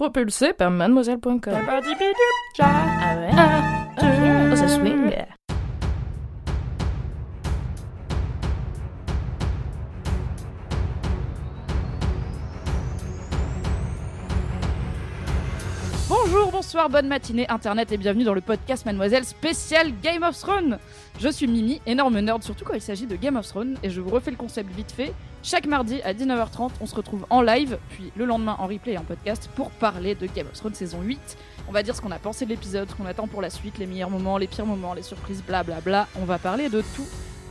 Propulsé par mademoiselle.com. Ah ouais? Ça swing. Bonjour, bonsoir, bonne matinée internet et bienvenue dans le podcast Mademoiselle spécial Game of Thrones. Je suis Mimi, énorme nerd surtout quand il s'agit de Game of Thrones et je vous refais le concept vite fait. Chaque mardi à 19h30, on se retrouve en live, puis le lendemain en replay et en podcast pour parler de Game of Thrones saison 8. On va dire ce qu'on a pensé de l'épisode, ce qu'on attend pour la suite, les meilleurs moments, les pires moments, les surprises, blablabla. On va parler de tout.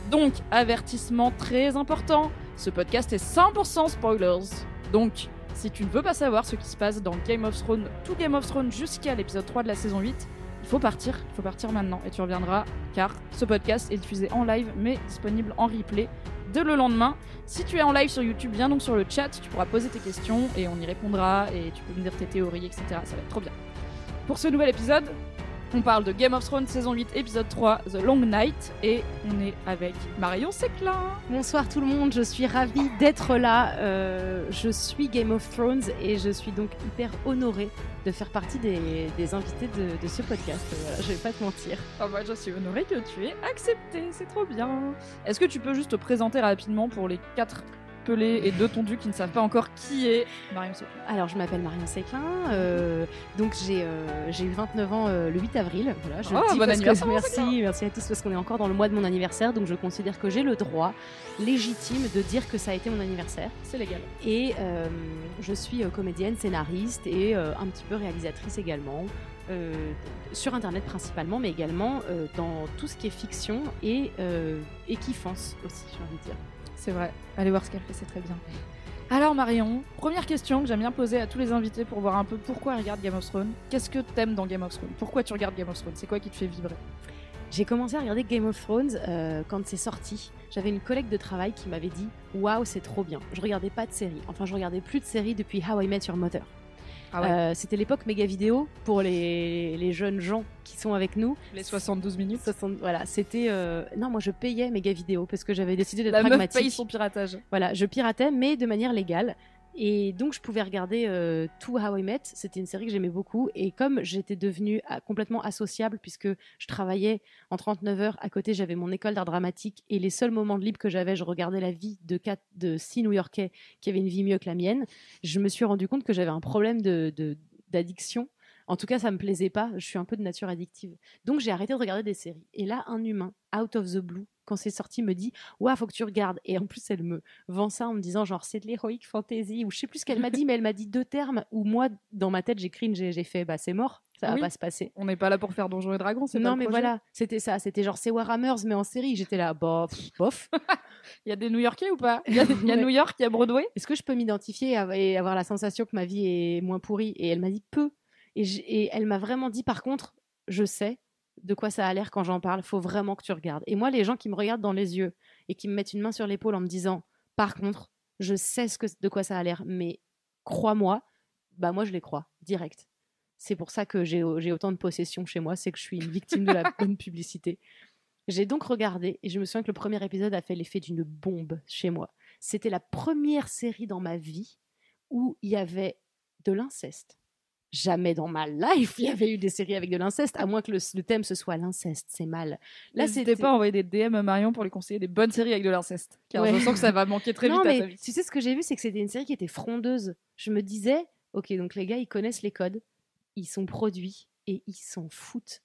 Donc, avertissement très important, ce podcast est 100% spoilers. Donc, si tu ne veux pas savoir ce qui se passe dans Game of Thrones, tout Game of Thrones jusqu'à l'épisode 3 de la saison 8, il faut partir, il faut partir maintenant et tu reviendras car ce podcast est diffusé en live mais disponible en replay dès le lendemain. Si tu es en live sur YouTube, viens donc sur le chat, tu pourras poser tes questions et on y répondra et tu peux me dire tes théories, etc. Ça va être trop bien. Pour ce nouvel épisode, on parle de Game of Thrones saison 8 épisode 3 The Long Night et on est avec Marion Séclin. Bonsoir tout le monde, je suis ravie d'être là. Euh, je suis Game of Thrones et je suis donc hyper honorée de faire partie des, des invités de, de ce podcast. Voilà, je vais pas te mentir. Oh, moi je suis honorée que tu aies accepté, c'est trop bien. Est-ce que tu peux juste te présenter rapidement pour les quatre pelés et deux tondus qui ne savent pas encore qui est Marion Séclin Alors je m'appelle Marion Séclin, euh, donc j'ai euh, eu 29 ans euh, le 8 avril. Voilà, je Oh, dis bon parce que- anniversaire, merci, merci à tous parce qu'on est encore dans le mois de mon anniversaire, donc je considère que j'ai le droit légitime de dire que ça a été mon anniversaire. C'est légal. Et euh, je suis euh, comédienne, scénariste et un petit peu réalisatrice également. euh, sur internet principalement, mais également euh, dans tout ce qui est fiction et, euh, et kiffance aussi, j'ai envie de dire. C'est vrai. Allez voir ce qu'elle fait, c'est très bien. Alors Marion, première question que j'aime bien poser à tous les invités pour voir un peu pourquoi ils regardent Game of Thrones. Qu'est-ce que t'aimes dans Game of Thrones? Pourquoi tu regardes Game of Thrones? C'est quoi qui te fait vibrer? J'ai commencé à regarder Game of Thrones euh, quand c'est sorti. J'avais une collègue de travail qui m'avait dit Waouh, c'est trop bien. Je regardais pas de séries. Enfin, je regardais plus de séries depuis How I Met Your Mother. Ah ouais. Euh, C'était l'époque méga vidéo pour les, les jeunes gens qui sont avec nous. Les 72 minutes. 60 voilà, c'était. euh, Non, moi je payais méga vidéo parce que j'avais décidé d'être La meuf pragmatique. paye son piratage. Voilà, je piratais, mais de manière légale. Et donc, je pouvais regarder euh, tout How I Met. C'était une série que j'aimais beaucoup. Et comme j'étais devenue ah, complètement associable, puisque je travaillais en 39 heures, à côté, j'avais mon école d'art dramatique. Et les seuls moments de libre que j'avais, je regardais la vie de, six New-Yorkais qui avaient une vie mieux que la mienne. Je me suis rendu compte que j'avais un problème d'addiction. En tout cas, ça me plaisait pas. Je suis un peu de nature addictive. Donc, j'ai arrêté de regarder des séries. Et là, un humain, out of the blue, quand c'est sorti, me dit Ouah, faut que tu regardes. Et en plus, elle me vend ça en me disant genre c'est de l'héroïque fantasy ou je sais plus ce qu'elle m'a dit, mais elle m'a dit deux termes où moi, dans ma tête, j'ai cringe, j'ai fait bah c'est mort, ça va pas se passer. On n'est pas là pour faire Donjons et Dragons, c'est Non, mais projet. voilà, c'était ça. C'était genre c'est Warhammers, mais en série. J'étais là, bah, pff, bof. Il y a des New-Yorkais ou pas? Il y a, il y a Ouais. New York, il y a Broadway? Est-ce que je peux m'identifier et av- et avoir la sensation que ma vie est moins pourrie? Et elle m'a dit peu. Et elle m'a vraiment dit, par contre, je sais de quoi ça a l'air quand j'en parle. Faut vraiment que tu regardes. Et moi, les gens qui me regardent dans les yeux et qui me mettent une main sur l'épaule en me disant, par contre, je sais ce que, de quoi ça a l'air, mais crois-moi, bah moi je les crois direct. C'est pour ça que j'ai j'ai autant de possessions chez moi, c'est que je suis une victime de la bonne publicité. J'ai donc regardé et je me souviens que le premier épisode a fait l'effet d'une bombe chez moi. C'était la première série dans ma vie où il y avait de l'inceste. Jamais dans ma life il y avait eu des séries avec de l'inceste, à moins que le, le thème ce soit l'inceste, c'est mal. Là, N'hésitez c'était pas à envoyer des DM à Marion pour lui conseiller des bonnes séries avec de l'inceste. Car Ouais. je sens que ça va manquer très non, vite à mais ta vie. tu sais ce que j'ai vu, c'est que c'était une série qui était frondeuse. Je me disais, ok, donc les gars, ils connaissent les codes, ils sont produits et ils s'en foutent.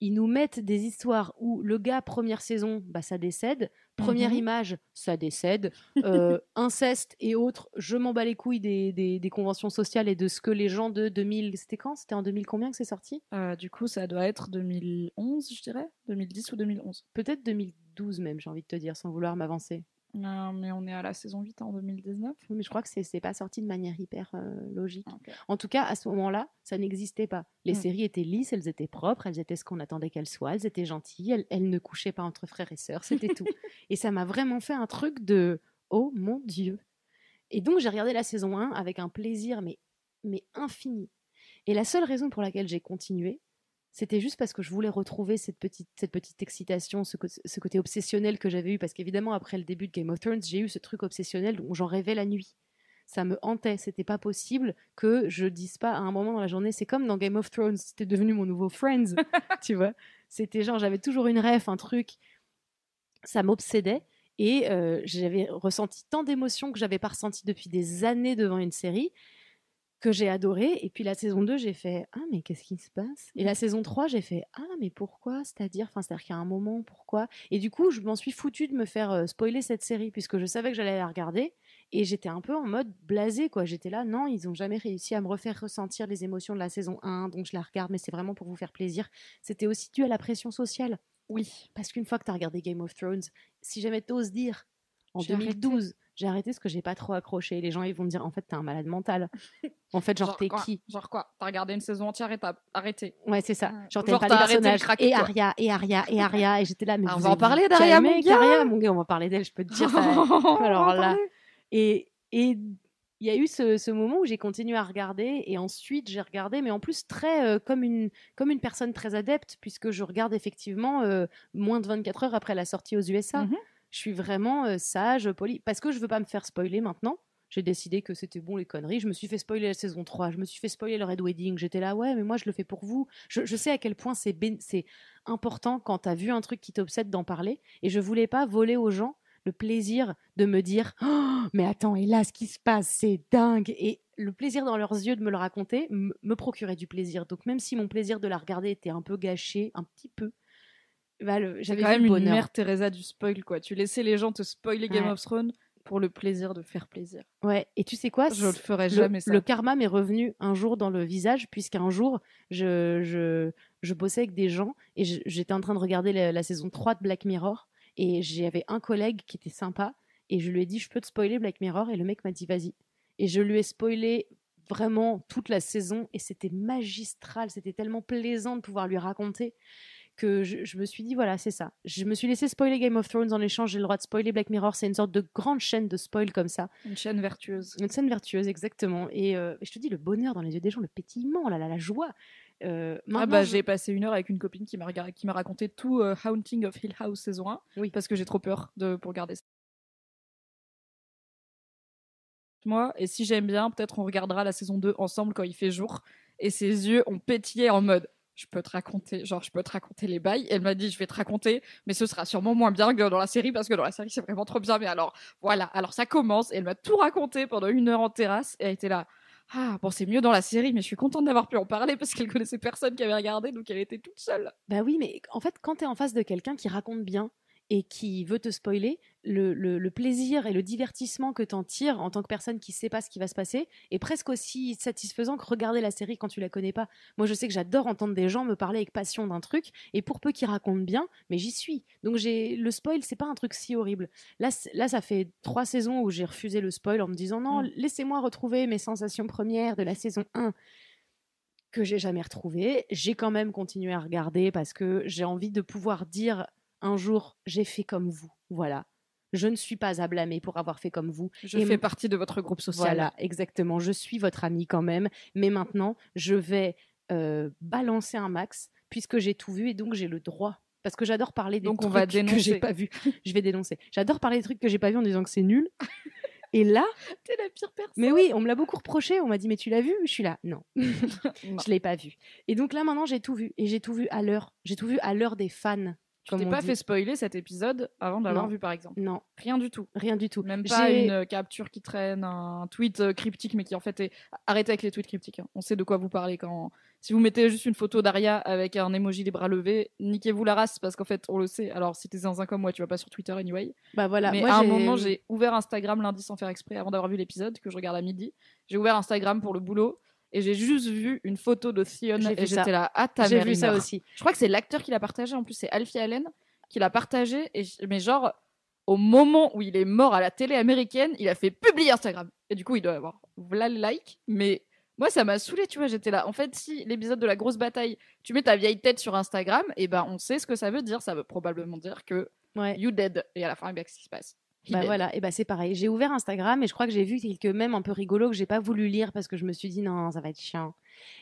Ils nous mettent des histoires où le gars, première saison, bah, ça décède. Première Mhm. image, ça décède. Euh, inceste et autres, je m'en bats les couilles des, des- des conventions sociales et de ce que les gens de 2000. C'était quand? C'était en 2000 combien que c'est sorti? Euh, du coup, ça doit être 2011, je dirais 2010 ou 2011 Peut-être 2012 même, j'ai envie de te dire, sans vouloir m'avancer. Non, mais on est à la saison 8 en 2019. Oui, Mais je crois que c'est pas sorti de manière hyper euh, logique. En tout cas, à ce moment-là, ça n'existait pas. Les Mm. séries étaient lisses, elles étaient propres, elles étaient ce qu'on attendait qu'elles soient, elles étaient gentilles, elles, elles ne couchaient pas entre frères et sœurs, c'était tout. Et ça m'a vraiment fait un truc de oh mon Dieu. Et donc j'ai regardé la saison 1 avec un plaisir mais, mais infini. Et la seule raison pour laquelle j'ai continué, c'était juste parce que je voulais retrouver cette petite, cette petite excitation, ce, côté obsessionnel que j'avais eu. Parce qu'évidemment, après le début de Game of Thrones, j'ai eu ce truc obsessionnel dont j'en rêvais la nuit. Ça me hantait. C'était pas possible que je dise pas à un moment dans la journée. C'est comme dans Game of Thrones, c'était devenu mon nouveau Friends. tu vois C'était genre, j'avais toujours une rêve, un truc. Ça m'obsédait. Et euh, j'avais ressenti tant d'émotions que j'avais pas ressenti depuis des années devant une série que j'ai adoré. Et puis la saison 2, j'ai fait Ah, mais qu'est-ce qui se passe? Et la saison 3, j'ai fait Ah, mais pourquoi? C'est-à-dire, enfin, c'est-à-dire qu'à un moment, pourquoi? Et du coup, je m'en suis foutu de me faire euh, spoiler cette série puisque je savais que j'allais la regarder. Et j'étais un peu en mode blasé, quoi. J'étais là, non, ils ont jamais réussi à me refaire ressentir les émotions de la saison 1, donc je la regarde, mais c'est vraiment pour vous faire plaisir. C'était aussi dû à la pression sociale. Oui. Parce qu'une fois que tu as regardé Game of Thrones, si jamais t'oses dire, en J'ai arrêté. 2012, j'ai arrêté parce que j'ai pas trop accroché. Les gens, ils vont me dire, en fait, t'es un malade mental. En fait, genre, t'es quoi qui Genre quoi T'as regardé une saison entière et t'as arrêté. Ouais, c'est ça. Genre, Genre, t'aimes pas t'as les personnages. crack, et. Aria, et Aria, et Aria. Et j'étais là, mais Ah, on va en parler d'Aria, mon gars. Aria, mon gars, on va parler d'elle, je peux te dire. Alors là. Et et il y a eu ce, ce moment où j'ai continué à regarder et ensuite j'ai regardé, mais en plus très euh, comme une comme une personne très adepte puisque je regarde effectivement euh, moins de 24 heures après la sortie aux USA. Mhm. Je suis vraiment euh, sage, poli, parce que je veux pas me faire spoiler maintenant. J'ai décidé que c'était bon les conneries. Je me suis fait spoiler la saison 3, je me suis fait spoiler le Red Wedding. J'étais là, ouais, mais moi je le fais pour vous. Je, sais à quel point c'est important quand tu as vu un truc qui t'obsède d'en parler. Et je voulais pas voler aux gens le plaisir de me dire Oh, mais attends et là ce qui se passe c'est dingue et le plaisir dans leurs yeux de me le raconter me procurait du plaisir donc même si mon plaisir de la regarder était un peu gâché un petit peu bah, le- j'avais quand même le une bonheur mère Teresa du spoil, quoi. Tu laissais les gens te spoiler Game Ouais. of Thrones pour le plaisir de faire plaisir. ouais et tu sais quoi? Je le ferai le, jamais ça. le karma m'est revenu un jour dans le visage, puisqu'un jour, je, je, je bossais avec des gens et j'étais en train de regarder la, la saison 3 de Black Mirror. Et j'avais un collègue qui était sympa et je lui ai dit Je peux te spoiler Black Mirror? Et le mec m'a dit Vas-y. Et je lui ai spoilé vraiment toute la saison et c'était magistral. C'était tellement plaisant de pouvoir lui raconter que je, je me suis dit Voilà, c'est ça. Je me suis laissé spoiler Game of Thrones en échange. J'ai le droit de spoiler Black Mirror. C'est une sorte de grande chaîne de spoil comme ça. Une chaîne vertueuse. Une scène vertueuse, exactement. Et euh, je te dis, le bonheur dans les yeux des gens, le pétillement, la, la, la joie. Euh, Ah bah j'ai passé une heure avec une copine qui m'a qui m'a raconté tout euh, Haunting of Hill House saison 1 Oui. parce que j'ai trop peur de pour regarder ça. Moi et si j'aime bien, peut-être on regardera la saison 2 ensemble quand il fait jour et ses yeux ont pétillé en mode je peux te raconter, genre je peux te raconter les bails. Elle m'a dit je vais te raconter, mais ce sera sûrement moins bien que dans la série parce que dans la série c'est vraiment trop bien. Mais alors voilà, alors ça commence et elle m'a tout raconté pendant une heure en terrasse et elle était là. Ah bon c'est mieux dans la série, mais je suis contente d'avoir pu en parler parce qu'elle connaissait personne qui avait regardé, donc elle était toute seule. Bah oui, mais en fait, quand tu es en face de quelqu'un qui raconte bien et qui veut te spoiler, le, le- le plaisir et le divertissement que t'en tires en tant que personne qui sait pas ce qui va se passer est presque aussi satisfaisant que regarder la série quand tu la connais pas. Moi, je sais que j'adore entendre des gens me parler avec passion d'un truc, et pour peu qu'ils racontent bien, mais j'y suis. Donc j'ai le spoil, c'est pas un truc si horrible. Là, ça fait trois saisons où j'ai refusé le spoil en me disant non, Mm. laissez-moi retrouver mes sensations premières de la saison 1 que j'ai jamais retrouvé. J'ai quand même continué à regarder parce que j'ai envie de pouvoir dire un jour j'ai fait comme vous. Voilà. Je ne suis pas à blâmer pour avoir fait comme vous. Je Et fais partie de votre groupe social. Voilà, exactement. Je suis votre ami quand même. Mais maintenant, je vais euh, balancer un max puisque j'ai tout vu et donc j'ai le droit. Parce que j'adore parler des Donc on trucs va que j'ai pas vus. Je vais dénoncer. J'adore parler des trucs que j'ai pas vus en disant que c'est nul. Et là, T'es la pire personne. mais oui, on me l'a beaucoup reproché. On m'a dit, mais tu l'as vu? Je suis là, non. Non. Je l'ai pas vu. Et donc là, maintenant, j'ai tout vu. Et j'ai tout vu à l'heure. J'ai tout vu à l'heure des fans. Tu t'es pas dit. fait spoiler cet épisode avant de l'avoir vu, par exemple? Non, Rien du tout. rien du tout. Même pas une capture qui traîne, un tweet euh, cryptique, mais qui en fait est. Arrêtez avec les tweets cryptiques. hein. On sait de quoi vous parlez quand. Si vous mettez juste une photo d'Aria avec un emoji des bras levés, niquez-vous la race parce qu'en fait on le sait. Alors si t'es zinzin comme moi, tu vas pas sur Twitter anyway. Bah voilà. mais moi, à un moment, j'ai ouvert Instagram lundi sans faire exprès avant d'avoir vu l'épisode que je regarde à midi. J'ai ouvert Instagram pour le boulot et j'ai juste vu une photo de Theon et j'étais là à ta J'ai vu ça aussi. Je crois que c'est l'acteur qui l'a partagé. En plus, c'est Alfie Allen qui l'a partagé. Et mais genre, au moment où il est mort à la télé américaine, il a fait publier Instagram. Et du coup, il doit avoir voilà le like. Mais moi, ça m'a saoulé, tu vois. J'étais là. En fait, si l'épisode de la grosse bataille, tu mets ta vieille tête sur Instagram, et eh ben on sait ce que ça veut dire. Ça veut probablement dire que Ouais. you dead. Et à la fin, eh qu'est-ce qui se passe? Bah est- voilà, et bah c'est pareil. J'ai ouvert Instagram et je crois que j'ai vu quelques mèmes un peu rigolos que j'ai pas voulu lire parce que je me suis dit non, ça va être chiant.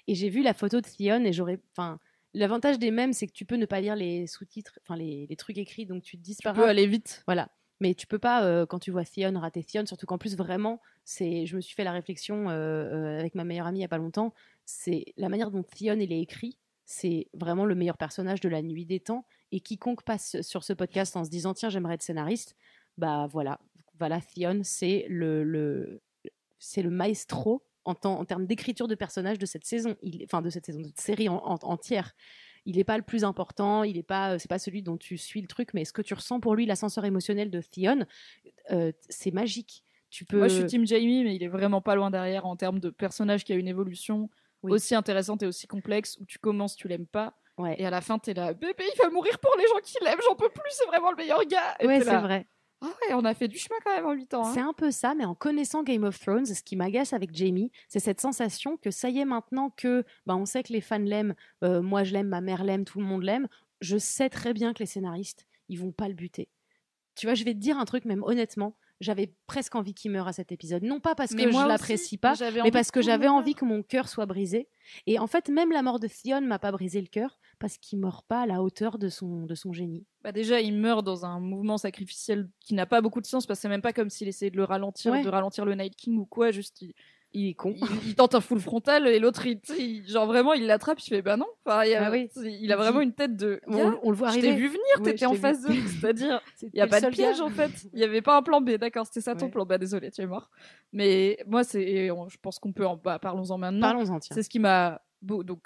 Et j'ai vu la photo de Theon et j'aurais. Enfin, l'avantage des mèmes, c'est que tu peux ne pas lire les sous-titres, enfin les, les trucs écrits, donc tu te dis Tu peux aller vite. Voilà. Mais tu peux pas, euh, quand tu vois Theon, rater Theon, surtout qu'en plus, vraiment, c'est, je me suis fait la réflexion euh, euh, avec ma meilleure amie il y a pas longtemps, c'est la manière dont Theon il est écrit, c'est vraiment le meilleur personnage de la nuit des temps. Et quiconque passe sur ce podcast en se disant, tiens, j'aimerais être scénariste, bah voilà, voilà, Theon, c'est le, le, c'est le maestro en, temps- en termes d'écriture de personnage de cette saison, il, enfin de cette saison, de cette série en- en- entière il n'est pas le plus important, il est pas, c'est pas celui dont tu suis le truc, mais ce que tu ressens pour lui, l'ascenseur émotionnel de Theon, euh, c'est magique. Tu peux. Moi, je suis Team Jamie, mais il est vraiment pas loin derrière en termes de personnage qui a une évolution Oui. aussi intéressante et aussi complexe où tu commences, tu l'aimes pas. Ouais, Et à la fin, t'es là, bébé, il va mourir pour les gens qui l'aiment, j'en peux plus, c'est vraiment le meilleur gars. Et ouais c'est vrai. Ah on a fait du chemin quand même en 8 ans. hein. C'est un peu ça, mais en connaissant Game of Thrones, ce qui m'agace avec Jamie, c'est cette sensation que ça y est maintenant que, bah, on sait que les fans l'aiment, euh, moi je l'aime, ma mère l'aime, tout le monde l'aime. Je sais très bien que les scénaristes, ils vont pas le buter. Tu vois, je vais te dire un truc, même honnêtement, j'avais presque envie qu'il meure à cet épisode. Non pas parce que Mais je l'apprécie pas, mais parce que j'avais envie que mon cœur soit brisé. Et en fait, même la mort de Theon m'a pas brisé le cœur parce qu'il meurt pas à la hauteur de son, de son génie. Bah déjà, il meurt dans un mouvement sacrificiel qui n'a pas beaucoup de sens parce que c'est même pas comme s'il essayait de le ralentir, Ouais. de ralentir le Night King ou quoi. Juste, il, Il est con. il- il tente un full frontal et l'autre, il, il- genre vraiment, il l'attrape, il fait bah non. Enfin, il, a- Ah oui. il a Il vraiment une tête de. On, le voit je t'ai arriver. vu venir, Oui, t'étais je en 2. vu. C'est-à-dire, il n'y a pas de piège gars. en fait. Il n'y avait pas un plan B, d'accord, c'était ça ton Ouais. plan. Bah désolé, tu es mort. Mais moi, c'est, on- je pense qu'on peut en. Bah, parlons-en maintenant. Parlons-en. C'est ce qui m'a. Donc,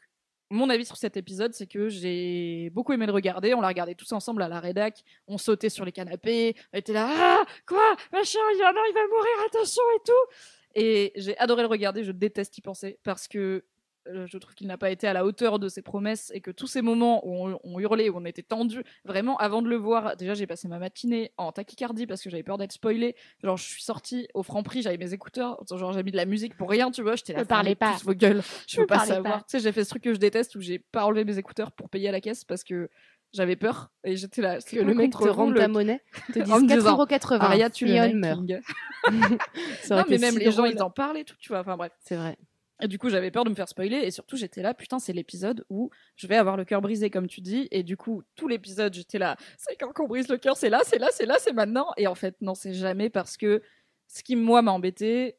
mon avis sur cet épisode, c'est que j'ai beaucoup aimé le regarder. On l'a regardé tous ensemble à la rédac. On sautait sur les canapés. On était là, ah, quoi, machin, il y en a, il va mourir, attention et tout. Et j'ai adoré le regarder. Je déteste y penser parce que euh, je trouve qu'il n'a pas été à la hauteur de ses promesses et que tous ces moments où on, on hurlait, où on était tendu, vraiment avant de le voir, déjà j'ai passé ma matinée en tachycardie parce que j'avais peur d'être spoilé. Genre je suis sortie au Franprix, j'avais mes écouteurs, genre j'ai mis de la musique pour rien, tu vois, j'étais là. Ne parlez pas. vos gueules, je Ne veux pas savoir. Tu sais, j'ai fait ce truc que je déteste où j'ai pas enlevé mes écouteurs pour payer à la caisse parce que j'avais peur et j'étais là. que le mec te rende ta monnaie, te dise disant, 4,80€. Aria, tu le meurt. Non, mais même si les gens, ils en parlent et tout, tu vois. Enfin bref. C'est vrai. Et du coup, j'avais peur de me faire spoiler. Et surtout, j'étais là, putain, c'est l'épisode où je vais avoir le cœur brisé, comme tu dis. Et du coup, tout l'épisode, j'étais là, c'est quand qu'on brise le cœur, c'est là, c'est là, c'est là, c'est maintenant. Et en fait, non, c'est jamais parce que ce qui, moi, m'a embêté,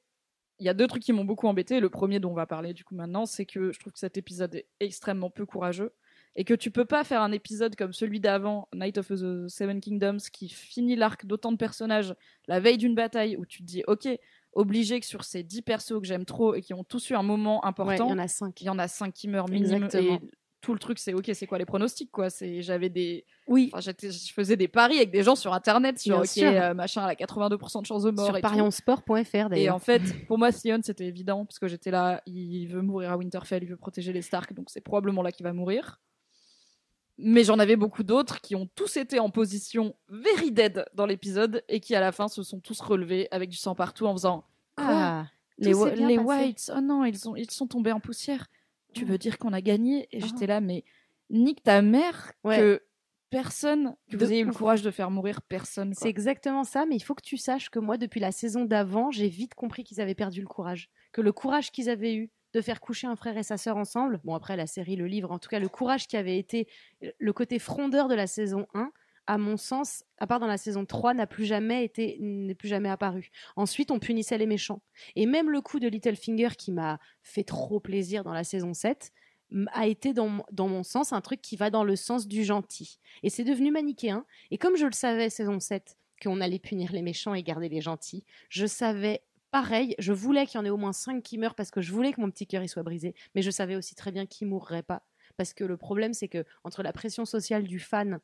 il y a deux trucs qui m'ont beaucoup embêté. Le premier dont on va parler, du coup, maintenant, c'est que je trouve que cet épisode est extrêmement peu courageux. Et que tu peux pas faire un épisode comme celui d'avant, Night of the Seven Kingdoms, qui finit l'arc d'autant de personnages la veille d'une bataille où tu te dis, ok, obligé que sur ces 10 persos que j'aime trop et qui ont tous eu un moment important, il y en a 5. il y en a 5 qui meurent minimum. Exactement. Et tout le truc, c'est ok, c'est quoi les pronostics quoi? C'est j'avais des, Oui, enfin, je faisais des paris avec des gens sur internet sur Bien ok, sûr. euh, machin, elle a 82% de chances de mort. sur parionsport.fr Et en fait, pour moi, Sion, c'était évident parce que j'étais là, il veut mourir à Winterfell, il veut protéger les Stark, donc c'est probablement là qu'il va mourir. Mais j'en avais beaucoup d'autres qui ont tous été en position very dead dans l'épisode et qui à la fin se sont tous relevés avec du sang partout en faisant Ah, les, les. Whites, oh non, ils, sont ils sont tombés en poussière. Tu Oh. veux dire qu'on a gagné? Et Oh. j'étais là, mais nique ta mère Ouais. que personne, que vous ayez eu le courage de faire mourir personne. C'est exactement ça, mais il faut que tu saches que moi, depuis la saison d'avant, j'ai vite compris qu'ils avaient perdu le courage. Que le courage qu'ils avaient eu de faire coucher un frère et sa sœur ensemble, bon après la série, le livre, en tout cas le courage qui avait été le côté frondeur de la saison 1, à mon sens, à part dans la saison 3, n'a plus jamais été, n'est plus jamais apparu. Ensuite, on punissait les méchants. Et même le coup de Littlefinger qui m'a fait trop plaisir dans la saison 7 m- a été dans, dans mon sens un truc qui va dans le sens du gentil. Et c'est devenu manichéen. Et comme je le savais, saison 7, qu'on allait punir les méchants et garder les gentils, je savais pareil, je voulais qu'il y en ait au moins 5 qui meurent parce que je voulais que mon petit cœur y soit brisé, mais je savais aussi très bien qu'ils mourraient pas. Parce que le problème, c'est que entre la pression sociale du fan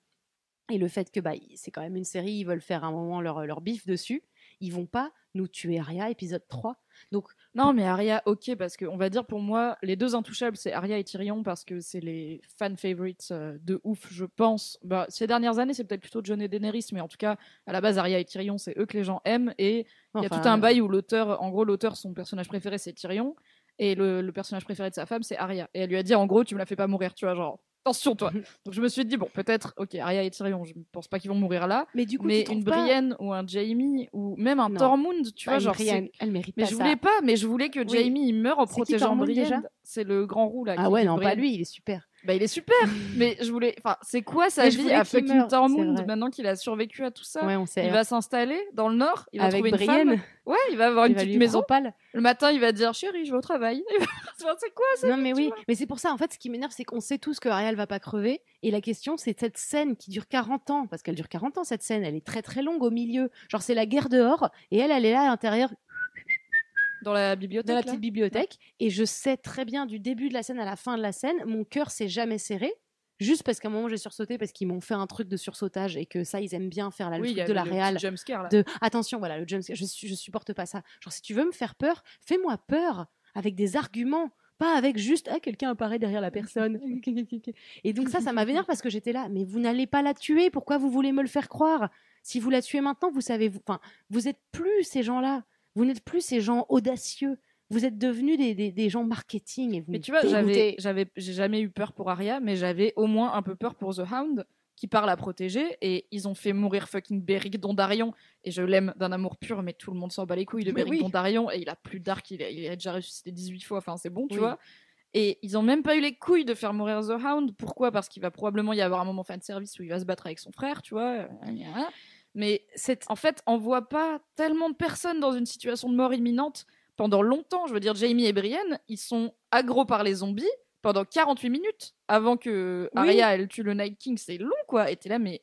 et le fait que bah, c'est quand même une série, ils veulent faire un moment leur, leur bif dessus, ils vont pas nous tuer Arya épisode 3. Donc Non, mais Arya, ok, parce que on va dire pour moi, les deux intouchables, c'est Arya et Tyrion, parce que c'est les fan favorites euh, de ouf, je pense. Bah, ces dernières années, c'est peut-être plutôt Jon et Daenerys, mais en tout cas, à la base, Arya et Tyrion, c'est eux que les gens aiment. Et il y a tout un bail où l'auteur, en gros, l'auteur, son personnage préféré, c'est Tyrion, et le, le personnage préféré de sa femme, c'est Arya. Et elle lui a dit, en gros, tu me la fais pas mourir, tu vois, genre, attention, toi. Donc je me suis dit, bon, peut-être, ok, Arya et Tyrion, je pense pas qu'ils vont mourir là. Mais du coup, mais une pas- Brienne ou un Jamie ou même un Non. Tormund, tu Bah, vois, genre. Brienne, elle mérite Mais pas je ça. voulais pas, mais je voulais que Oui. Jamie il meure en C'est qui protégeant Brienne. C'est le grand roux là. Ah qui ouais, non, pas lui, il est super. Bah il est super, mais je voulais. Enfin, c'est quoi sa Mais vie à fucking Tormund maintenant qu'il a survécu à tout ça? Ouais, on sait. Il va s'installer dans le nord, il va Avec trouver une Brienne, femme. Ouais, il va avoir il une va petite maison. pâle. Le matin, il va dire chérie, je vais au travail. C'est quoi ça Non mais oui, mais c'est pour ça en fait ce qui m'énerve c'est qu'on sait tous que Ariel va pas crever et la question c'est cette scène qui dure 40 ans parce qu'elle dure 40 ans cette scène, elle est très très longue au milieu. Genre c'est la guerre dehors et elle elle est là à l'intérieur Dans la bibliothèque. dans la petite bibliothèque et je sais très bien du début de la scène à la fin de la scène, mon cœur s'est jamais serré. Juste parce qu'à un moment j'ai sursauté parce qu'ils m'ont fait un truc de sursautage et que ça ils aiment bien faire le Oui, de la réal de attention voilà le jumpscare je, je supporte pas ça genre si tu veux me faire peur fais-moi peur avec des arguments pas avec juste ah quelqu'un apparaît derrière la personne et donc ça ça m'a vénère parce que j'étais là mais vous n'allez pas la tuer pourquoi vous voulez me le faire croire? Si vous la tuez maintenant vous savez vous enfin vous êtes plus ces gens là vous n'êtes plus ces gens audacieux vous êtes devenus des, des, des gens marketing et vous Mais tu vois, j'avais, j'avais, j'ai jamais eu peur pour Arya, mais j'avais au moins un peu peur pour The Hound, qui part la protéger, et ils ont fait mourir fucking Beric Dondarrion, et je l'aime d'un amour pur, mais tout le monde s'en bat les couilles de Mais Beric oui. Dondarrion, et il a plus d'arc, il, a- il a déjà ressuscité 18 fois, enfin c'est bon, tu Oui. vois. Et ils ont même pas eu les couilles de faire mourir The Hound. Pourquoi? Parce qu'il va probablement y avoir un moment fan service où il va se battre avec son frère, tu vois. Mais c'est, en fait, on voit pas tellement de personnes dans une situation de mort imminente pendant longtemps. Je veux dire, Jamie et Brienne, ils sont aggro par les zombies pendant 48 minutes avant que Oui. Arya elle tue le Night King. C'est long, quoi. Et t'es là, mais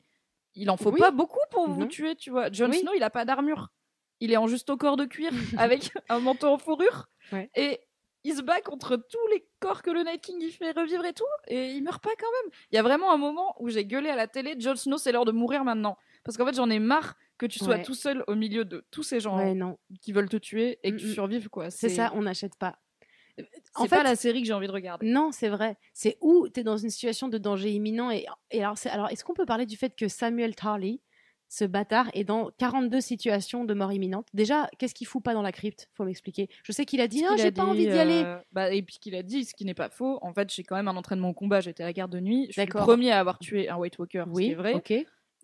il en faut Oui. pas beaucoup pour vous tuer, tu vois. Jon Oui. Snow, il a pas d'armure. Il est en juste au corps de cuir avec un manteau en fourrure. Ouais. Et il se bat contre tous les corps que le Night King il fait revivre et tout. Et il meurt pas quand même. Il y a vraiment un moment où j'ai gueulé à la télé Jon Snow, c'est l'heure de mourir maintenant. Parce qu'en fait, j'en ai marre que tu sois Ouais. tout seul au milieu de tous ces gens ouais non qui veulent te tuer et que tu Mm, mm. survives, quoi. c'est ça on n'achète pas C'est en pas la série que j'ai envie de regarder. Non, c'est vrai. C'est où tu es dans une situation de danger imminent. Et, et alors, c'est- alors est-ce qu'on peut parler du fait que Samuel Tarly, ce bâtard, est dans 42 situations de mort imminente? Déjà, qu'est-ce qu'il fout pas dans la crypte? Faut m'expliquer. Je sais qu'il a dit Ah, a j'ai pas dit, envie d'y aller. euh, bah, et puis qu'il a dit, ce qui n'est pas faux, en fait, j'ai quand même un entraînement au combat, j'étais à la garde de nuit. Je suis le premier à avoir tué un White Walker, Oui, est vrai. ok.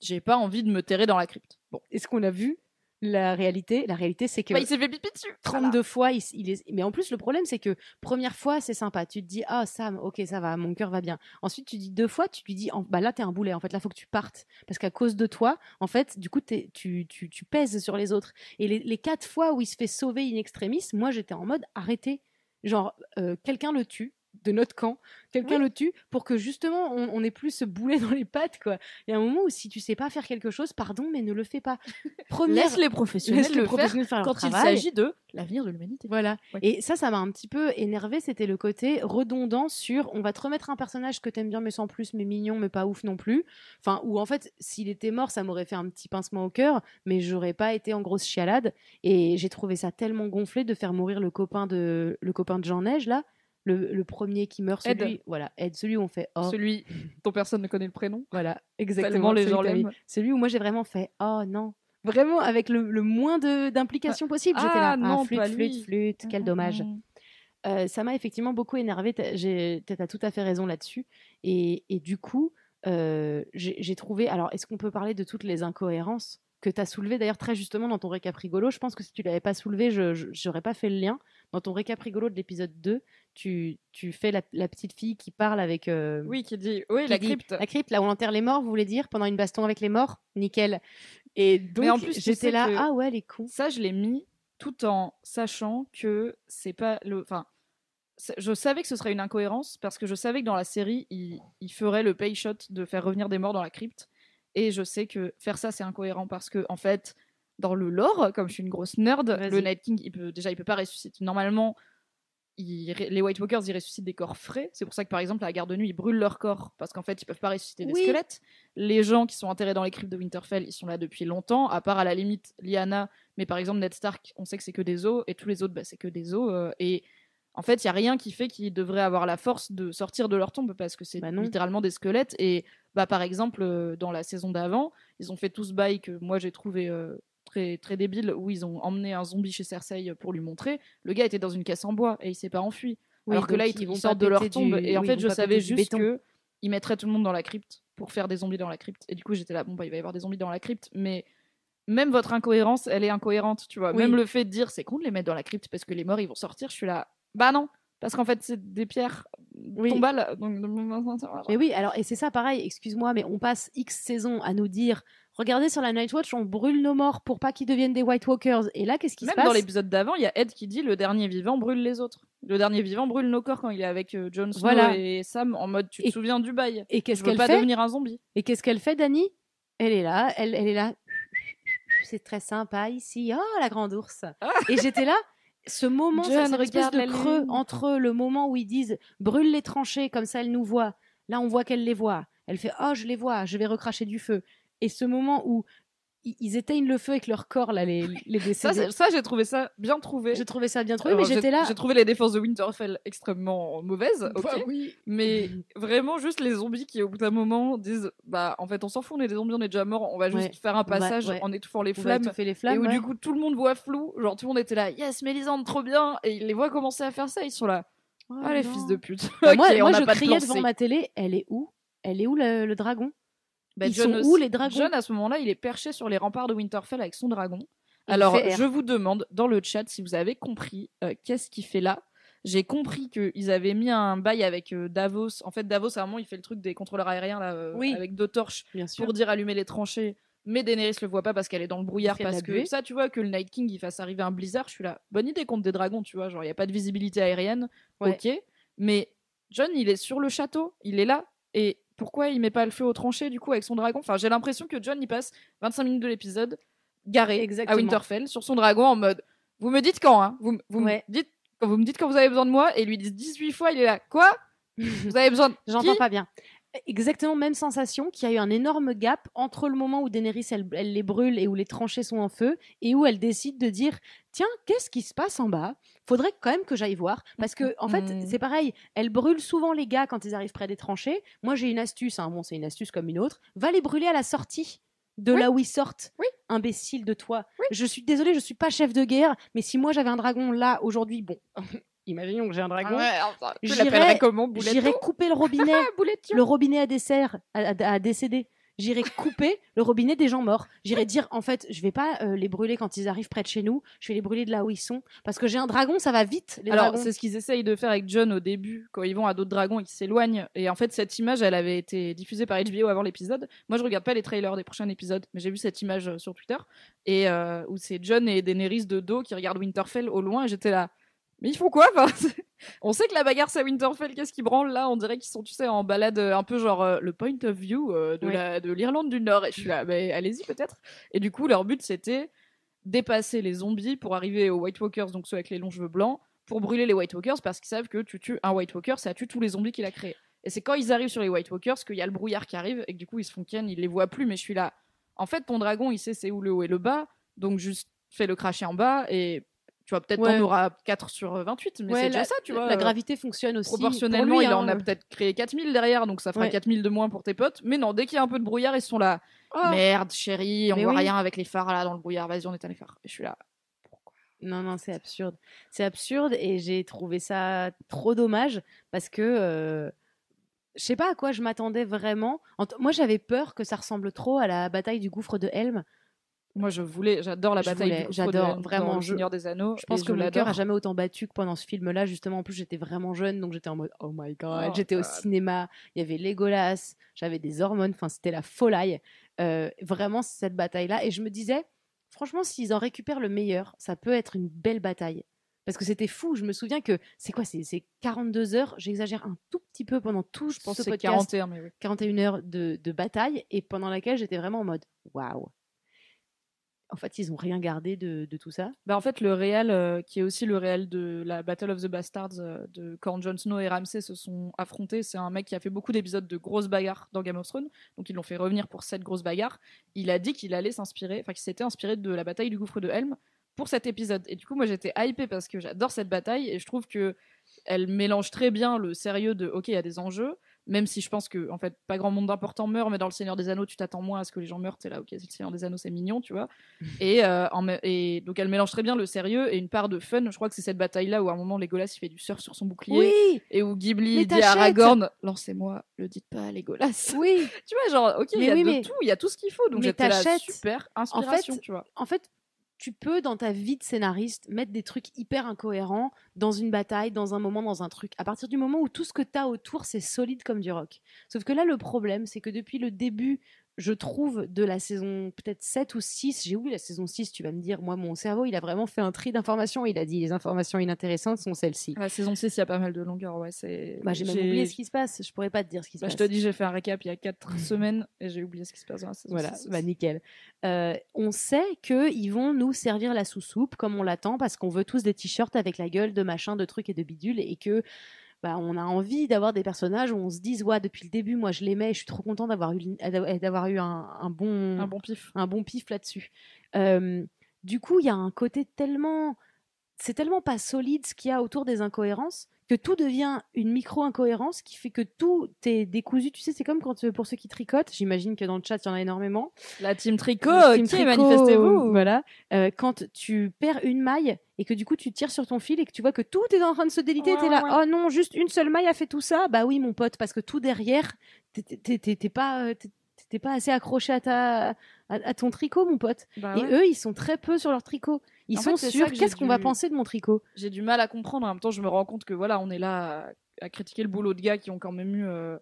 J'ai pas envie de me terrer dans la crypte. Bon. Est-ce qu'on a vu la réalité La réalité, c'est que. Bah, il s'est fait pipi dessus. 32 fois, il, est... mais en plus, le problème, c'est que première fois, c'est sympa. Tu te dis, ah, Sam, ok, ça va, mon cœur va bien. Ensuite, tu dis deux fois, tu lui dis, bah là, t'es un boulet. En fait, là, faut que tu partes. Parce qu'à cause de toi, en fait, du coup, tu, tu, tu pèses sur les autres. Et les, les quatre fois où il se fait sauver in extremis, moi, j'étais en mode, arrêtez. Genre, euh, quelqu'un le tue de notre camp, quelqu'un le tue pour que justement on, on ait plus ce boulet dans les pattes quoi. Il y a un moment où si tu sais pas faire quelque chose, pardon mais ne le fais pas. Première, Laisse les professionnels laisse les le professionnels faire faire leur quand il s'agit de l'avenir de l'humanité. Voilà. Ouais. Et ça, ça m'a un petit peu énervé. C'était le côté redondant sur on va te remettre un personnage que t'aimes bien, mais sans plus, mais mignon, mais pas ouf non plus. Enfin, ou en fait, s'il était mort, ça m'aurait fait un petit pincement au cœur, mais j'aurais pas été en grosse chialade. Et j'ai trouvé ça tellement gonflé de faire mourir le copain de, le copain de Jean Neige, là. Le, le premier qui meurt, Ed. celui, voilà, Ed, celui où on fait oh, Celui dont personne ne connaît le prénom. voilà, exactement. Les gens l'aiment. Celui où moi j'ai vraiment fait oh non, vraiment avec le, le moins d'implication possible. J'étais Ah, là, non, ah, flûte, flûte, flûte, quel dommage. Mm. Euh, ça m'a effectivement beaucoup énervé. Tu as tout à fait raison là-dessus. Et, et du coup, euh, j'ai j'ai trouvé. Alors, est-ce qu'on peut parler de toutes les incohérences que tu as soulevées? D'ailleurs très justement dans ton récap rigolo Je pense que si tu l'avais pas soulevé, je n'aurais pas fait le lien. Dans ton récap rigolo de l'épisode 2, tu, tu fais la, la petite fille qui parle avec. euh, Oui, qui dit. Oui, qui la dit- crypte. La crypte, là où on enterre les morts, vous voulez dire Pendant une baston avec les morts? Nickel. Et donc, Mais en plus, j'étais là, ah ouais, les cons. Ça, je l'ai mis tout en sachant que c'est pas le. Enfin, je savais que ce serait une incohérence parce que je savais que dans la série, il, il ferait le pay shot de faire revenir des morts dans la crypte. Et je sais que faire ça, c'est incohérent parce que, en fait, dans le lore, comme je suis une grosse nerd, le Night King, il peut, déjà, il peut pas ressusciter. Normalement, ils les White Walkers, ils ressuscitent des corps frais. C'est pour ça que, par exemple, à la garde de nuit, ils brûlent leurs corps parce qu'en fait, ils peuvent pas ressusciter des Oui. squelettes. Les gens qui sont enterrés dans les cryptes de Winterfell, ils sont là depuis longtemps, à part à la limite Lyanna. Mais par exemple, Ned Stark, on sait que c'est que des os, et tous les autres, bah, c'est que des os. euh, et en fait, il y a rien qui fait qu'ils devraient avoir la force de sortir de leur tombe parce que c'est Bah littéralement des squelettes. Et bah, par exemple, euh, dans la saison d'avant, ils ont fait tout ce bail que moi j'ai trouvé euh, très, très débile, où ils ont emmené un zombie chez Cersei pour lui montrer. Le gars était dans une caisse en bois et il s'est pas enfui. Oui, Alors que là, ils, ils vont ils sortent de leur tombe. du- Et en fait, je savais juste que ils mettraient tout le monde dans la crypte pour faire des zombies dans la crypte. Et du coup, j'étais là, bon, bah, il va y avoir des zombies dans la crypte. Mais même votre incohérence, elle est incohérente, tu vois. Oui. Même le fait de dire, c'est con de les mettre dans la crypte parce que les morts, ils vont sortir, je suis là, bah non. Parce qu'en fait, c'est des pierres Oui. tombales. Donc... Mais oui, alors, et c'est ça pareil, excuse-moi, mais on passe X saisons à nous dire regardez sur la Night Watch, on brûle nos morts pour pas qu'ils deviennent des White Walkers. Et là, qu'est-ce qui Même se passe dans l'épisode d'avant, il y a Ed qui dit le dernier vivant brûle les autres. Le dernier vivant brûle nos corps quand il est avec euh, Jon Snow Voilà. et Sam en mode tu te Et- souviens du bail. Et qu'est-ce qu'elle pas devenir un zombie. Et qu'est-ce qu'elle fait, Dani? Elle est là, elle, elle est là. C'est très sympa ici. Oh, la grande ours. Ah. Et j'étais là. Ce moment, John, cette espèce de creux entre le moment où ils disent brûle les tranchées, comme ça elle nous voit. Là, on voit qu'elle les voit. Elle fait oh, je les vois, je vais recracher du feu. Et ce moment où ils éteignent le feu avec leur corps, là, les, les Ça, décédés. ça j'ai trouvé ça bien trouvé. Je trouvais ça bien trouvé, Alors, mais j'ai- j'étais là. J'ai trouvé les défenses de Winterfell extrêmement mauvaises, ok. Bah oui. Mais vraiment juste les zombies qui au bout d'un moment disent bah en fait on s'en fout on est des zombies on est déjà morts on va juste Ouais. faire un passage ouais. en étouffant les On flammes les flammes. et où ouais. du coup tout le monde voit flou genre tout le monde était là yes Mélisande trop bien et ils les voient commencer à faire ça ils sont là Oh ah les non. fils de pute Bah, Ok, moi, moi je de criais devant ma télé. Elle est où? Elle est où le, le dragon? Bah, Ils Jon sont aussi- où, les dragons Jon à ce moment-là il est perché sur les remparts de Winterfell avec son dragon Il alors je vous demande dans le chat si vous avez compris euh, qu'est-ce qu'il fait là j'ai compris qu'ils avaient mis un bail avec euh, Davos. En fait, Davos, à un moment, il fait le truc des contrôleurs aériens là, euh, Oui. avec deux torches Bien sûr. pour dire allumer les tranchées. Mais Daenerys le voit pas parce qu'elle est dans le brouillard. Parce que ça, tu vois, que le Night King il fasse arriver un blizzard, je suis là. Bonne idée contre des dragons, tu vois. Genre, il y a pas de visibilité aérienne. Ouais. Ok. Mais John, il est sur le château. Il est là. Et pourquoi il met pas le feu aux tranchées, du coup, avec son dragon? Enfin, j'ai l'impression que John, il passe 25 minutes de l'épisode garé Exactement. à Winterfell sur son dragon en mode Vous me dites quand, hein? Vous, vous, Ouais. me dites, quand vous me dites quand vous avez besoin de moi. Et lui disent 18 fois, il est là. Quoi? Vous avez besoin de. J'entends pas bien. Exactement même sensation qu'il y a eu un énorme gap entre le moment où Daenerys elle, elle les brûle et où les tranchées sont en feu et où elle décide de dire tiens qu'est-ce qui se passe en bas? Faudrait quand même que j'aille voir parce que en fait Mm. c'est pareil elle brûle souvent les gars quand ils arrivent près des tranchées moi j'ai une astuce hein. bon c'est une astuce comme une autre va les brûler à la sortie de Oui. là où ils sortent Oui. imbécile de toi je suis désolée je suis pas chef de guerre mais si moi j'avais un dragon là aujourd'hui bon imaginons que j'ai un dragon Ah J'irais- l'appellerais comment couper le robinet le robinet à dessert, à, à- à décéder. J'irai couper le robinet des gens morts. J'irai dire, en fait, je vais pas euh, les brûler quand ils arrivent près de chez nous. Je vais les brûler de là où ils sont. Parce que j'ai un dragon, ça va vite, les Alors, c'est ce qu'ils essayent de faire avec John au début, quand ils vont à d'autres dragons et qu'ils s'éloignent. Et en fait, cette image, elle avait été diffusée par HBO avant l'épisode. Moi, je regarde pas les trailers des prochains épisodes, mais j'ai vu cette image euh, sur Twitter. Et euh, où c'est John et Daenerys de dos qui regardent Winterfell au loin. Et j'étais là. Mais ils font quoi Enfin, On sait que la bagarre c'est à Winterfell, qu'est-ce qui branle là? On dirait qu'ils sont, tu sais, en balade euh, un peu genre euh, le point of view euh, de Ouais. la- de l'Irlande du Nord. Et je suis là, mais allez-y peut-être. Et du coup, leur but c'était dépasser les zombies pour arriver aux White Walkers, donc ceux avec les longs cheveux blancs, pour brûler les White Walkers parce qu'ils savent que tu tues un White Walker, ça tue tous les zombies qu'il a créés. Et c'est quand ils arrivent sur les White Walkers qu'il y a le brouillard qui arrive et que du coup ils se font ken, ils les voient plus, mais je suis là. En fait, ton dragon il sait c'est où le haut et le bas, donc juste fais le cracher en bas et tu vois, peut-être Ouais. t'en auras 4 sur 28, mais Ouais, c'est déjà ça, tu vois. La euh, gravité fonctionne aussi. Proportionnellement, lui, il en hein. a peut-être créé 4000 derrière, donc ça fera Ouais. 4000 de moins pour tes potes. Mais non, dès qu'il y a un peu de brouillard, ils sont là. Oh. Merde, chérie, on Mais voit oui. rien avec les phares là dans le brouillard, vas-y, on éteint les phares. Et je suis là. Non, non, c'est absurde. C'est absurde et j'ai trouvé ça trop dommage parce que euh, je sais pas à quoi je m'attendais vraiment. Moi, j'avais peur que ça ressemble trop à la bataille du gouffre de Helm. Moi, je voulais, j'adore la Je bataille j'adore, vraiment, dans Seigneur des Anneaux. Je pense que mon cœur a jamais autant battu que pendant ce film-là. Justement, en plus, j'étais vraiment jeune, donc j'étais en mode oh my god. Oh j'étais au cinéma, il y avait Legolas, j'avais des hormones, enfin, c'était la folie. Euh, vraiment, cette bataille-là. Et je me disais, franchement, s'ils en récupèrent le meilleur, ça peut être une belle bataille. Parce que c'était fou. Je me souviens que c'est quoi C'est c'est 42 heures, j'exagère un tout petit peu pendant tout Je pense ce podcast. 41, mais oui. 41 heures de, de bataille et pendant laquelle j'étais vraiment en mode waouh. En fait, ils ont rien gardé de, tout ça? Bah en fait, le réel, euh, qui est aussi le réel de la Battle of the Bastards, euh, de quand Jon Snow et Ramsay se sont affrontés, c'est un mec qui a fait beaucoup d'épisodes de grosses bagarres dans Game of Thrones, donc ils l'ont fait revenir pour cette grosse bagarre. Il a dit qu'il allait s'inspirer, enfin qu'il s'était inspiré de la bataille du gouffre de Helm pour cet épisode. Et du coup, moi j'étais hypée parce que j'adore cette bataille et je trouve que elle mélange très bien le sérieux de ok, il y a des enjeux, même si je pense que en fait pas grand monde d'important meurt mais dans le Seigneur des Anneaux tu t'attends moins à ce que les gens meurent. T'es là ok c'est le Seigneur des Anneaux c'est mignon tu vois. Et, euh, en et donc elle mélange très bien le sérieux et une part de fun. Je crois que c'est cette bataille là où à un moment Legolas il fait du surf sur son bouclier Oui, et où Ghibli dit à Aragorn lancez-moi le dites pas à Legolas. Oui. tu vois genre ok il y a oui, de mais- tout il y a tout ce qu'il faut. Donc j'étais là super inspiration tu vois. En fait, tu peux dans ta vie de scénariste mettre des trucs hyper incohérents dans une bataille, dans un moment, dans un truc. À partir du moment où tout ce que tu as autour, c'est solide comme du rock. Sauf que là, le problème, c'est que depuis le début, je trouve, de la saison peut-être 7 ou 6, j'ai oublié la saison 6, tu vas me dire, moi, mon cerveau, il a vraiment fait un tri d'informations. Il a dit, les informations inintéressantes sont celles-ci. la saison 6 il y a pas mal de longueur ouais c'est Bah, j'ai même oublié ce qui se passe. Je pourrais pas te dire ce qui se Bah, je passe. te dis, j'ai fait un récap il y a 4 semaines et j'ai oublié ce qui se passe dans la saison Voilà, six. bah nickel. Euh, on sait qu'ils vont nous servir la sous-soupe comme on l'attend parce qu'on veut tous des t-shirts avec la gueule de machin, de trucs et de bidules et que bah, on a envie d'avoir des personnages où on se dise ouais depuis le début moi je l'aimais, je suis trop content d'avoir eu d'avoir eu un, un bon un bon pif. un bon pif là-dessus. Euh, du coup, il y a un côté tellement. C'est tellement pas solide ce qu'il y a autour des incohérences que tout devient une micro-incohérence qui fait que tout est décousu. Tu sais, c'est comme quand, euh, pour ceux qui tricotent, j'imagine que dans le chat, il y en a énormément. La team tricot, Le team tricot, manifestez-vous. Voilà. Euh, quand tu perds une maille et que du coup tu tires sur ton fil et que tu vois que tout est en train de se déliter, Ouais, t'es là, ouais. oh non, juste une seule maille a fait tout ça. Bah oui, mon pote, parce que tout derrière, t'es- pas, euh, pas assez accroché à ta, à, à ton tricot, mon pote. Bah et eux, ils sont très peu sur leur tricot. Ils En sont fait, j'ai Qu'est-ce qu'on va penser de mon tricot J'ai du mal à comprendre. En même temps, je me rends compte que voilà, on est là à, à critiquer le boulot de gars qui ont quand même eu euh,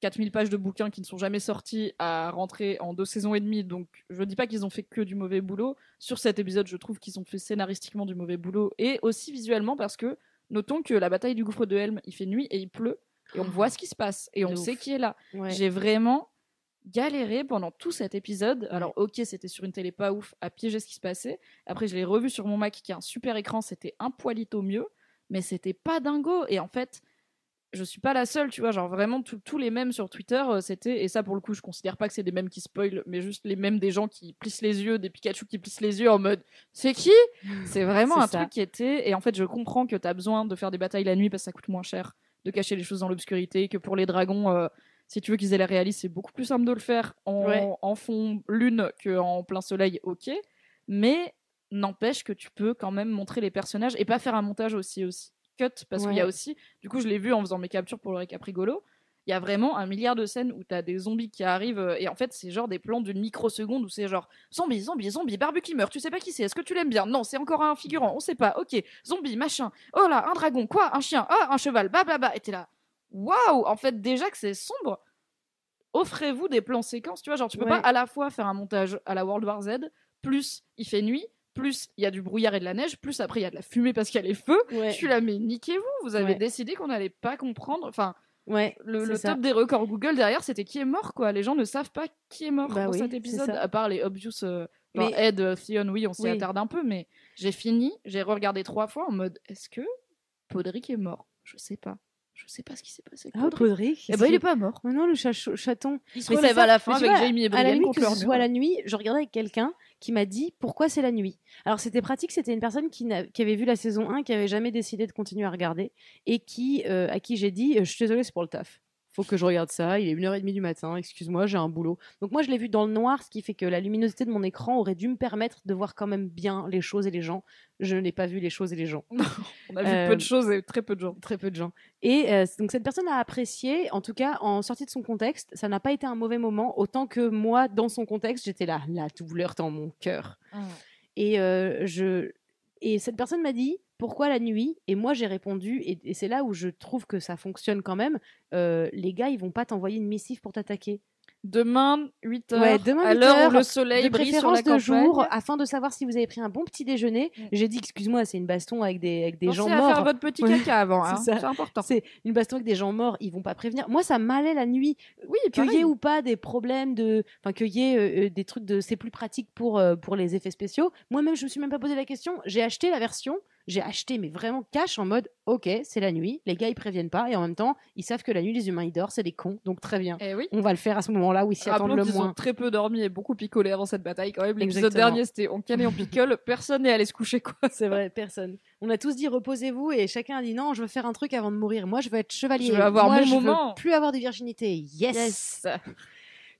4000 pages de bouquins qui ne sont jamais sortis à rentrer en deux saisons et demie. Donc, je dis pas qu'ils ont fait que du mauvais boulot. Sur cet épisode, je trouve qu'ils ont fait scénaristiquement du mauvais boulot et aussi visuellement parce que notons que la bataille du gouffre de Helm, il fait nuit et il pleut et on voit ce qui se passe et on De sait ouf. qui est là. Ouais. J'ai vraiment galéré pendant tout cet épisode. Alors, ok, c'était sur une télé pas ouf à piéger ce qui se passait. Après, je l'ai revu sur mon Mac qui a un super écran. C'était un poilito mieux, mais c'était pas dingo. Et en fait, je suis pas la seule, tu vois. Genre, vraiment, tout- tous les mêmes sur Twitter, euh, c'était. Et ça, pour le coup, je considère pas que c'est des mêmes qui spoilent, mais juste les mêmes des gens qui plissent les yeux, des Pikachu qui plissent les yeux en mode C'est qui? C'est vraiment un ça. truc qui était. Et en fait, je comprends que t'as besoin de faire des batailles la nuit parce que ça coûte moins cher de cacher les choses dans l'obscurité, que pour les dragons. euh, si tu veux qu'ils aient l'air réalistes, c'est beaucoup plus simple de le faire en, Ouais. en fond lune qu'en plein soleil, ok. Mais n'empêche que tu peux quand même montrer les personnages et pas faire un montage aussi, aussi cut. Parce qu'il y a aussi, du coup, je l'ai vu en faisant mes captures pour le récap rigolo. Il y a vraiment un milliard de scènes où t'as des zombies qui arrivent euh, et en fait c'est genre des plans d'une microseconde où c'est genre zombie, zombie, zombie, barbu qui meurt, tu sais pas qui c'est, est-ce que tu l'aimes bien? Non, c'est encore un figurant, on sait pas, ok, zombie, machin, oh là, un dragon, quoi, un chien, ah, un cheval, blablabla, et t'es là, waouh, en fait déjà que c'est sombre, offrez-vous des plans séquences, tu vois, genre tu peux Ouais. pas à la fois faire un montage à la World War Z, plus il fait nuit, plus il y a du brouillard et de la neige, plus après il y a de la fumée parce qu'il y a les feux. Ouais. Je suis là, mais niquez-vous, vous avez Ouais. décidé qu'on allait pas comprendre. Enfin, Ouais, le, top des records Google derrière, c'était qui est mort, quoi. Les gens ne savent pas qui est mort Bah dans oui, cet épisode, à part les obvious. euh, genre Mais- Ed, euh, Theon, oui, on s'y Oui. attarde un peu, mais j'ai fini, j'ai regardé trois fois en mode est-ce que Podrick est mort? Je sais pas. Je sais pas ce qui s'est passé. avec Ah, Podrick. Eh ben, il est pas mort. Oh non, le chat- chaton. Il se relève à la fin avec vois, Jamie et à la nuit, que ce soit la nuit, je regardais avec quelqu'un qui m'a dit pourquoi c'est la nuit? Alors c'était pratique, c'était une personne qui avait vu la saison 1, qui avait jamais décidé de continuer à regarder et qui, euh, à qui j'ai dit euh, je suis désolée, c'est pour le taf. Faut que je regarde ça, il est 1h30 du matin, excuse-moi, j'ai un boulot. Donc moi je l'ai vu dans le noir, ce qui fait que la luminosité de mon écran aurait dû me permettre de voir quand même bien les choses et les gens. Je n'ai pas vu les choses et les gens. On a vu Euh, peu de choses et très peu de gens. Très peu de gens. Et euh, donc cette personne a apprécié, en tout cas en sortie de son contexte, ça n'a pas été un mauvais moment, autant que moi, dans son contexte, j'étais là, la douleur dans mon cœur. Et, euh, je... et cette personne m'a dit, pourquoi la nuit? Et moi j'ai répondu, et, c'est là où je trouve que ça fonctionne quand même, euh, les gars, ils vont pas t'envoyer une missive pour t'attaquer. Demain, 8h, Ouais, demain, à l'heure 8 où le heures, soleil de brille sur la de campagne. jour, afin de savoir si vous avez pris un bon petit déjeuner. J'ai dit, excuse-moi, c'est une baston avec des, avec des Pensez gens à morts. faire votre petit caca avant, hein, c'est important. C'est une baston avec des gens morts, ils vont pas prévenir. Moi, ça m'allait la nuit. Oui, Qu'il y ait ou pas des problèmes de. Enfin, qu'il y ait euh, euh, des trucs de. C'est plus pratique pour, euh, pour les effets spéciaux. Moi-même, je me suis même pas posé la question. J'ai acheté la version. J'ai acheté, mais vraiment cash en mode ok, c'est la nuit. Les gars, ils préviennent pas. Et en même temps, ils savent que la nuit, les humains, ils dorment. C'est des cons. Donc, très bien. Eh oui. On va le faire à ce moment-là où ils s'y attendent le qu'ils moins. ont très peu dormi et beaucoup picolé avant cette bataille quand même. L'épisode dernier, c'était on canne et on picole. Personne n'est allé se coucher, quoi. C'est vrai, personne. On a tous dit reposez-vous et chacun a dit non, je veux faire un truc avant de mourir. Moi, je veux être chevalier. Je veux avoir Moi, mon je moment. Veux plus avoir de virginité. Yes.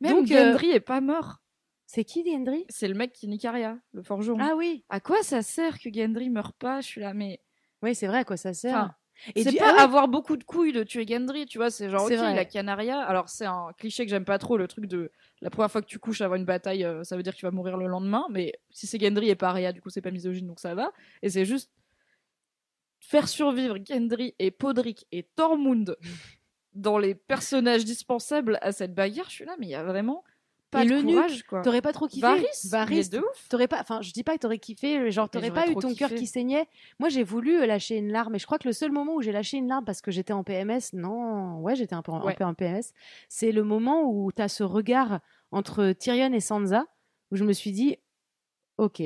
Même Donc, euh, Gendry est pas mort. C'est qui Gendry? C'est le mec qui nique Arya, le forgeron. Ah oui. À quoi ça sert que Gendry meurt pas? Je suis là, mais. Oui, c'est vrai à quoi ça sert. Enfin, et c'est pas ah ouais, avoir beaucoup de couilles de tuer Gendry, tu vois. C'est genre, ok, vrai. il a Canaria. Alors, c'est un cliché que j'aime pas trop, le truc de la première fois que tu couches avant une bataille, euh, ça veut dire que tu vas mourir le lendemain. Mais si c'est Gendry et pas Arya, du coup, c'est pas misogyne, donc ça va. Et c'est juste faire survivre Gendry et Podrick et Tormund dans les personnages dispensables à cette bagarre. Je suis là, mais il y a vraiment pas Et de le nuque, courage, quoi. T'aurais pas trop kiffé Varys, Varys, de ouf. T'aurais pas, enfin, je dis pas que t'aurais kiffé, genre t'aurais pas eu ton cœur qui saignait. Moi, j'ai voulu euh, lâcher une larme, et je crois que le seul moment où j'ai lâché une larme parce que j'étais en PMS, non, ouais, j'étais un peu en, un Ouais. peu en PMS, c'est le moment où t'as ce regard entre Tyrion et Sansa, où je me suis dit, ok,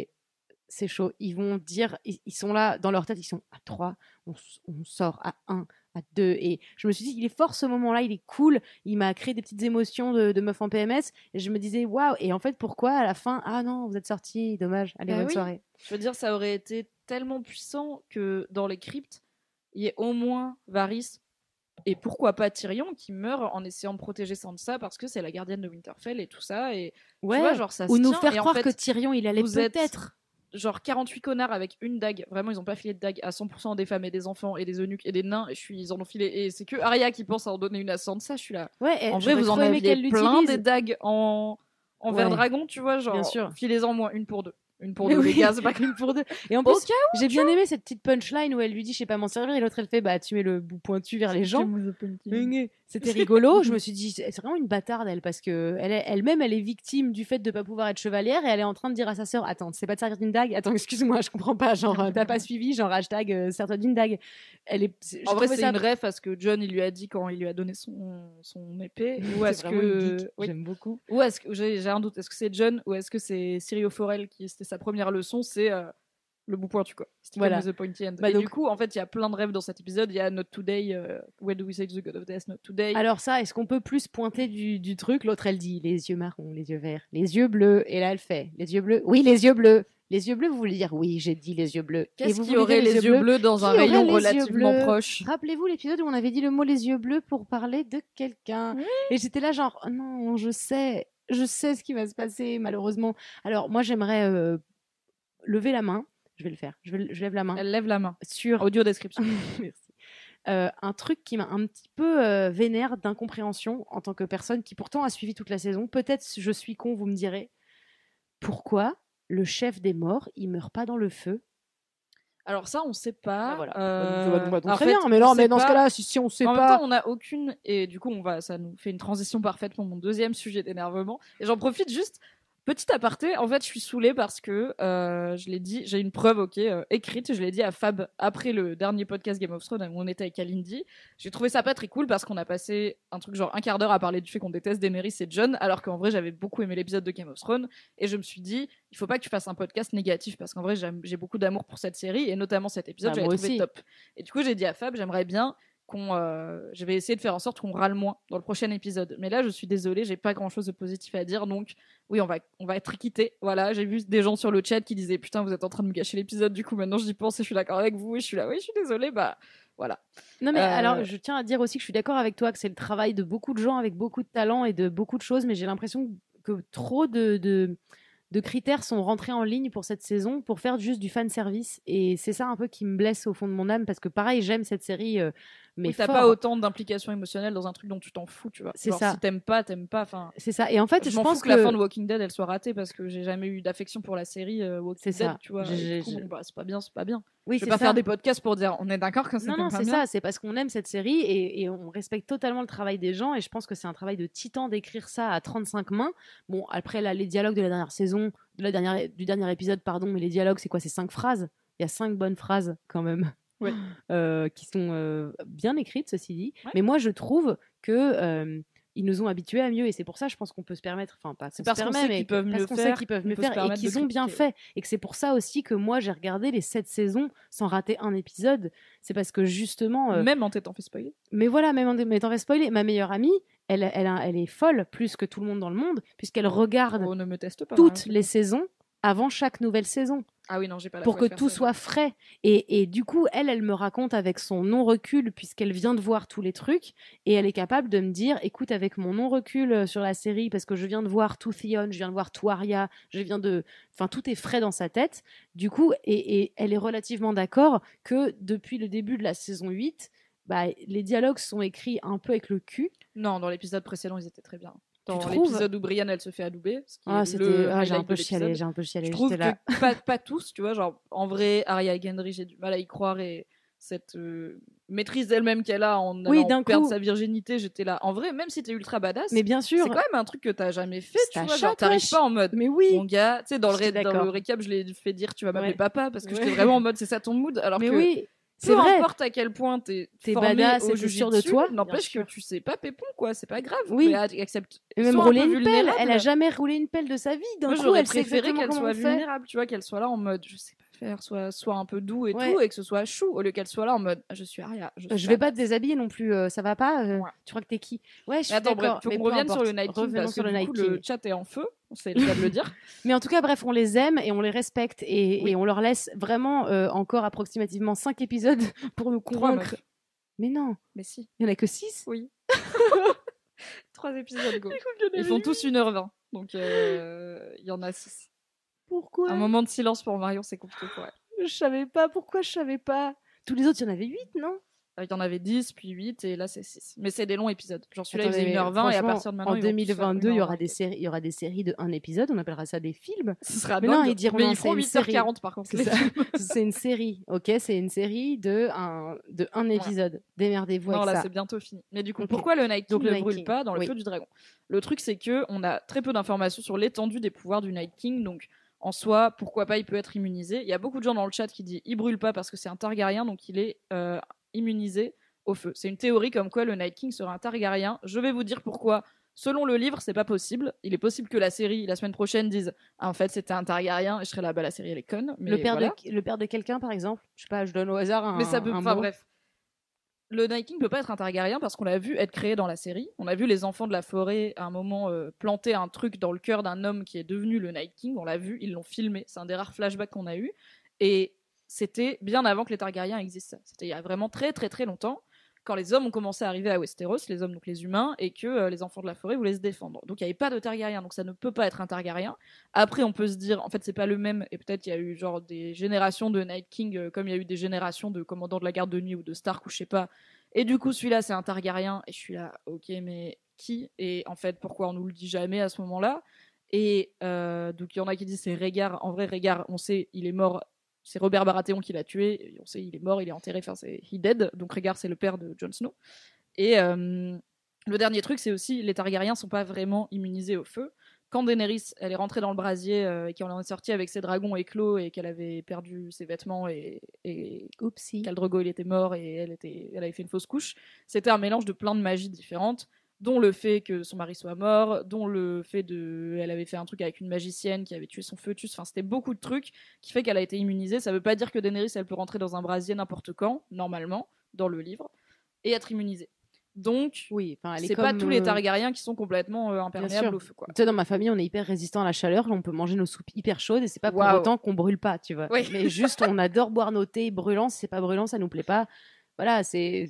c'est chaud. Ils vont dire, ils, ils sont là dans leur tête, ils sont à 3, on, on sort à 1, à 2. Et je me suis dit, il est fort ce moment-là, il est cool. Il m'a créé des petites émotions de, de meuf en PMS. Et je me disais, waouh. Et en fait, pourquoi à la fin, ah non, vous êtes sortis, dommage, allez, Bah bonne oui. soirée. Je veux dire, ça aurait été tellement puissant que dans les cryptes, il y ait au moins Varys et pourquoi pas Tyrion qui meurt en essayant de protéger Sansa parce que c'est la gardienne de Winterfell et tout ça. Et Ouais. tu vois, genre ça Ou se nous tient. faire Et en croire fait, que Tyrion, il allait peut-être. Genre 48 connards avec une dague. Vraiment, ils ont pas filé de dague à 100% des femmes et des enfants et des eunuques et des nains. Et je suis, ils en ont filé. Et c'est que Arya qui pense à en donner une à Sansa. Je suis là. Ouais, en vrai, vous en aviez plein des dagues en, en verre Ouais. dragon, tu vois. Genre, Bien sûr. filez-en moins une pour deux. Une pour deux, oui, les gars, c'est pas une pour deux. Et en plus, j'ai bien aimé cette petite punchline où elle lui dit, je sais pas m'en servir, et l'autre elle fait, bah tu mets le bout pointu vers les gens. C'était rigolo. Je me suis dit, c'est vraiment une bâtarde, elle, parce que elle-même, elle est victime du fait de pas pouvoir être chevalière et elle est en train de dire à sa sœur, attends, c'est pas de servir d'une dague? Attends, excuse-moi, je comprends pas. Genre, euh, t'as pas suivi, genre hashtag euh, sers-toi d'une dague. Elle est. je En vrai, c'est ça- une ref à ce que John il lui a dit quand il lui a donné son, son épée. Ou est-ce que. Oui. J'aime beaucoup. Ou est-ce que. J'ai j'ai un doute. Est-ce que c'est John ou est-ce que c'est Sirio Forel qui c'était sa première leçon C'est euh, le bout pointu, quoi. Stick Voilà. the pointy end. Bah Et donc- du coup, en fait, il y a plein de rêves dans cet épisode. Il y a Not Today, euh, Where do we say to the God of Death, Not Today. Alors ça, est-ce qu'on peut plus pointer du, du truc? L'autre, elle dit les yeux marrons, les yeux verts, les yeux bleus. Et là, elle fait les yeux bleus. Oui, les yeux bleus. Les yeux bleus, vous voulez dire oui, j'ai dit les yeux bleus. Qu'est-ce qui aurait les yeux bleus dans Qui un rayon relativement proche? Rappelez-vous l'épisode où on avait dit le mot les yeux bleus pour parler de quelqu'un. Et j'étais là genre, oh non, je sais, je sais ce qui va se passer, malheureusement. Alors, moi, j'aimerais euh, lever la main. Je vais le faire. Je, vais, je lève la main. Elle lève la main. Sur Audio description. Merci. Euh, un truc qui m'a un petit peu euh, vénère d'incompréhension en tant que personne qui pourtant a suivi toute la saison. Peut-être je suis con, vous me direz. Pourquoi le chef des morts, il meurt pas dans le feu? Alors ça, on sait pas. Ah, voilà. Euh, Bah, bah, donc en très fait, bien, mais on non, mais dans ce cas-là, si, si on sait en pas. même temps, on n'a aucune et du coup, on va, ça nous fait une transition parfaite pour mon deuxième sujet d'énervement. Et j'en profite juste. Petit aparté, en fait, je suis saoulée parce que euh, je l'ai dit, j'ai une preuve, ok, euh, écrite. Je l'ai dit à Fab après le dernier podcast Game of Thrones où on était avec Kalindi. J'ai trouvé ça pas très cool parce qu'on a passé un truc genre un quart d'heure à parler du fait qu'on déteste Daenerys et John, alors qu'en vrai, j'avais beaucoup aimé l'épisode de Game of Thrones et je me suis dit, il faut pas que tu fasses un podcast négatif parce qu'en vrai, j'ai beaucoup d'amour pour cette série et notamment cet épisode, Bah, j'avais trouvé aussi. top. Et du coup, j'ai dit à Fab, j'aimerais bien qu'on, euh, je vais essayer de faire en sorte qu'on râle moins dans le prochain épisode. Mais là, je suis désolée, j'ai pas grand chose de positif à dire, donc oui, on va, on va être quitté. Voilà, j'ai vu des gens sur le chat qui disaient putain, vous êtes en train de me gâcher l'épisode. Du coup, maintenant, j'y pense et je suis d'accord avec vous. Et je suis là, oui, je suis désolée. Bah, voilà. Non, mais Euh, alors, je tiens à dire aussi que je suis d'accord avec toi que c'est le travail de beaucoup de gens avec beaucoup de talent et de beaucoup de choses, mais j'ai l'impression que trop de, de, de critères sont rentrés en ligne pour cette saison pour faire juste du fan service. Et c'est ça un peu qui me blesse au fond de mon âme parce que, pareil, j'aime cette série. euh, mais t'as pas autant d'implication émotionnelle dans un truc dont tu t'en fous, tu vois. C'est ça. Si t'aimes pas, t'aimes pas. Enfin, C'est ça. Et en fait, je, je, m'en pense fous que, la fin de Walking Dead elle soit ratée parce que j'ai jamais eu d'affection pour la série euh, Walking C'est Dead, ça. tu vois. Bah, c'est pas bien, c'est pas bien. oui, je vais c'est pas ça. faire des podcasts pour dire on est d'accord quand c'est Non, non, c'est ça. C'est parce qu'on aime cette série et, et on respecte totalement le travail des gens. Et je pense que c'est un travail de titan d'écrire ça à 35 mains. Bon, après, là, les dialogues de la dernière saison, de la dernière, du dernier épisode, pardon, mais les dialogues, c'est quoi? C'est cinq phrases? Il y a cinq bonnes phrases quand même. Ouais. euh, qui sont euh, bien écrites, ceci dit. Ouais. Mais moi, je trouve que ils nous ont habitués à mieux, et c'est pour ça, je pense qu'on peut se permettre, enfin pas C'est parce se qu'on sait mais qu'ils peuvent mieux qu'on sait faire, qu'ils peuvent mieux faire et qu'ils ont bien fait, et que c'est pour ça aussi que moi j'ai regardé les sept saisons sans rater un épisode. C'est parce que justement, euh, Même en t'étant fait spoiler. mais voilà, même en m'étant fait spoiler, ma meilleure amie, elle, elle, est folle plus que tout le monde dans le monde, puisqu'elle regarde Oh, ne me teste pas. toutes hein. les saisons avant chaque nouvelle saison Ah oui, non, j'ai pas la pour que tout ça, soit frais. Et, et du coup, elle, elle me raconte avec son non-recul, puisqu'elle vient de voir tous les trucs, et elle est capable de me dire, écoute, avec mon non-recul euh, sur la série, parce que je viens de voir tout Theon, je viens de voir tout Arya, je viens de... Enfin, tout est frais dans sa tête. Du coup, et, et elle est relativement d'accord que depuis le début de la saison 8, bah, les dialogues sont écrits un peu avec le cul. Non, dans l'épisode précédent, ils étaient très bien. Dans trouves l'épisode où Brienne, elle se fait adouber. ce qui Ah, c'était... Ah, j'ai un peu chialé, j'ai un peu chialé. Je trouve j'étais là. que pas, pas tous, tu vois, genre en vrai, Arya Gendry, j'ai du mal à y croire et cette euh, maîtrise d'elle-même qu'elle a en Oui, allant perdre sa virginité, j'étais là. En vrai, même si t'es ultra badass, Mais bien c'est sûr, quand même un truc que t'as jamais fait, C'est tu vois, genre t'arrives pas en mode. mais oui. Mon gars, tu sais, dans, le ré- dans récap, je l'ai fait dire, tu vas m'appeler Ouais. papa, parce que Ouais. j'étais vraiment en mode, c'est ça ton mood, alors mais que oui, c'est vrai. importe à quel point t'es formé badass et sûr de toi, n'empêche que tu sais pas pépon, quoi, c'est pas grave. Oui. Mais accepte. Et même un rouler une pelle. Elle a jamais roulé une pelle de sa vie. D'un coup, elle préféré qu'elle soit vulnérable, tu vois, qu'elle soit là en mode je sais pas faire, soit, soit un peu doux et Ouais. tout, et que ce soit chou, au lieu qu'elle soit là en mode je suis Arya. Je, Je suis vais pas te déshabiller non plus, euh, ça va pas euh, Ouais. Tu crois que t'es qui? Ouais, je suis Mais attends, bref, d'accord. faut qu'on revienne sur le Night King parce sur que le du Night coup, King. le chat est en feu, c'est le cas de le dire. Mais en tout cas, bref, on les aime et on les respecte et, Oui. et on leur laisse vraiment euh, encore approximativement 5 épisodes pour nous convaincre. Mais non, Mais si, il y en a que 6 oui. Trois épisodes, go. Ils font tous 1h20, donc euh, il y en a 6. Pourquoi? Un moment de silence pour Marion, c'est compliqué pour elle. Je savais pas, pourquoi je savais pas? Tous les autres, il y en avait 8, non? Il y en avait 10, puis 8, et là c'est 6. Mais c'est des longs épisodes. Genre celui-là, il Attendez, faisait mais 1h20, et à partir de maintenant, en ils vont tous faire 2022, il y aura 1h20. des séries, il y aura des séries de un épisode, on appellera ça des films. Ce sera Mais non, ils diront Mais non, ils feront c'est une 8h40 par contre. C'est une série, ok? C'est une série de un, de un épisode. Démerdez-vous Non, avec là, ça. c'est bientôt fini. Mais du coup, pourquoi le Night King ne brûle pas dans le feu du dragon? Le truc, c'est que on a très peu d'informations sur l'étendue des pouvoirs du Night King. Donc, en soi, pourquoi pas, il peut être immunisé. Il y a beaucoup de gens dans le chat qui disent il brûle pas parce que c'est un Targaryen, donc il est euh, immunisé au feu. C'est une théorie comme quoi le Night King serait un Targaryen. Je vais vous dire pourquoi. Selon le livre, c'est pas possible. Il est possible que la série, la semaine prochaine, dise ah, en fait c'était un Targaryen et je serais là, bah la série elle est conne. Mais le père voilà. de le père de quelqu'un, par exemple? Je sais pas, je donne au hasard un. Mais ça peut. Enfin bref. Le Night King peut pas être un Targaryen parce qu'on l'a vu être créé dans la série. On a vu les enfants de la forêt à un moment euh, planter un truc dans le cœur d'un homme qui est devenu le Night King. On l'a vu, ils l'ont filmé. C'est un des rares flashbacks qu'on a eu. Et c'était bien avant que les Targaryens existent. C'était il y a vraiment très très très longtemps. Quand les hommes ont commencé à arriver à Westeros, les hommes donc les humains, et que euh, les enfants de la forêt voulaient se défendre. Donc il n'y avait pas de Targaryen, donc ça ne peut pas être un Targaryen. Après, on peut se dire, en fait, c'est pas le même, et peut-être il y a eu genre des générations de Night King, euh, comme il y a eu des générations de commandants de la garde de nuit ou de Stark ou je sais pas. Et du coup, celui-là, c'est un Targaryen, et je suis là, ok, mais qui? Et en fait, pourquoi on nous le dit jamais à ce moment-là? Et euh, donc, il y en a qui disent c'est Rhaegar. En vrai, Rhaegar, on sait, il est mort. C'est Robert Baratheon qui l'a tué. et On sait, il est mort, il est enterré. Enfin, c'est he dead. Donc, Rhaegar, c'est le père de Jon Snow. Et euh, le dernier truc, c'est aussi les Targaryens sont pas vraiment immunisés au feu. Quand Daenerys, elle est rentrée dans le brasier euh, et qu'elle en est sortie avec ses dragons éclos et qu'elle avait perdu ses vêtements et, et Oupsie. Khal Drogo il était mort et elle était elle avait fait une fausse couche c'était un mélange de plein de magies différentes dont le fait que son mari soit mort dont le fait de elle avait fait un truc avec une magicienne qui avait tué son foetus enfin c'était beaucoup de trucs qui fait qu'elle a été immunisée ça veut pas dire que Daenerys elle peut rentrer dans un brasier n'importe quand normalement dans le livre et être immunisée donc Oui, c'est pas tous les euh, Targaryens qui sont complètement euh, imperméables au feu quoi Tu sais, dans ma famille, on est hyper résistant à la chaleur. On peut manger nos soupes hyper chaudes et c'est pas pour autant qu'on brûle pas, tu vois. Oui. Mais juste, on adore boire nos thés brûlants. Si c'est pas brûlant, ça nous plaît pas. Voilà, c'est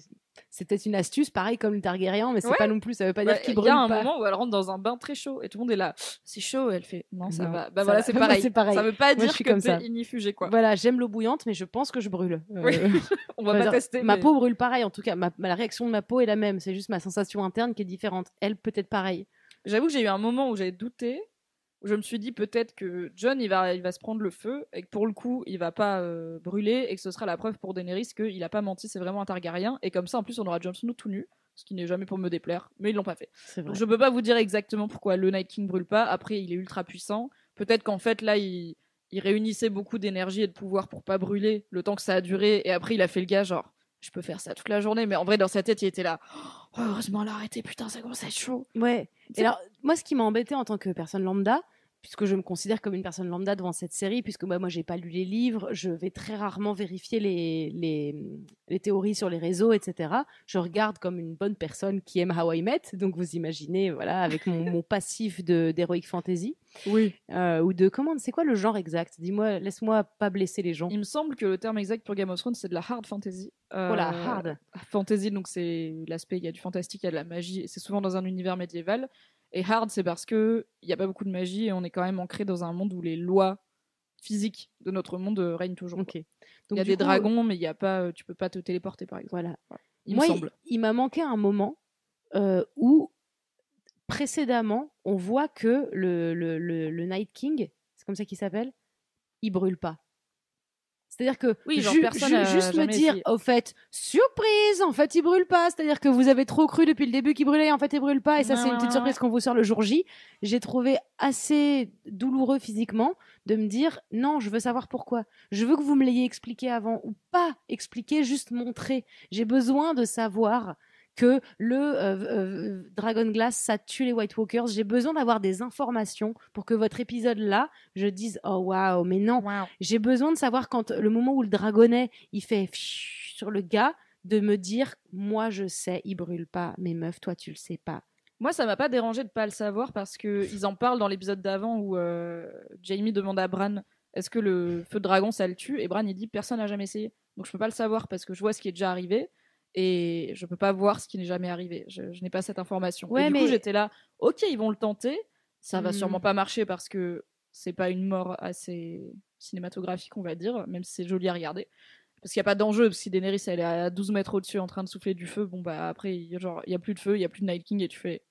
c'est peut-être une astuce, pareil comme le Targaryen, mais c'est Ouais. pas non plus, ça veut pas Bah, dire qu'il Il brûle y a un pas. moment où elle rentre dans un bain très chaud et tout le monde est là. C'est chaud. Elle fait non, ça Non, va. Bah ça voilà, c'est pareil. pareil. Ça veut pas Moi, dire suis que comme t'es ça. inifugé quoi. Voilà, j'aime l'eau bouillante, mais je pense que je brûle. Euh, Oui. On va pas dire, tester. Ma mais- peau brûle pareil, en tout cas. Ma, la réaction de ma peau est la même. C'est juste ma sensation interne qui est différente. Elle, peut-être pareil. J'avoue que j'ai eu un moment où j'ai douté, je me suis dit peut-être que John il va, il va se prendre le feu et que pour le coup il va pas euh, brûler et que ce sera la preuve pour Daenerys qu'il a pas menti, c'est vraiment un Targaryen et comme ça en plus on aura Jon Snow tout nu, ce qui n'est jamais pour me déplaire, mais ils l'ont pas fait. Donc je peux pas vous dire exactement pourquoi le Night King brûle pas. Après il est ultra puissant, peut-être qu'en fait là il, il réunissait beaucoup d'énergie et de pouvoir pour pas brûler le temps que ça a duré et après il a fait le gars genre je peux faire ça toute la journée, mais en vrai dans sa tête il était là. Oh, heureusement elle a arrêté, putain ça commence à être chaud. Ouais. Et alors, moi, ce qui m'a embêté en tant que personne lambda, puisque je me considère comme une personne lambda devant cette série, puisque bah, moi, j'ai pas lu les livres, je vais très rarement vérifier les, les, les théories sur les réseaux, etc. Je regarde comme une bonne personne qui aime How I Met, donc vous imaginez, voilà, avec mon, mon passif de d'heroic fantasy Oui. euh, ou de comment, c'est quoi le genre exact? Dis-moi, laisse-moi pas blesser les gens. Il me semble que le terme exact pour Game of Thrones, c'est de la hard fantasy. Oh la Euh, hard. Fantasy, donc c'est l'aspect, il y a du fantastique, il y a de la magie, c'est souvent dans un univers médiéval. Et hard, c'est parce que il n'y a pas beaucoup de magie et on est quand même ancré dans un monde où les lois physiques de notre monde euh, règnent toujours. Ok. il y a des coup, dragons, mais il y a pas, euh, tu peux pas te téléporter par exemple. Voilà. Il Moi, me il- m'a manqué un moment euh, où, précédemment, on voit que le, le, le, le Night King, c'est comme ça qu'il s'appelle, il brûle pas. C'est-à-dire que Oui, genre, ju- personne ju- a juste me dire, essayé. au fait, surprise, en fait, il brûle pas. C'est-à-dire que vous avez trop cru depuis le début qu'il brûlait, en fait, il brûle pas. Et ça, Ouais, c'est une petite surprise qu'on vous sort le jour J. J'ai trouvé assez douloureux physiquement de me dire, non, je veux savoir pourquoi. Je veux que vous me l'ayez expliqué avant ou pas expliqué, juste montrer. J'ai besoin de savoir que le euh, euh, Dragon Glass, ça tue les White Walkers. J'ai besoin d'avoir des informations pour que votre épisode là, je dise oh waouh, mais non. J'ai besoin de savoir quand le moment où le dragonnet il fait sur le gars, de me dire moi je sais, il brûle pas, mais meuf, toi tu le sais pas. Moi, ça m'a pas dérangé de pas le savoir parce que ils en parlent dans l'épisode d'avant où euh, Jamie demande à Bran est-ce que le feu de dragon ça le tue? Et Bran il dit personne n'a jamais essayé donc je peux pas le savoir parce que je vois ce qui est déjà arrivé et je peux pas voir ce qui n'est jamais arrivé je, je n'ai pas cette information Ouais, et du mais- coup j'étais là ok ils vont le tenter ça va Hmm. sûrement pas marcher parce que c'est pas une mort assez cinématographique on va dire même si c'est joli à regarder parce qu'il n'y a pas d'enjeu, parce que si Daenerys elle est à 12 mètres au-dessus en train de souffler du feu, bon bah après, il y a plus de feu, il y a plus de Night King et tu fais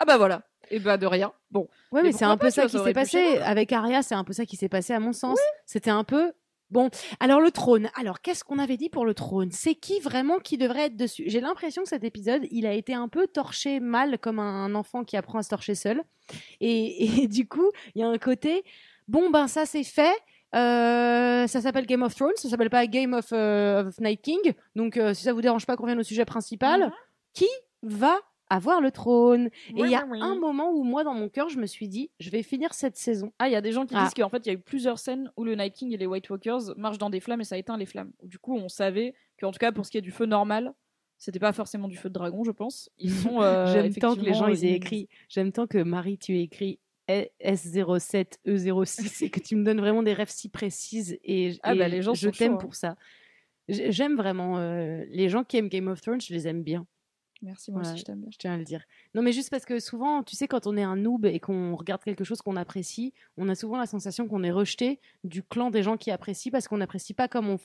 Ah bah voilà, et bah de rien. Bon, Ouais, Mais mais, c'est un peu ça qui s'est passé avec Arya. C'est un peu ça qui s'est passé à mon sens. C'était un peu bon. Alors le trône. Alors qu'est-ce qu'on avait dit pour le trône? C'est qui vraiment qui devrait être dessus? J'ai l'impression que cet épisode, il a été un peu torché mal, comme un enfant qui apprend à se torcher seul. Et, et du coup, il y a un côté. Bon ben ça c'est fait. Euh, ça s'appelle Game of Thrones, ça s'appelle pas Game of, euh, of Night King. Donc, euh, si ça vous dérange pas qu'on revienne au sujet principal, qui va avoir le trône Et il y a oui, un moment où moi, dans mon cœur, je me suis dit, je vais finir cette saison. Ah, il y a des gens qui Ah. disent qu'en fait, il y a eu plusieurs scènes où le Night King et les White Walkers marchent dans des flammes et ça éteint les flammes. Du coup, on savait qu'en tout cas, pour ce qui est du feu normal, c'était pas forcément du feu de dragon, je pense. Ils sont. euh, J'aime tant que les gens ils aient écrit. J'aime tant que Marie, tu aies écrit S07E06 et que tu me donnes vraiment des rêves si précises. Et, Ah et bah, les gens je t'aime hein. pour ça. J'aime vraiment euh, les gens qui aiment Game of Thrones, je les aime bien. Merci, moi aussi, je t'aime bien. Je tiens à le dire. Non, mais juste parce que souvent, tu sais, quand on est un noob et qu'on regarde quelque chose qu'on apprécie, on a souvent la sensation qu'on est rejeté du clan des gens qui apprécient parce qu'on n'apprécie pas comme, on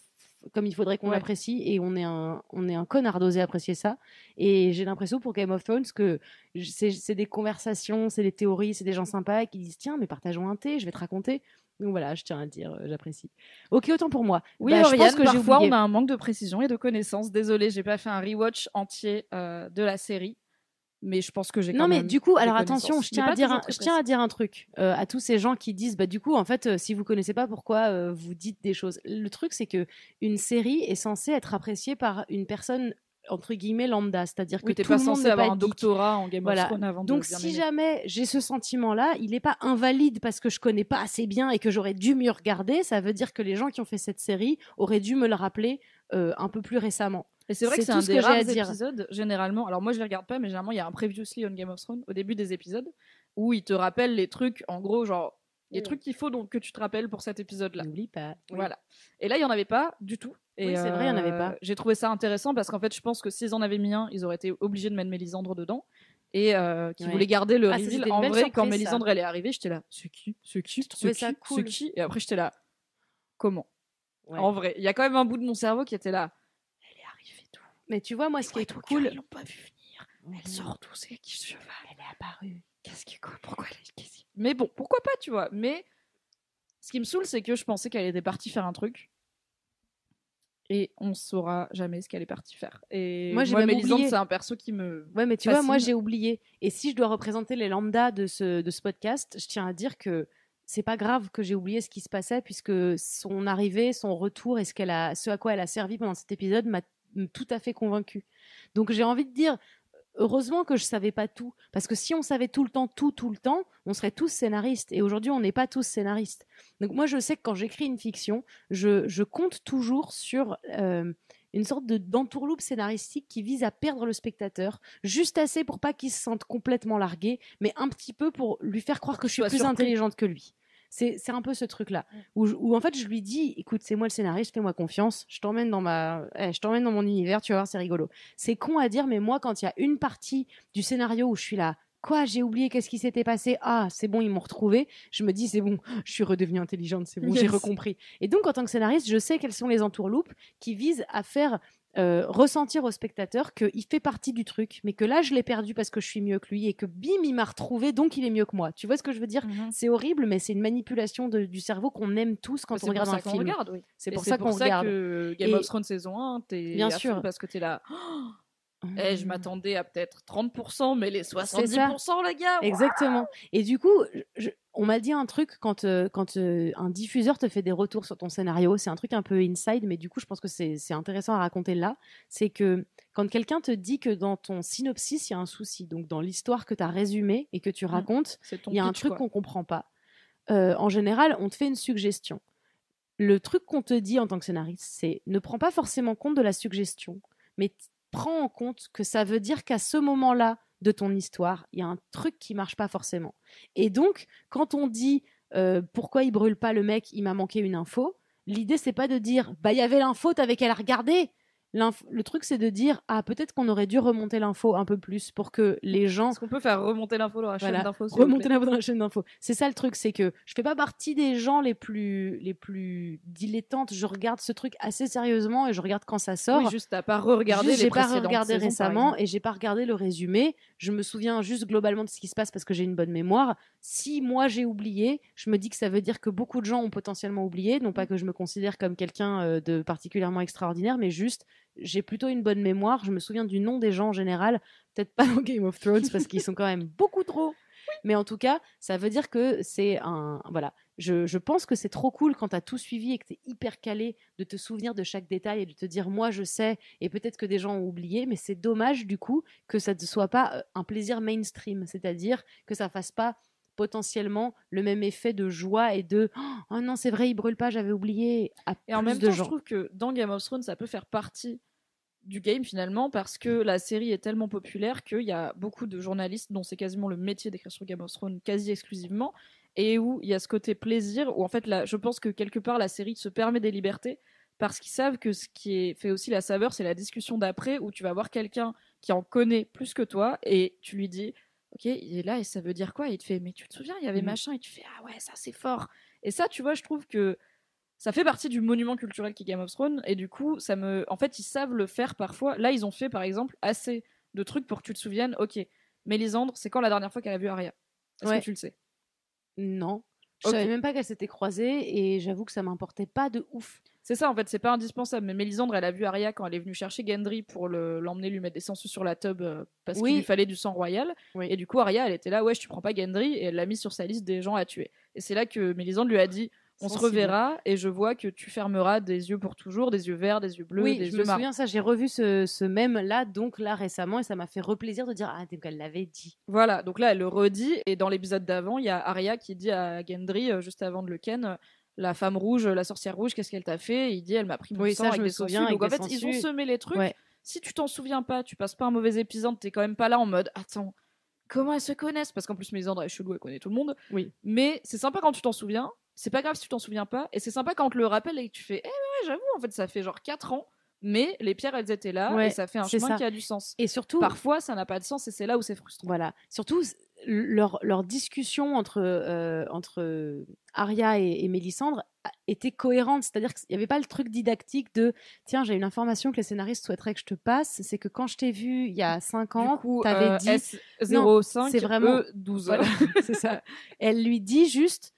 comme il faudrait qu'on Ouais. apprécie et on est un, on est un connard d'oser apprécier ça. Et j'ai l'impression pour Game of Thrones que c'est des conversations, c'est des théories, c'est des gens sympas qui disent tiens, mais partageons un thé, je vais te raconter. Donc voilà, je tiens à dire, euh, j'apprécie. Ok, autant pour moi. Oui, Bah, je Oriane, pense que parfois on a un manque de précision et de connaissances. Désolée, j'ai pas fait un rewatch entier euh, de la série, mais je pense que j'ai. Non mais même du coup, alors attention, je tiens, à dire, un, je tiens à dire un truc euh, à tous ces gens qui disent, bah du coup, en fait, si vous connaissez pas pourquoi vous dites des choses. Le truc, c'est que une série est censée être appréciée par une personne entre guillemets lambda, c'est-à-dire que t'es tout pas le monde censé avoir pas un doctorat en Game Voilà. of Thrones avant Donc de si jamais j'ai ce sentiment-là, il n'est pas invalide parce que je connais pas assez bien et que j'aurais dû mieux regarder. Ça veut dire que les gens qui ont fait cette série auraient dû me le rappeler euh, un peu plus récemment. Et c'est vrai que C'est un des que rares dire. épisodes, généralement. Alors moi, je les regarde pas, mais généralement, il y a un previously on Game of Thrones au début des épisodes où ils te rappellent les trucs, en gros, genre Des Mm. trucs qu'il faut donc que tu te rappelles pour cet épisode-là. N'oublie pas. Oui. Voilà. Et là, il y en avait pas du tout. Et Oui, c'est vrai, il y en avait euh, pas. J'ai trouvé ça intéressant parce qu'en fait, je pense que s'ils en avaient mis un, ils auraient été obligés de mettre Mélisandre dedans. Et euh, qui Ouais. voulaient garder le Ah, reveal. En vrai, quand ça. Mélisandre elle est arrivée, j'étais là, c'est qui C'est qui C'est ça qui cool. Qui? Et après, j'étais là, comment? Ouais. En vrai, il y a quand même un bout de mon cerveau qui était là. Elle est arrivée d'où? Mais tu vois, moi, ce qui est White cool. Ils l'ont pas vu venir. Elle sort d'où C'est qui ce cheval? Elle est apparue. Qu'est-ce qui quoi Pourquoi elle est qu'est-ce qui- Mais bon, pourquoi pas, tu vois? Mais ce qui me saoule, c'est que je pensais qu'elle était partie faire un truc. Et on saura jamais ce qu'elle est partie faire. Et Moi, j'ai même Mélisandre, oublié. c'est un perso qui me. Ouais, mais tu vois, moi, Fascine. j'ai oublié. Et si je dois représenter les lambdas de ce, de ce podcast, je tiens à dire que c'est pas grave que j'ai oublié ce qui se passait, puisque son arrivée, son retour et ce, qu'elle a, ce à quoi elle a servi pendant cet épisode m'a tout à fait convaincue. Donc j'ai envie de dire, heureusement que je savais pas tout. Parce que si on savait tout le temps, tout, tout le temps, on serait tous scénaristes. Et aujourd'hui, on n'est pas tous scénaristes. Donc moi, je sais que quand j'écris une fiction, je, je compte toujours sur euh, une sorte de d'entourloupe scénaristique qui vise à perdre le spectateur, juste assez pour pas qu'il se sente complètement largué, mais un petit peu pour lui faire croire que je suis plus surpris. intelligente que lui. C'est un peu ce truc-là, où, je- où en fait je lui dis, écoute, c'est moi le scénariste, fais-moi confiance, je t'emmène dans ma, eh, je t'emmène dans mon univers, tu vas voir, c'est rigolo. C'est con à dire, mais moi, quand il y a une partie du scénario où je suis là, quoi, j'ai oublié, qu'est-ce qui s'était passé Ah, c'est bon, ils m'ont retrouvé. Je me dis, c'est bon, je suis redevenue intelligente, c'est bon, j'ai recompris. Et donc, en tant que scénariste, je sais quelles sont les entourloupes qui visent à faire euh, ressentir au spectateur qu'il fait partie du truc, mais que là, je l'ai perdu parce que je suis mieux que lui et que bim, il m'a retrouvé, donc il est mieux que moi. Tu vois ce que je veux dire? Mhm. C'est horrible, mais c'est une manipulation de- du cerveau qu'on aime tous quand C'est on regarde pour un ça qu'on film. regarde, oui. C'est pour ça qu'on regarde. que Game Et- of Thrones saison 1, t'es Bien sûr. parce que t'es là. Eh, je m'attendais à peut-être 30%, mais les 70%, ça. les gars. Exactement. Et du coup, je- on m'a dit un truc quand, euh, quand euh, un diffuseur te fait des retours sur ton scénario. C'est un truc un peu inside, mais du coup, je pense que c'est intéressant à raconter là. C'est que quand quelqu'un te dit que dans ton synopsis, il y a un souci, donc dans l'histoire que tu as résumée et que tu racontes, C'est ton il y a un truc qu'on comprend pas. Euh, en général, on te fait une suggestion. Le truc qu'on te dit en tant que scénariste, c'est ne prends pas forcément compte de la suggestion, mais prends en compte que ça veut dire qu'à ce moment-là de ton histoire, il y a un truc qui marche pas forcément. Et donc, quand on dit euh, pourquoi il brûle pas le mec, il m'a manqué une info, l'idée c'est pas de dire bah il y avait l'info, t'avais qu'à la regarder. Le truc c'est de dire ah peut-être qu'on aurait dû remonter l'info un peu plus pour que les gens Est-ce qu'on peut faire remonter l'info dans la chaîne Voilà. vous remonter l'info dans la chaîne d'info. C'est ça le truc, c'est que je fais pas partie des gens les plus les plus dilettantes. Je regarde ce truc assez sérieusement et je regarde quand ça sort. Oui, juste t'as pas re-regardé les j'ai pas regardé saisons, récemment et j'ai pas regardé le résumé. Je me souviens juste globalement de ce qui se passe parce que j'ai une bonne mémoire. Si moi j'ai oublié, je me dis que ça veut dire que beaucoup de gens ont potentiellement oublié. Non pas Mm. que je me considère comme quelqu'un euh, de particulièrement extraordinaire, mais juste j'ai plutôt une bonne mémoire. Je me souviens du nom des gens en général. Peut-être pas dans Game of Thrones parce qu'ils sont quand même beaucoup trop. Mais en tout cas, ça veut dire que c'est un. Voilà. Je, je pense que c'est trop cool quand tu as tout suivi et que tu es hyper calé de te souvenir de chaque détail et de te dire moi je sais et peut-être que des gens ont oublié, mais c'est dommage du coup que ça ne soit pas euh, un plaisir mainstream, c'est-à-dire que ça fasse pas potentiellement le même effet de joie et de oh non c'est vrai il brûle pas j'avais oublié à Et en même de temps, je trouve que dans Game of Thrones, ça peut faire partie du game finalement parce que la série est tellement populaire qu'il y a beaucoup de journalistes dont c'est quasiment le métier d'écrire sur Game of Thrones quasi exclusivement et où il y a ce côté plaisir où en fait là, je pense que quelque part la série se permet des libertés parce qu'ils savent que ce qui est fait aussi la saveur c'est la discussion d'après où tu vas voir quelqu'un qui en connaît plus que toi et tu lui dis ok il est là et ça veut dire quoi? Et il te fait mais tu te souviens il y avait Mhm. machin et tu fais ah ouais ça c'est fort et ça tu vois je trouve que ça fait partie du monument culturel qui est Game of Thrones et du coup ça me en fait ils savent le faire parfois là ils ont fait par exemple assez de trucs pour que tu te souviennes ok Mélisandre c'est quand la dernière fois qu'elle a vu Arya? Est-ce Ouais. que tu le sais? Non, je Ok. savais même pas qu'elles s'étaient croisées et j'avoue que ça m'importait pas de ouf. c'est ça en fait c'est pas indispensable mais Mélisandre elle a vu Arya quand elle est venue chercher Gendry pour le- l'emmener lui mettre des sangsues sur la tub euh, parce Oui. qu'il lui fallait du sang royal Oui. et du coup Arya elle était là ouais tu prends pas Gendry et elle l'a mis sur sa liste des gens à tuer et c'est là que Mélisandre lui a dit on se reverra et je vois que tu fermeras des yeux pour toujours des yeux verts des yeux bleus oui, des je yeux me marrons souviens ça, j'ai revu ce, ce même là donc là récemment et ça m'a fait replaisir de dire ah donc elle l'avait dit. Voilà, donc là, elle le redit, et dans l'épisode d'avant, il y a Arya qui dit à Gendry, euh, juste avant de le ken, euh, la femme rouge, la sorcière rouge, qu'est-ce qu'elle t'a fait? Il dit, elle m'a pris mon Oui, sang ça, avec je me des souviens, sangsues. avec Donc en fait, ils ont semé les trucs. Ouais. Si tu t'en souviens pas, tu passes pas un mauvais épisode, t'es quand même pas là en mode, attends, comment elles se connaissent? Parce qu'en plus, Mélisandre est chelou, elle connaît tout le monde. Oui. Mais c'est sympa quand tu t'en souviens. C'est pas grave si tu t'en souviens pas. Et c'est sympa quand on te le rappelle et que tu fais Eh, ouais, j'avoue, en fait, ça fait genre 4 ans. Mais les pierres, elles étaient là. Ouais, et ça fait un chemin ça. qui a du sens. Et surtout, Parfois, ça n'a pas de sens et c'est là où c'est frustrant. Voilà. Surtout, leur, leur discussion entre, euh, entre Arya et, et Mélissandre était cohérente. C'est-à-dire qu'il n'y avait pas le truc didactique de Tiens, j'ai une information que les scénaristes souhaiteraient que je te passe. C'est que quand je t'ai vu il y a 5 ans, t'avais euh, dit. S05, c'est vraiment- E12. Voilà, c'est ça. Elle lui dit juste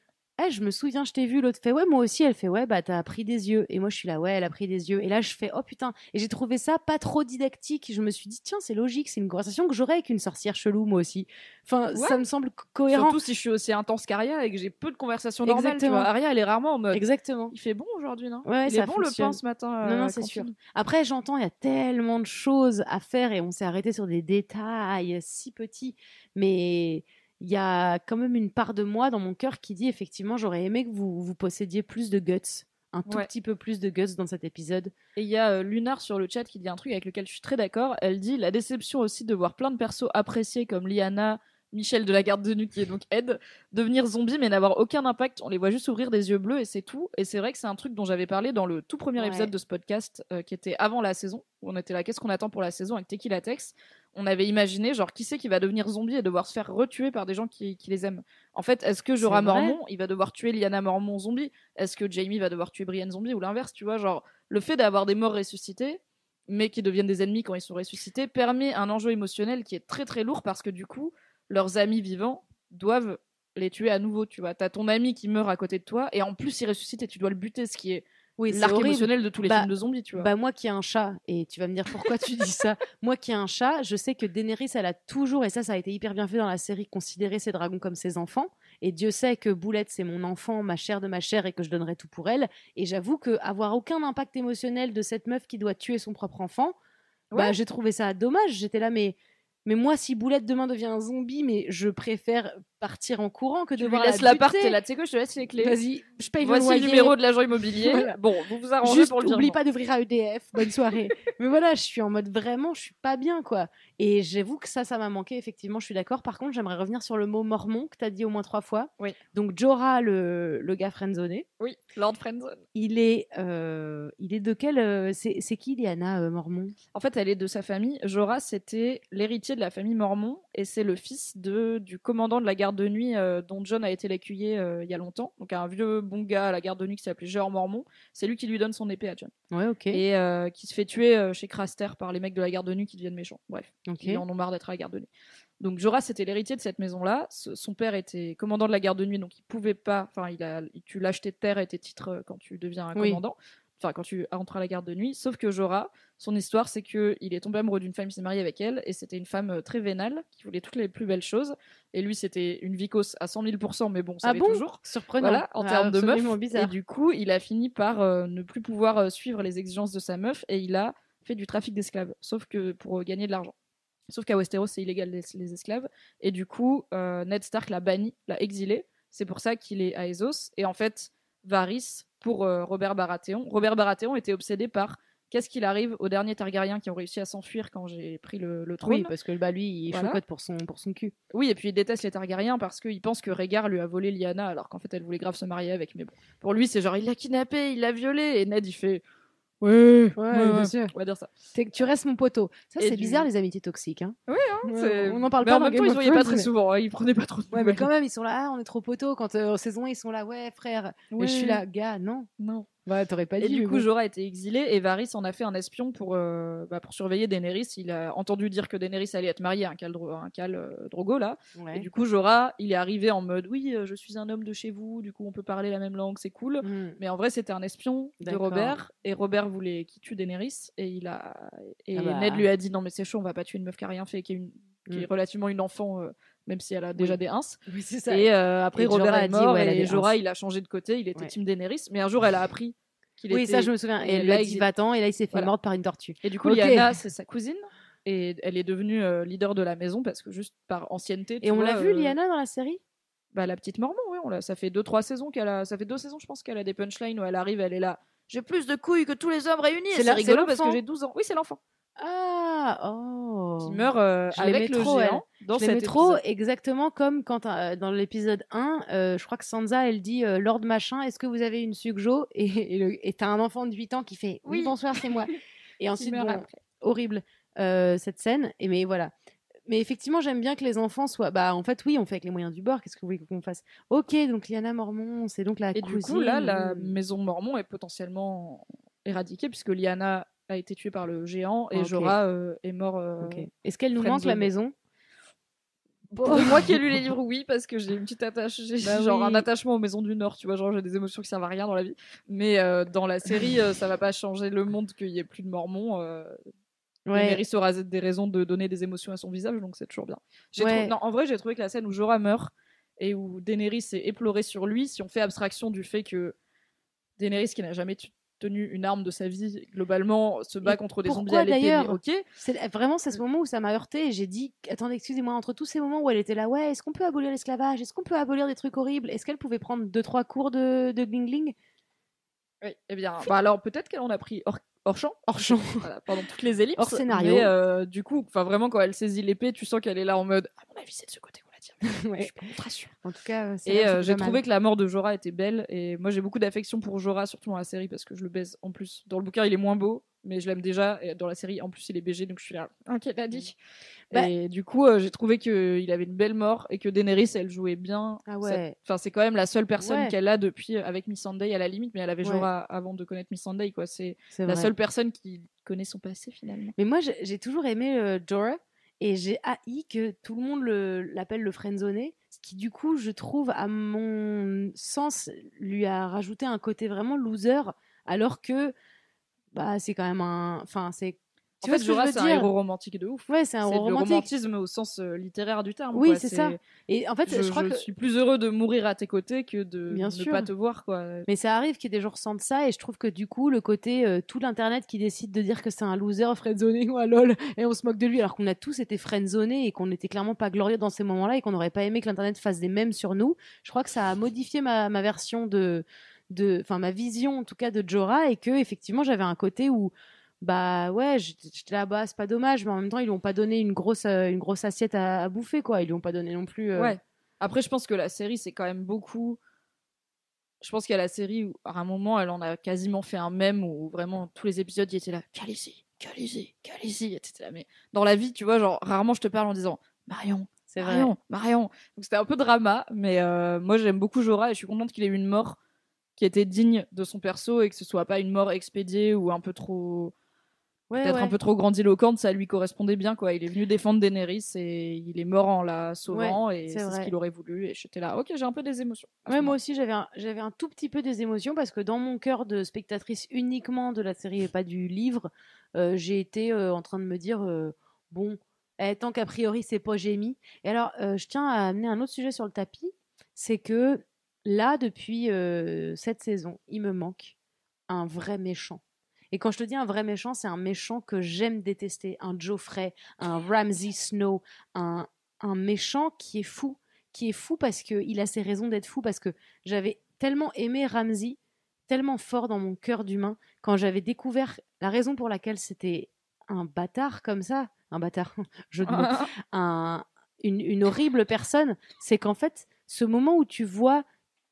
Eh, je me souviens, je t'ai vu. L'autre fait Ouais, moi aussi. Elle fait Ouais, bah t'as pris des yeux. Et moi, je suis là Ouais, elle a pris des yeux. Et là, je fais Oh putain. Et j'ai trouvé ça pas trop didactique. Je me suis dit Tiens, c'est logique. C'est une conversation que j'aurais avec une sorcière chelou, moi aussi. Enfin, Ouais. ça me semble co- cohérent. Surtout si je suis aussi intense qu'Aria et que j'ai peu de conversations normales. Tu Exactement. vois. Aria, elle est rarement en mode Exactement. Il fait bon aujourd'hui, non? Ouais, Il ça est bon fonctionne. le pain ce matin Non, non, euh, c'est quand sûr. tu- Après, j'entends, il y a tellement de choses à faire et on s'est arrêté sur des détails si petits. Mais il y a quand même une part de moi dans mon cœur qui dit effectivement, j'aurais aimé que vous, vous possédiez plus de guts. Un tout Ouais. petit peu plus de guts dans cet épisode. Et il y a euh, Lunar sur le chat qui dit un truc avec lequel je suis très d'accord. Elle dit la déception aussi de voir plein de persos appréciés comme Liana, Michel de la garde de nuit qui est donc Ed, devenir zombie mais n'avoir aucun impact. On les voit juste ouvrir des yeux bleus et c'est tout. Et c'est vrai que c'est un truc dont j'avais parlé dans le tout premier Ouais. épisode de ce podcast euh, qui était avant la saison. Où on était là, qu'est-ce qu'on attend pour la saison avec Tequila Tex On avait imaginé genre qui c'est qui va devenir zombie et devoir se faire retuer par des gens qui, qui les aiment. En fait, est-ce que Jorah. Mormont, il va devoir tuer Liana Mormont zombie? Est-ce que Jamie va devoir tuer Brienne zombie ou l'inverse Tu vois, genre le fait d'avoir des morts ressuscités, mais qui deviennent des ennemis quand ils sont ressuscités, permet un enjeu émotionnel qui est très très lourd parce que du coup, leurs amis vivants doivent les tuer à nouveau. Tu vois, t'as ton ami qui meurt à côté de toi et en plus il ressuscite et tu dois le buter, ce qui est Oui, l'arc émotionnel de tous les Bah, films de zombies. Tu vois. Bah moi qui ai un chat, et tu vas me dire pourquoi tu dis ça, moi qui ai un chat, je sais que Daenerys, elle a toujours, et ça ça a été hyper bien fait dans la série, considéré ses dragons comme ses enfants, et Dieu sait que Boulette c'est mon enfant, ma chair de ma chair, et que je donnerai tout pour elle, et j'avoue que avoir aucun impact émotionnel de cette meuf qui doit tuer son propre enfant, bah j'ai trouvé ça dommage, j'étais là mais... Mais moi, si Boulette demain devient un zombie, mais je préfère partir en courant que de voir laisses la buter. et là, tu sais quoi, je te laisse les clés. Vas-y, je paye Voici le le loyer. numéro de l'agent immobilier. Voilà. Bon, vous vous arrangez Juste, pour le oublie pas d'ouvrir à EDF. Bonne soirée. Mais voilà, je suis en mode vraiment, je suis pas bien, quoi. Et j'avoue que ça, ça m'a manqué, effectivement, je suis d'accord. Par contre, j'aimerais revenir sur le mot mormon que tu as dit au moins trois fois. Oui. Donc, Jorah, le, le gars friendzoné, Oui, Lord Friendzone. il est, euh, il est de quel. euh, c'est c'est qui, Liana euh, Mormon? En fait, elle est de sa famille. Jorah, c'était l'héritier de la famille Mormon et c'est le fils de, du commandant de la garde de nuit euh, dont John a été l'écuyer euh, il y a longtemps. Donc, un vieux bon gars à la garde de nuit qui s'appelait Jeor Mormon. C'est lui qui lui donne son épée à John. Ouais, ok. Et euh, qui se fait tuer chez Craster par les mecs de la garde de nuit qui deviennent méchants. Bref, ils en ont marre d'être à la garde de nuit. Donc, Jorah, c'était l'héritier de cette maison-là. Son père était commandant de la garde de nuit, donc il pouvait pas. Enfin, il a, tu lâches tes terres et tes titres quand tu deviens un Oui. Enfin, quand tu entres à la garde de nuit. Sauf que Jorah, son histoire, c'est que il est tombé amoureux d'une femme, il s'est marié avec elle, et c'était une femme euh, très vénale, qui voulait toutes les plus belles choses. Et lui, c'était une vicose à 100 000%, mais bon, ça Ah bon? toujours. Surprenant. Voilà, en Ah, termes de meuf. absolument Et bizarre. du coup, il a fini par euh, ne plus pouvoir euh, suivre les exigences de sa meuf, et il a fait du trafic d'esclaves. Sauf que pour euh, gagner de l'argent. Sauf qu'à Westeros, c'est illégal les, les esclaves. Et du coup, Ned Stark l'a banni, l'a exilé. C'est pour ça qu'il est à Essos. Et en fait, Varys, pour euh, Robert Baratheon, Robert Baratheon était obsédé par qu'est-ce qu'il arrive aux derniers Targaryens qui ont réussi à s'enfuir quand j'ai pris le, le trône. Oui, parce que bah, lui, il Voilà. chocotte pour son, pour son cul. Oui, et puis il déteste les Targaryens parce qu'il pense que Rhaegar lui a volé Lyanna alors qu'en fait elle voulait grave se marier avec. Mais bon, pour lui c'est genre il l'a kidnappé, il l'a violé et Ned il fait ouais, Ouais, bien sûr. on va dire ça. Tu restes mon poteau. Ça, c'est du- bizarre, les amitiés toxiques. Hein. hein, Ouais, c'est- on n'en parle mais pas en même temps ils of se voyaient pas très mais- souvent, hein, ils prenaient pas trop de Ouais, mais quand même, ils sont là, ah, on est trop poteaux. Quand euh, en saison 1, ils sont là, ouais, frère. Et je suis là, gars, non. Non. T'aurais pas Et du coup. Jorah a été exilé et Varys en a fait un espion pour, euh, bah, pour surveiller Daenerys. Il a entendu dire que Daenerys allait être mariée à un cal, Dro- un cal euh, Drogo là. Ouais. Et du coup, Jorah, il est arrivé en mode oui, euh, je suis un homme de chez vous, du coup on peut parler la même langue, c'est cool. Hmm. Mais en vrai, c'était un espion de. Robert et Robert voulait qu'il tue Daenerys et il a et Ah bah. Ned lui a dit non mais c'est chaud, on va pas tuer une meuf qui a rien fait, qui est, une... qui est Mm. relativement une enfant, euh, même si elle a déjà Oui. des ins. Oui, c'est ça. Et euh, après Et Robert Jorah a est dit, mort ouais, et Jorah il a changé de côté, il était Ouais. team Daenerys. Mais un jour elle a appris qu'il oui, était. ça, je me souviens. Et et elle lui là, a il dit dit- va-t'en, et là, il s'est fait Voilà. mordre par une tortue. Et du coup, Ok. Lyanna, c'est sa cousine. Et elle est devenue euh, leader de la maison parce que juste par ancienneté. tu Et on l'a vu, euh, Liana, dans la série? Bah, la petite Mormon, oui, on l'a. Ça fait deux trois saisons qu'elle a. Ça fait deux saisons, je pense qu'elle a des punchlines où elle arrive, elle est là. J'ai plus de couilles que tous les hommes réunis. C'est rigolo parce que j'ai 12 ans. Oui, c'est l'enfant. Ah, oh. qui meurt euh, avec le trop, géant dans je cet trop, épisode. exactement comme quand euh, dans l'épisode 1, euh, je crois que Sansa, elle dit Lord machin, est-ce que vous avez une sugjo? Et t'as un enfant de 8 ans qui fait Oui, Oui. bonsoir, c'est moi. Et ensuite, bon, horrible cette scène. Et mais voilà. Mais effectivement, j'aime bien que les enfants soient. Bah, en fait, oui, on fait avec les moyens du bord. Qu'est-ce que vous voulez qu'on fasse? Ok, donc Liana Mormon, c'est donc la Et cousine. du coup, là, la maison Mormon est potentiellement éradiquée puisque Lyanna a été tuée par le géant et Ok. Jorah euh, est mort. euh. Est-ce qu'elle nous manque la maison? Moi qui ai lu les livres, oui, parce que j'ai une petite attache, j'ai Bah genre oui. un attachement aux maisons du Nord, tu vois, genre j'ai des émotions qui servent à rien dans la vie. Mais euh, dans la série, ça va pas changer le monde qu'il y ait plus de Mormons. Ouais. Daenerys aura des raisons de donner des émotions à son visage, donc c'est toujours bien. Ouais. Non, en vrai, j'ai trouvé que la scène où Jorah meurt et où Daenerys est éplorée sur lui, si on fait abstraction du fait que Daenerys, qui n'a jamais tu- tenu une arme de sa vie, globalement, se bat Et contre des zombies à l'épée, ok. C'est vraiment c'est ce moment où ça m'a heurté et j'ai dit attendez excusez-moi entre tous ces moments où elle était là ouais est-ce qu'on peut abolir l'esclavage? Est-ce qu'on peut abolir des trucs horribles? Est-ce qu'elle pouvait prendre deux trois cours de de glingling? Oui, eh bien, bah alors peut-être qu'elle en a pris hors, hors champ, hors champ voilà, pendant toutes les ellipses. Hors scénario. Mais euh, du coup, enfin vraiment, quand elle saisit l'épée, tu sens qu'elle est là en mode. À mon avis, c'est de ce côté Je suis pas en tout cas euh, Et euh, j'ai trouvé que la mort de Jorah était belle. Et moi, j'ai beaucoup d'affection pour Jorah, surtout dans la série, parce que je le baise en plus. Dans le bouquin, il est moins beau, mais je l'aime déjà. Et dans la série, en plus, il est BG, donc je suis là. Ok, t'as dit. Bah- et du coup, euh, j'ai trouvé qu'il avait une belle mort et que Daenerys, elle jouait bien. Ah ouais. Cette- Enfin, c'est quand même la seule personne Ouais. qu'elle a depuis euh, avec Miss Sunday à la limite, mais elle avait Ouais. Jorah avant de connaître Miss Sunday, quoi. C'est la vrai. seule personne qui connaît son passé finalement. mais moi j'ai j'ai toujours aimé euh, Jorah et j'ai haï que tout le monde le- l'appelle le friendzoné ce qui du coup je trouve à mon sens lui a rajouté un côté vraiment loser alors que bah c'est quand même un enfin c'est En tu vois fait, je Jorah, c'est un héros romantique de ouf. ouais c'est un C'est héros le romantique romantisme au sens euh, littéraire du terme. Oui, c'est ça. Et en fait, Je, je, crois je que. suis plus heureux de mourir à tes côtés que de Bien ne sûr. pas te voir, quoi. Mais ça arrive qu'il y ait des gens qui ressentent ça, et je trouve que du coup, le côté euh, tout l'internet qui décide de dire que c'est un loser friendzoné ou un lol, et on se moque de lui, alors qu'on a tous été friendzoné et qu'on n'était clairement pas glorieux dans ces moments-là, et qu'on n'aurait pas aimé que l'internet fasse des mèmes sur nous. Je crois que ça a modifié ma, ma version de, de, enfin ma vision en tout cas de Jorah, et que effectivement j'avais un côté où bah ouais, j'étais là, bah c'est pas dommage, mais en même temps ils lui ont pas donné une grosse, euh, une grosse assiette à, à bouffer quoi, ils lui ont pas donné non plus. euh, Ouais. Après, je pense que la série, c'est quand même beaucoup. Je pense qu'il y a la série où, à un moment, elle en a quasiment fait un mème où vraiment tous les épisodes, il était là, Khaleesi, Khaleesi, Khaleesi, etc. Mais dans la vie, tu vois, genre, rarement je te parle en disant, Marion, c'est vrai. Marion, Marion. Donc c'était un peu drama, mais euh, moi j'aime beaucoup Jorah et je suis contente qu'il ait eu une mort qui était digne de son perso et que ce soit pas une mort expédiée ou un peu trop Ouais, peut-être ouais. un peu trop grandiloquente, ça lui correspondait bien quoi. Il est venu défendre Daenerys et il est mort en la sauvant et c'est ce qu'il aurait voulu et j'étais là OK, j'ai un peu des émotions. Ouais, moi aussi, j'avais un, j'avais un tout petit peu des émotions parce que dans mon cœur de spectatrice uniquement de la série et pas du livre, euh, j'ai été euh, en train de me dire euh, bon, eh, tant qu'a priori c'est pas Jamie. Et alors, je tiens à amener un autre sujet sur le tapis, c'est que là, depuis cette saison, il me manque un vrai méchant. Et quand je te dis un vrai méchant, c'est un méchant que j'aime détester, un Joffrey, un Ramsay Snow, un, un méchant qui est fou, qui est fou parce qu'il a ses raisons d'être fou, parce que j'avais tellement aimé Ramsey, tellement fort dans mon cœur d'humain, quand j'avais découvert la raison pour laquelle c'était un bâtard comme ça, un bâtard, jeu de mots, un- une, une horrible personne, c'est qu'en fait, ce moment où tu vois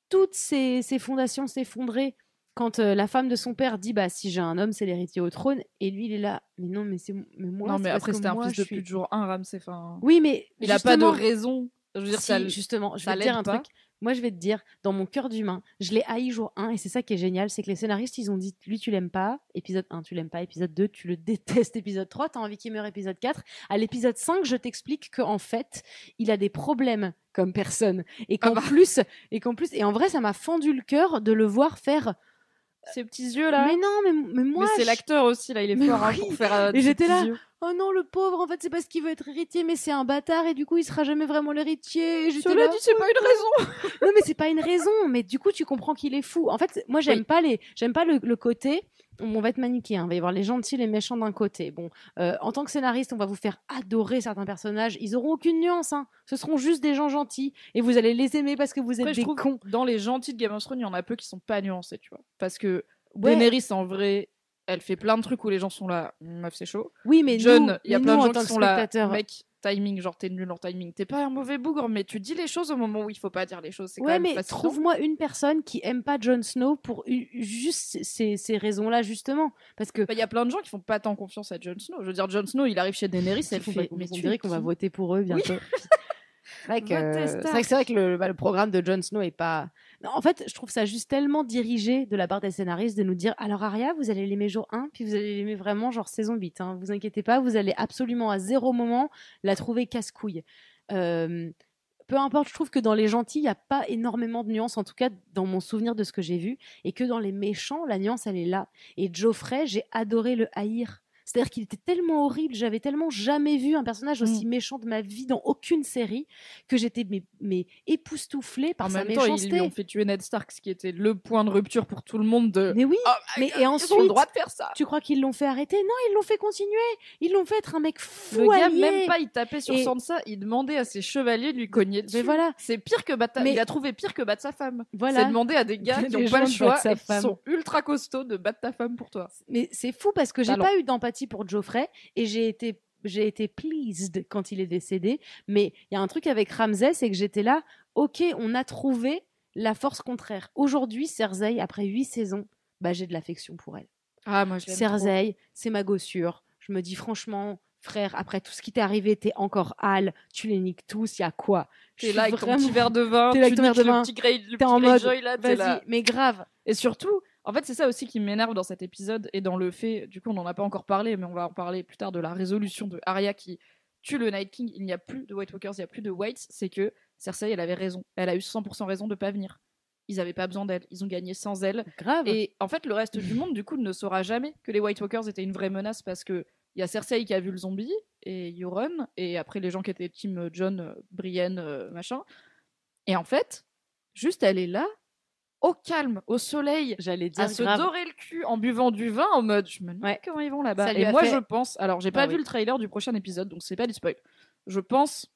toutes ces, ces fondations s'effondrer, quand euh, la femme de son père dit bah si j'ai un homme c'est l'héritier au trône et lui il est là mais non mais c'est mais moi non mais après que c'était un fils je de suis- pute jour 1 Ramsay enfin oui mais il a pas de raison. Je veux dire si, ça justement, je ça vais te dire un pas. truc. Moi, je vais te dire, dans mon cœur d'humain, je l'ai haï jour 1, et c'est ça qui est génial, c'est que les scénaristes, ils ont dit, lui, tu l'aimes pas, épisode 1, tu l'aimes pas, épisode 2, tu le détestes, épisode 3, t'as envie qu'il meure, épisode 4. À l'épisode 5, je t'explique qu'en fait, il a des problèmes comme personne, et qu'en Ah bah. plus, et qu'en plus, et en vrai, ça m'a fendu le cœur de le voir faire, ses petits yeux là. mais non, mais, mais moi, mais c'est je- l'acteur aussi là, il est fort hein, oui. pour faire euh, Et j'étais là. yeux. oh non, le pauvre, en fait, c'est parce qu'il veut être héritier, mais c'est un bâtard, et du coup, il sera jamais vraiment l'héritier. Cela dit, c'est pas une raison. non mais c'est pas une raison mais du coup tu comprends qu'il est fou en fait moi j'aime Oui. pas les j'aime pas le, le côté on va être manichéen il va y avoir les gentils et les méchants d'un côté bon euh, en tant que scénariste on va vous faire adorer certains personnages ils auront aucune nuance hein. ce seront juste des gens gentils et vous allez les aimer parce que vous êtes Après, je des trouve cons dans les gentils de Game of Thrones, il y en a peu qui sont pas nuancés, tu vois. Parce que Ouais. Daenerys en vrai, elle fait plein de trucs où les gens sont là, meuf, c'est chaud. Oui, mais John, il y a plein de en gens qui sont là, mec, timing, genre t'es nul en timing. T'es pas un mauvais bougre, mais tu dis les choses au moment où il faut pas dire les choses. C'est quand Ouais, même mais trouve-moi une personne qui aime pas Jon Snow pour juste ces, ces raisons-là, justement. Parce que Bah, Il y a plein de gens qui font pas tant confiance à Jon Snow. Je veux dire, Jon Snow, il arrive chez Daenerys, elle fait. Mais tu dirait es qu'on va voter pour eux bientôt. C'est vrai que, Vote tes c'est vrai que, c'est vrai que le, bah, le programme de Jon Snow est pas. En fait, je trouve ça juste tellement dirigé de la part des scénaristes de nous dire alors Arya, vous allez l'aimer jour 1, puis vous allez l'aimer vraiment genre saison 8. Hein. Vous inquiétez pas, vous allez absolument à zéro moment la trouver casse-couille. Euh, peu importe, je trouve que dans les gentils, il n'y a pas énormément de nuances, en tout cas dans mon souvenir de ce que j'ai vu, et que dans les méchants, la nuance, elle est là. Et Geoffrey, j'ai adoré le haïr. C'est-à-dire qu'il était tellement horrible, j'avais tellement jamais vu un personnage aussi Mm. méchant de ma vie dans aucune série que j'étais mais, mais époustouflée par En sa même temps, ils méchanceté. lui ont fait tuer Ned Stark, ce qui était le point de rupture pour tout le monde de. Mais oui, Oh mais God, et ils ont ensuite, le droit de faire ça. tu crois qu'ils l'ont fait arrêter? Non, ils l'ont fait continuer. Ils l'ont fait être un mec fou Le gars, même pas, il tapait sur Et- Sansa, il demandait à ses chevaliers de lui cogner dessus. Mais voilà. C'est pire que battre. Mais- Il a trouvé pire que battre sa femme. Voilà. C'est demander à des gars qui n'ont pas le choix et qui sont ultra costauds de battre ta femme pour toi. Mais c'est fou parce que j'ai pas eu d'empathie pour Geoffrey et j'ai été j'ai été pleased quand il est décédé. Mais il y a un truc avec Ramsay, c'est que j'étais là. Ok, on a trouvé la force contraire. Aujourd'hui, Cersei, après huit saisons, bah j'ai de l'affection pour elle. Ah, moi, je. Cersei, c'est ma gossure. Je me dis franchement, frère, après tout ce qui t'est arrivé, t'es encore Hal, tu les niques tous, il y a quoi? T'es là avec ton vraiment- petit verre de vin, T'es là avec ton verre de vin, t'es en mode. Vas-y, mais grave. Et surtout, en fait, c'est ça aussi qui m'énerve dans cet épisode et dans le fait, du coup, on n'en a pas encore parlé, mais on va en parler plus tard de la résolution de Arya qui tue le Night King. Il n'y a plus de White Walkers, il n'y a plus de Whites. C'est que Cersei, elle avait raison. Elle a eu 100% raison de pas venir. Ils avaient pas besoin d'elle. Ils ont gagné sans elle. Grave. Et en fait, le reste du monde, du coup, ne saura jamais que les White Walkers étaient une vraie menace parce que il y a Cersei qui a vu le zombie et Euron et après les gens qui étaient Team John, euh, Brienne, euh, machin. Et en fait, juste elle est là, au calme, au soleil, J'allais dire à se grave. dorer le cul en buvant du vin en mode je me demande Ouais. comment ils vont là-bas? Et moi fait- je pense, alors j'ai Bah pas vu le trailer du prochain épisode donc c'est pas du spoil. Je pense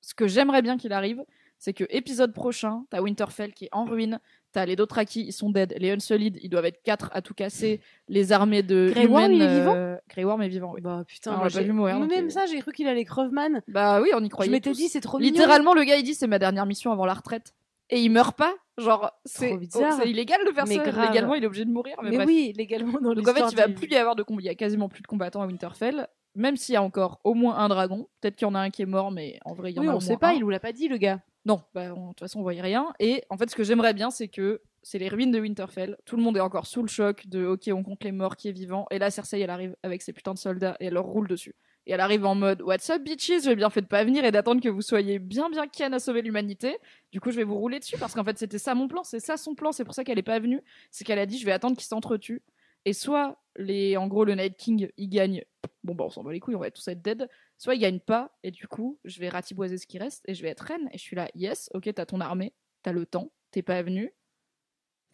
ce que j'aimerais bien qu'il arrive, c'est que épisode prochain, t'as Winterfell qui est en ruine, t'as les Dothraki, ils sont dead, les Unsullied, ils doivent être quatre à tout casser, les armées de Grey Worm, il est vivant? euh, Grey Worm est vivant, oui. Bah putain, Ah, on l'a pas vu mourir, Mais même euh, ça, j'ai cru qu'il allait creveman. Bah oui, on y croyait. Je m'étais dit, c'est trop mignon. Littéralement, le gars il dit c'est ma dernière mission avant la retraite. Et il meurt pas. Genre, c'est oh, illégal de faire Mais ça. grave. Légalement, il est obligé de mourir. Mais, Mais, bref. oui, légalement dans Donc en fait, il va plus y avoir de combat. Il y a quasiment plus de combattants à Winterfell. Même s'il y a encore au moins un dragon. Peut-être qu'il y en a un qui est mort, mais en vrai, il y en Oui, a on au sait moins pas, un. il nous l'a pas dit, le gars. Non, bah, de toute façon, on voyait rien. Et en fait, ce que j'aimerais bien, c'est que c'est les ruines de Winterfell. Tout le monde est encore sous le choc de OK, on compte les morts qui est vivant. Et là, Cersei, elle arrive avec ses putains de soldats et elle leur roule dessus. Et elle arrive en mode What's up, bitches? J'ai bien fait de pas venir et d'attendre que vous soyez bien, bien Ken à sauver l'humanité. Du coup, je vais vous rouler dessus parce qu'en fait, c'était ça mon plan. C'est ça son plan. C'est pour ça qu'elle est pas venue. C'est qu'elle a dit Je vais attendre qu'ils s'entretuent. Et soit, les, en gros, le Night King, il gagne. Bon, bah, on s'en bat les couilles, on va tous être dead. Soit il gagne pas, et du coup, je vais ratiboiser ce qui reste, et je vais être reine. Et je suis là, yes, ok, t'as ton armée, t'as le temps, t'es pas venu.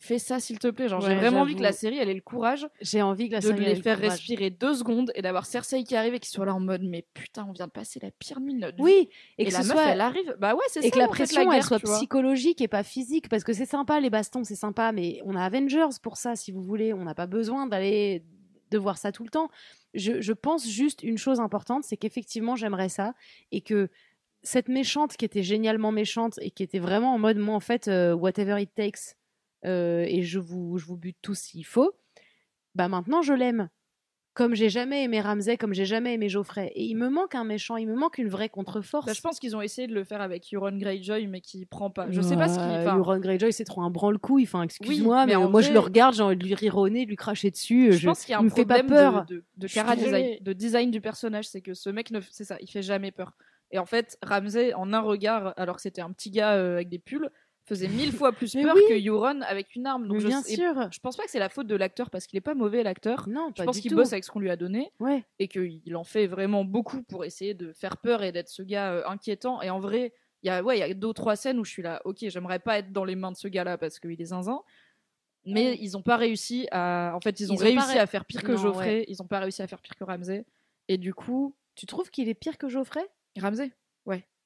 Fais ça, s'il te plaît. Genre, j'ai vraiment envie que la série, elle ait le courage J'ai envie que la de série les le faire courage. respirer deux secondes et d'avoir Cersei qui arrive et qui soit là en mode, mais putain, on vient de passer la pire vie. Oui, et, Et, que la ce meuf, soit elle arrive. Bah ouais, c'est ça. et que la pression guerre, elle soit psychologique et pas physique parce que c'est sympa les bastons c'est sympa mais on a Avengers pour ça si vous voulez on n'a pas besoin d'aller de voir ça tout le temps je, je pense juste une chose importante c'est qu'effectivement j'aimerais ça et que cette méchante qui était génialement méchante et qui était vraiment en mode moi en fait euh, whatever it takes euh, et je vous je vous bute tous s'il faut bah maintenant je l'aime comme j'ai jamais aimé Ramsay, comme j'ai jamais aimé Geoffrey. Et il me manque un méchant, il me manque une vraie contre-force. Bah, je pense qu'ils ont essayé de le faire avec Euron Greyjoy, mais qui prend pas. Je sais pas ce qu'il. Enfin, Euron Greyjoy, c'est trop un branle-couille. Enfin, excuse-moi, mais moi je le regarde, j'ai envie de lui rironner, de lui cracher dessus. je pense qu'il y a il un me fait pas problème peur. de, de, de cara design, désolée. de design du personnage. C'est que ce mec, ne, c'est ça, il fait jamais peur. Et en fait, Ramsay, en un regard, alors que c'était un petit gars euh, avec des pulls, faisait mille fois plus peur oui. que Euron avec une arme. Donc Mais je, bien sûr. je pense pas que c'est la faute de l'acteur parce qu'il est pas mauvais l'acteur. Non, Je pas pense du qu'il bosse avec ce qu'on lui a donné Ouais. et qu'il en fait vraiment beaucoup pour essayer de faire peur et d'être ce gars euh, inquiétant. Et en vrai, il y a ouais, il y a deux ou trois scènes où je suis là, ok, j'aimerais pas être dans les mains de ce gars-là parce qu'il est zinzin. Mais ils ont pas réussi à. En fait, ils ont Ils ont réussi ré- à faire pire que Non, Geoffrey. ouais. Ils ont pas réussi à faire pire que Ramsay. Et du coup, Tu trouves qu'il est pire que Geoffrey? Ramsay.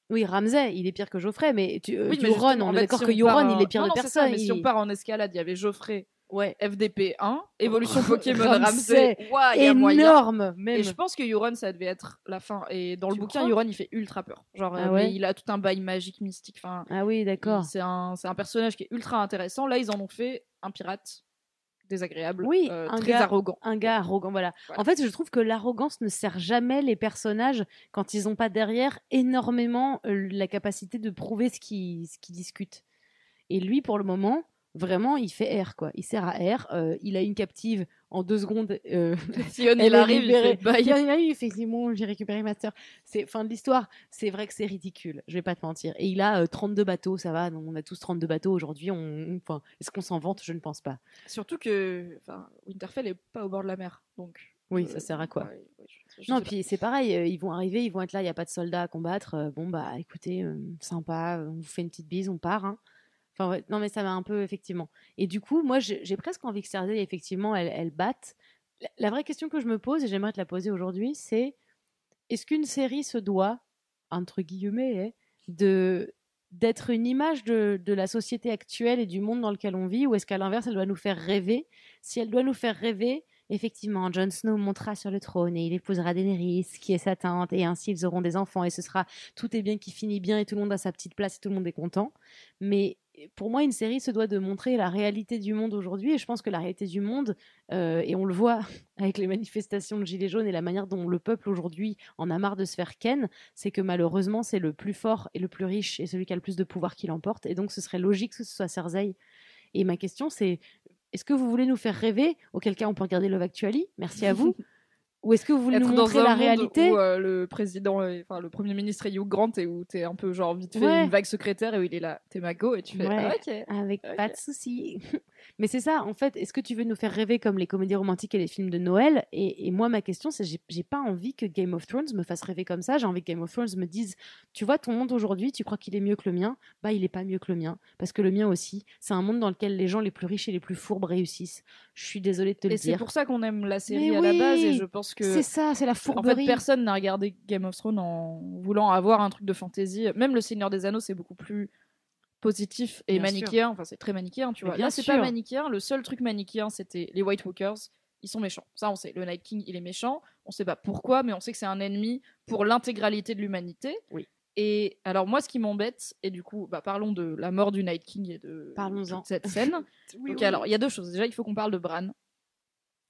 Oui, Ramsay, il est pire que Geoffrey, mais tu, euh, Oui, mais Euron, on est d'accord si que Euron, en- il est pire Non, de non, c'est ça, personne. mais si on part en escalade, il y avait Geoffrey, Ouais. FDP 1, évolution Pokémon Ramsey, Ramsey. Ouah, il y a moyen. Énorme, même. Et je pense que Euron, ça devait être la fin. Et dans le bouquin, Euron, il fait ultra peur. Genre, Ah euh, ouais mais il a tout un bail magique, mystique. Enfin, Ah oui, d'accord. c'est un, c'est un personnage qui est ultra intéressant. Là, ils en ont fait un pirate désagréable, Oui, euh, un très gars- arrogant. Un gars arrogant, voilà. Voilà. En fait, je trouve que l'arrogance ne sert jamais les personnages quand ils n'ont pas derrière énormément euh, la capacité de prouver ce qu'ils ce qu'ils discutent. Et lui, pour le moment, vraiment, il fait R, quoi. Il sert à R. euh, il a une captive en deux secondes. euh, Sion, il arrive, il fait. Il y en a eu, effectivement, j'ai récupéré ma sœur. C'est fin de l'histoire. C'est vrai que c'est ridicule, je vais pas te mentir. Et il a euh, 32 bateaux, ça va. On a tous 32 bateaux aujourd'hui. On... Enfin, est-ce qu'on s'en vante? Je ne pense pas. Surtout que Winterfell est pas au bord de la mer. Donc, Oui, euh, ça sert à quoi? ouais, ouais, je- je Non, puis c'est pareil, euh, ils vont arriver, ils vont être là, il n'y a pas de soldats à combattre. euh, bon, bah écoutez, sympa, on vous fait une petite bise, on part. hein. Non, mais ça m'a un peu, effectivement. Et du coup, moi, j'ai presque envie que Cersei, effectivement, elle, elle batte. La, vraie question que je me pose, et j'aimerais te la poser aujourd'hui, c'est est-ce qu'une série se doit, entre guillemets, hein, de d'être une image de la société actuelle et du monde dans lequel on vit, ou est-ce qu'à l'inverse, elle doit nous faire rêver? Si elle doit nous faire rêver, effectivement, Jon Snow montera sur le trône et il épousera Daenerys, qui est sa tante, et ainsi ils auront des enfants, et ce sera tout est bien qui finit bien, et tout le monde a sa petite place, et tout le monde est content. Mais pour moi, une série se doit de montrer la réalité du monde aujourd'hui, et je pense que la réalité du monde, euh, et on le voit avec les manifestations de Gilets jaunes et la manière dont le peuple aujourd'hui en a marre de se faire ken, c'est que malheureusement, c'est le plus fort et le plus riche, et celui qui a le plus de pouvoir qui l'emporte, et donc ce serait logique que ce soit Cersei. Et ma question, c'est est-ce que vous voulez nous faire rêver Auquel cas, on peut regarder Love Actually? Merci à vous. Ou est-ce que vous voulez nous dans montrer la réalité où euh, le président, enfin le premier ministre est Hugh Grant et où t'es un peu genre vite fait Ouais. une vague secrétaire et où il est là, t'es ma go et tu fais Ouais. ah, ok. Avec pas de soucis. Mais c'est ça, en fait, est-ce que tu veux nous faire rêver comme les comédies romantiques et les films de Noël? Et, et moi, ma question, c'est j'ai pas envie que Game of Thrones me fasse rêver comme ça. J'ai envie que Game of Thrones me dise Tu vois, ton monde aujourd'hui, tu crois qu'il est mieux que le mien? Bah, il est pas mieux que le mien. Parce que le mien aussi, c'est un monde dans lequel les gens les plus riches et les plus fourbes réussissent. Je suis désolée de te Et le c'est dire. pour ça qu'on aime la série Mais à la base et je pense que C'est ça, c'est la en fourberie. fait personne n'a regardé Game of Thrones en voulant avoir un truc de fantasy. Même le Seigneur des Anneaux c'est beaucoup plus positif et Bien manichéen. Enfin c'est très manichéen, tu vois. Là c'est pas manichéen. Le seul truc manichéen c'était les White Walkers. Ils sont méchants. Ça on sait. Le Night King il est méchant. On sait pas pourquoi, mais on sait que c'est un ennemi pour l'intégralité de l'humanité. Oui. Et alors moi ce qui m'embête et du coup bah, parlons de la mort du Night King et de toute cette scène. Oui, oui. alors il y a deux choses. Déjà, il faut qu'on parle de Bran.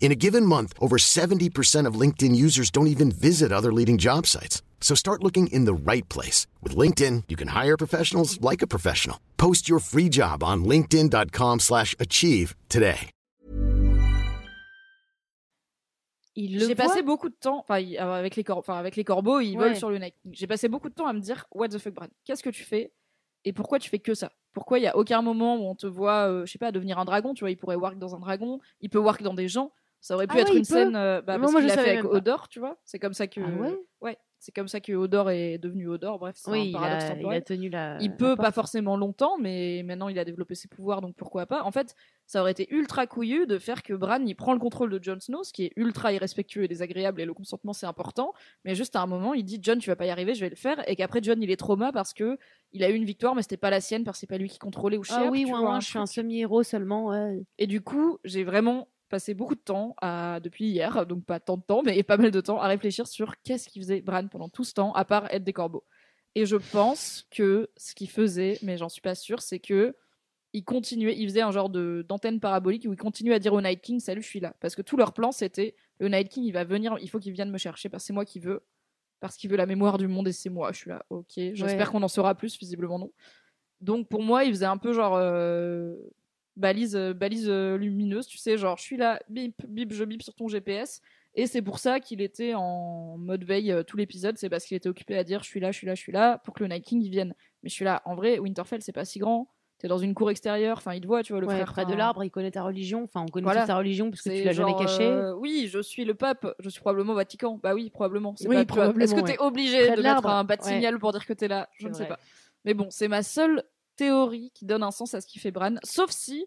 In a given month, over 70% of LinkedIn users don't even visit other leading job sites. So start looking in the right place. With LinkedIn, you can hire professionals like a professional. Post your free job on linkedin.com/achieve slash achieve today. Il le J'ai passé beaucoup de temps, enfin euh, avec les enfin, avec les corbeaux, ils Ouais. volent sur le King. J'ai passé beaucoup de temps à me dire what the fuck Bran, qu'est-ce que tu fais et pourquoi tu fais que ça? Pourquoi il y a aucun moment où on te voit, euh, je sais pas, devenir un dragon? Tu vois, il pourrait work dans un dragon, il peut work dans des gens. Ça aurait pu Ah être ouais, une scène, euh, bah, parce moi, qu'il je l'a fait avec. Odor, tu vois. C'est comme ça que, Ah ouais c'est comme ça que Odor est devenu Odor. Bref, c'est Oui, un il paradoxe a, il a tenu la. Il la peut pas forcément longtemps, mais maintenant il a développé ses pouvoirs, donc pourquoi pas. En fait, ça aurait été ultra couillu de faire que Bran il prend le contrôle de Jon Snow, ce qui est ultra irrespectueux et désagréable, et le consentement c'est important. Mais juste à un moment, il dit Jon, tu vas pas y arriver, je vais le faire, et qu'après Jon il est trauma parce que il a eu une victoire, mais c'était pas la sienne parce que c'est pas lui qui contrôlait ou Ah Sherp, oui, ouais, ouais, je suis un semi-héros seulement. ouais. Et du coup, j'ai vraiment passé beaucoup de temps à, depuis hier, donc pas tant de temps, mais pas mal de temps à réfléchir sur qu'est-ce qu'il faisait Bran pendant tout ce temps, à part être des corbeaux. Et je pense que ce qu'il faisait, mais j'en suis pas sûre, c'est que il continuait, il faisait un genre de d'antenne parabolique où il continuait à dire au Night King salut, je suis là, parce que tout leur plan c'était le Night King, il va venir, il faut qu'il vienne me chercher, parce que c'est moi qui veux, parce qu'il veut la mémoire du monde et c'est moi. Je suis là, ok. J'espère Ouais. qu'on en saura plus, visiblement non. Donc pour moi, il faisait un peu genre euh, balise, euh, balise euh, lumineuse, tu sais, genre je suis là, bip, bip, je bip sur ton GPS. Et c'est pour ça qu'il était en mode veille euh, tout l'épisode, c'est parce qu'il était occupé à dire je suis là, je suis là, je suis là, pour que le Night King il vienne. Mais je suis là, en vrai, Winterfell c'est pas si grand. t'es dans une cour extérieure, enfin il te voit, tu vois le Ouais, frère près de l'arbre, il connaît ta religion. Enfin, on connaît Voilà. ta religion parce que tu l'as jamais euh, oui, je suis le pape, je suis probablement au Vatican. Bah oui, probablement. C'est Oui, Est-ce que t'es obligé Près de, de mettre un bas de ouais. signal pour dire que t'es là? Je ne sais pas. Mais bon, c'est ma seule théorie qui donne un sens à ce qu'il fait Bran, sauf si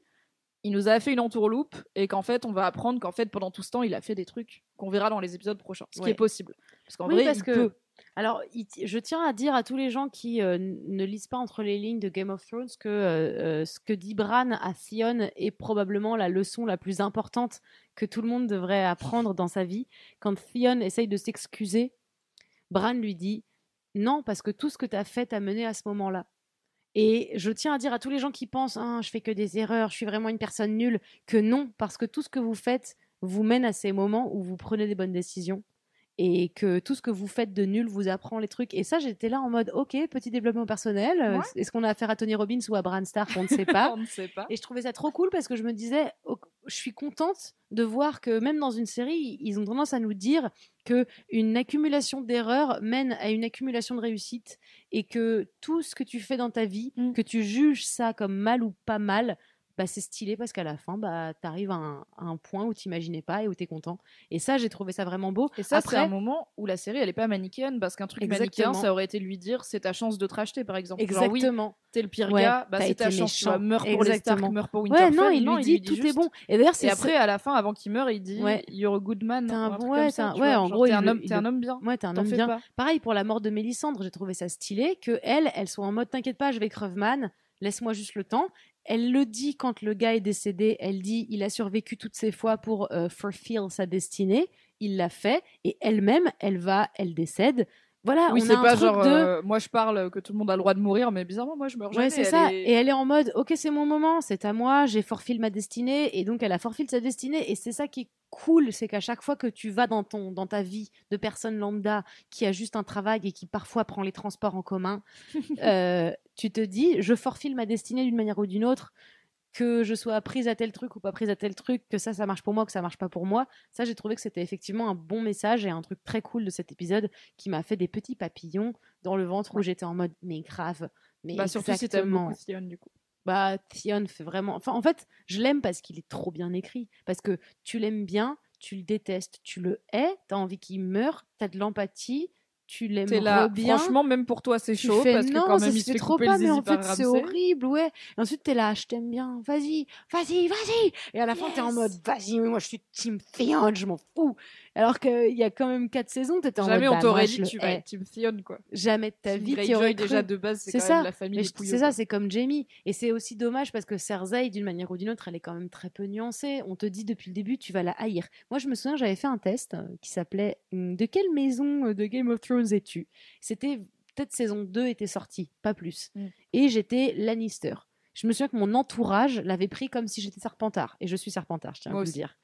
il nous a fait une entourloupe et qu'en fait on va apprendre qu'en fait pendant tout ce temps il a fait des trucs qu'on verra dans les épisodes prochains, ce qui Ouais. est possible. Parce qu'en Oui, vrai, parce il que peut. Alors, je tiens à dire à tous les gens qui euh, ne lisent pas entre les lignes de Game of Thrones que euh, euh, ce que dit Bran à Theon est probablement la leçon la plus importante que tout le monde devrait apprendre dans sa vie. Quand Theon essaye de s'excuser, Bran lui dit non, parce que tout ce que tu as fait t'a mené à ce moment-là. Et je tiens à dire à tous les gens qui pensent ah, je fais que des erreurs, je suis vraiment une personne nulle, que non, parce que tout ce que vous faites vous mène à ces moments où vous prenez des bonnes décisions et que tout ce que vous faites de nul vous apprend les trucs. Et ça, j'étais là en mode, ok, petit développement personnel. euh, Ouais. Est-ce qu'on a affaire à Tony Robbins ou à Bran Stark? On ne sait pas. on ne sait pas. Et je trouvais ça trop cool parce que je me disais, oh, je suis contente de voir que même dans une série, ils ont tendance à nous dire que une accumulation d'erreurs mène à une accumulation de réussite et que tout ce que tu fais dans ta vie, Mm. que tu juges ça comme mal ou pas mal, bah c'est stylé parce qu'à la fin, bah t'arrives à un, à un point où t'imaginais pas et où t'es content. Et ça, j'ai trouvé ça vraiment beau. Et ça, c'est Après- un moment où la série, elle est pas manichéenne, parce qu'un truc manichéen, Exactement. ça aurait été de lui dire, c'est ta chance de te racheter, par exemple. Genre, oui, Exactement. t'es le pire Ouais, gars, bah c'est ta chance, tu meurs pour les Exactement. Stark, meurs pour Ouais, Winterfell. non, il lui dit tout est juste- bon. Et d'ailleurs, c'est Et après, à la fin, avant qu'il meure, il dit Ouais. You're a good man. T'es un ouais, tu ouais, en gros, t'es un homme, un homme bien. Ouais, t'es un homme bien. Pareil pour la mort de Mélissandre, j'ai trouvé ça stylé que elle, elle soit en mode t'inquiète pas, je vais creveman, laisse-moi juste le temps. Elle le dit quand le gars est décédé, elle dit il a survécu toutes ces fois pour euh, fulfill sa destinée, il l'a fait et elle-même, elle va, elle décède. Voilà, Oui, on c'est a un pas truc genre, de euh, moi je parle que tout le monde a le droit de mourir, mais bizarrement, moi je meurs jamais. Ouais, c'est ça. est- Et elle est en mode, ok, c'est mon moment, c'est à moi, j'ai forfil ma destinée, et donc elle a forfil sa destinée. Et c'est ça qui est cool, c'est qu'à chaque fois que tu vas dans ton, dans ta vie de personne lambda qui a juste un travail et qui parfois prend les transports en commun, euh, tu te dis, je forfile ma destinée d'une manière ou d'une autre. Que je sois prise à tel truc ou pas prise à tel truc, que ça, ça marche pour moi, que ça marche pas pour moi. Ça, j'ai trouvé que c'était effectivement un bon message et un truc très cool de cet épisode qui m'a fait des petits papillons dans le ventre où j'étais en mode, mais grave. Mais Bah, surtout si t'aimes exactement. beaucoup Theon, du coup. Bah, Theon fait vraiment. Enfin, en fait, je l'aime parce qu'il est trop bien écrit. Parce que tu l'aimes bien, tu le détestes, tu le hais, t'as envie qu'il meure, t'as de l'empathie, tu l'aimes là, bien. franchement, même pour toi c'est chaud, fais, parce que non, quand même se il se fait trop pas, mais en fait c'est horrible, ouais. Et ensuite t'es là, je t'aime bien, vas-y, vas-y, vas-y. Et à la fin t'es en mode, vas-y, mais moi je suis Team Theon, je m'en fous. Alors qu'il y a quand même quatre saisons, t'étais en Jamais mode, on bah, t'aurait moi, dit tu vas être Team Theon, quoi. Jamais de ta vie tu Greyjoy, aurais déjà de base, c'est quand ça. même la famille C'est ça, c'est comme Jamie. Et c'est aussi dommage parce que Cersei, d'une manière ou d'une autre, elle est quand même très peu nuancée. On te dit depuis le début, tu vas la haïr. Moi, je me souviens, j'avais fait un test euh, qui s'appelait hum, De quelle maison euh, de Game of Thrones es-tu? C'était peut-être saison 2 était sortie, pas plus. Mm. Et j'étais Lannister. Je me souviens que mon entourage l'avait pris comme si j'étais Serpentard. Et je suis Serpentard, je tiens à vous le dire.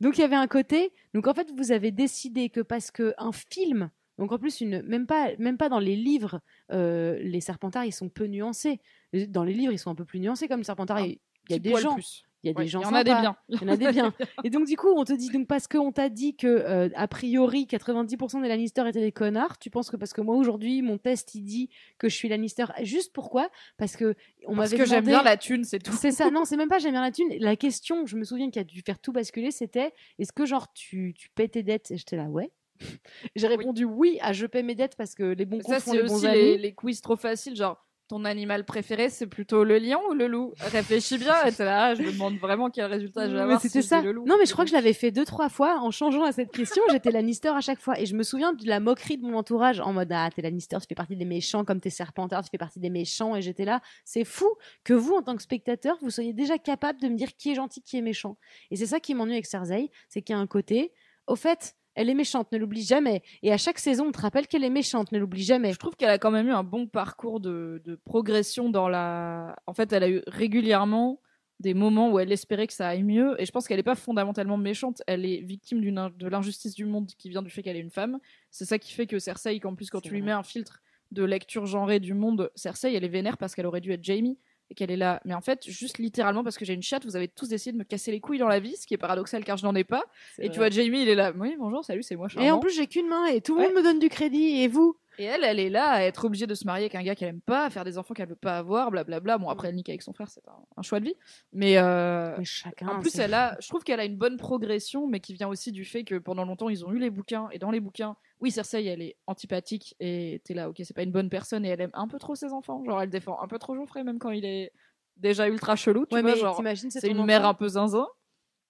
Donc il y avait un côté. Donc en fait, vous avez décidé que parce que un film, donc en plus une, même pas, même pas dans les livres, euh, les Serpentards ils sont peu nuancés. Dans les livres ils sont un peu plus nuancés comme les Serpentards. Un Il y a des gens, plus. Il y a des gens. Il y en a des biens. Il y en a des biens. Et donc du coup, on te dit donc parce qu'on t'a dit que euh, a priori 90% des Lannister étaient des connards, tu penses que parce que moi aujourd'hui mon test il dit que je suis Lannister juste pourquoi? Parce que on Parce m'avait que j'aime bien la thune, c'est tout. c'est ça, non, c'est même pas j'aime bien la thune. La question, je me souviens qui a dû faire tout basculer, c'était est-ce que genre tu, tu paies tes dettes? Et j'étais là, ouais. J'ai répondu oui à je paie mes dettes parce que les bons coups font c'est les bons aussi les quiz trop faciles, genre ton animal préféré, c'est plutôt le lion ou le loup? Réfléchis bien, et là, ah, je me demande vraiment quel résultat je vais avoir. c'était si ça. dis le loup. Non, mais je crois que je l'avais fait deux, trois fois en changeant à cette question. J'étais Lannister à chaque fois. Et je me souviens de la moquerie de mon entourage en mode Ah, t'es Lannister, tu fais partie des méchants comme t'es Serpentard, tu fais partie des méchants. Et j'étais là. C'est fou que vous, en tant que spectateur, vous soyez déjà capable de me dire qui est gentil, qui est méchant. Et c'est ça qui m'ennuie avec Cersei c'est qu'il y a un côté. Au fait, elle est méchante, ne l'oublie jamais. Et à chaque saison, on te rappelle qu'elle est méchante, ne l'oublie jamais. Je trouve qu'elle a quand même eu un bon parcours de, de progression dans la. En fait, elle a eu régulièrement des moments où elle espérait que ça aille mieux. Et je pense qu'elle n'est pas fondamentalement méchante. Elle est victime de l'injustice du monde qui vient du fait qu'elle est une femme. C'est ça qui fait que Cersei, qu'en plus, quand tu lui mets un filtre de lecture genrée du monde, Cersei, elle est vénère parce qu'elle aurait dû être Jamie. Et qu'elle est là. Mais en fait, juste littéralement parce que j'ai une chatte, vous avez tous essayé de me casser les couilles dans la vie, ce qui est paradoxal car je n'en ai pas. Et tu vois, Jamie, il est là. Oui, bonjour, salut, c'est moi. Et en plus, j'ai qu'une main et tout le Ouais. monde me donne du crédit. Et vous Et elle, elle est là à être obligée de se marier avec un gars qu'elle aime pas, à faire des enfants qu'elle veut pas avoir, blablabla. Bon, après, elle nique avec son frère, c'est un, un choix de vie. Mais, euh, Mais chacun. en plus, elle a, je trouve qu'elle a une bonne progression, mais qui vient aussi du fait que pendant longtemps, ils ont eu les bouquins. Et dans les bouquins, oui, Cersei, elle est antipathique et t'es là, ok, c'est pas une bonne personne et elle aime un peu trop ses enfants. Genre, elle défend un peu trop Geoffrey, même quand il est déjà ultra chelou. Tu Ouais, vois, mais genre, c'est une mère un peu zinzin.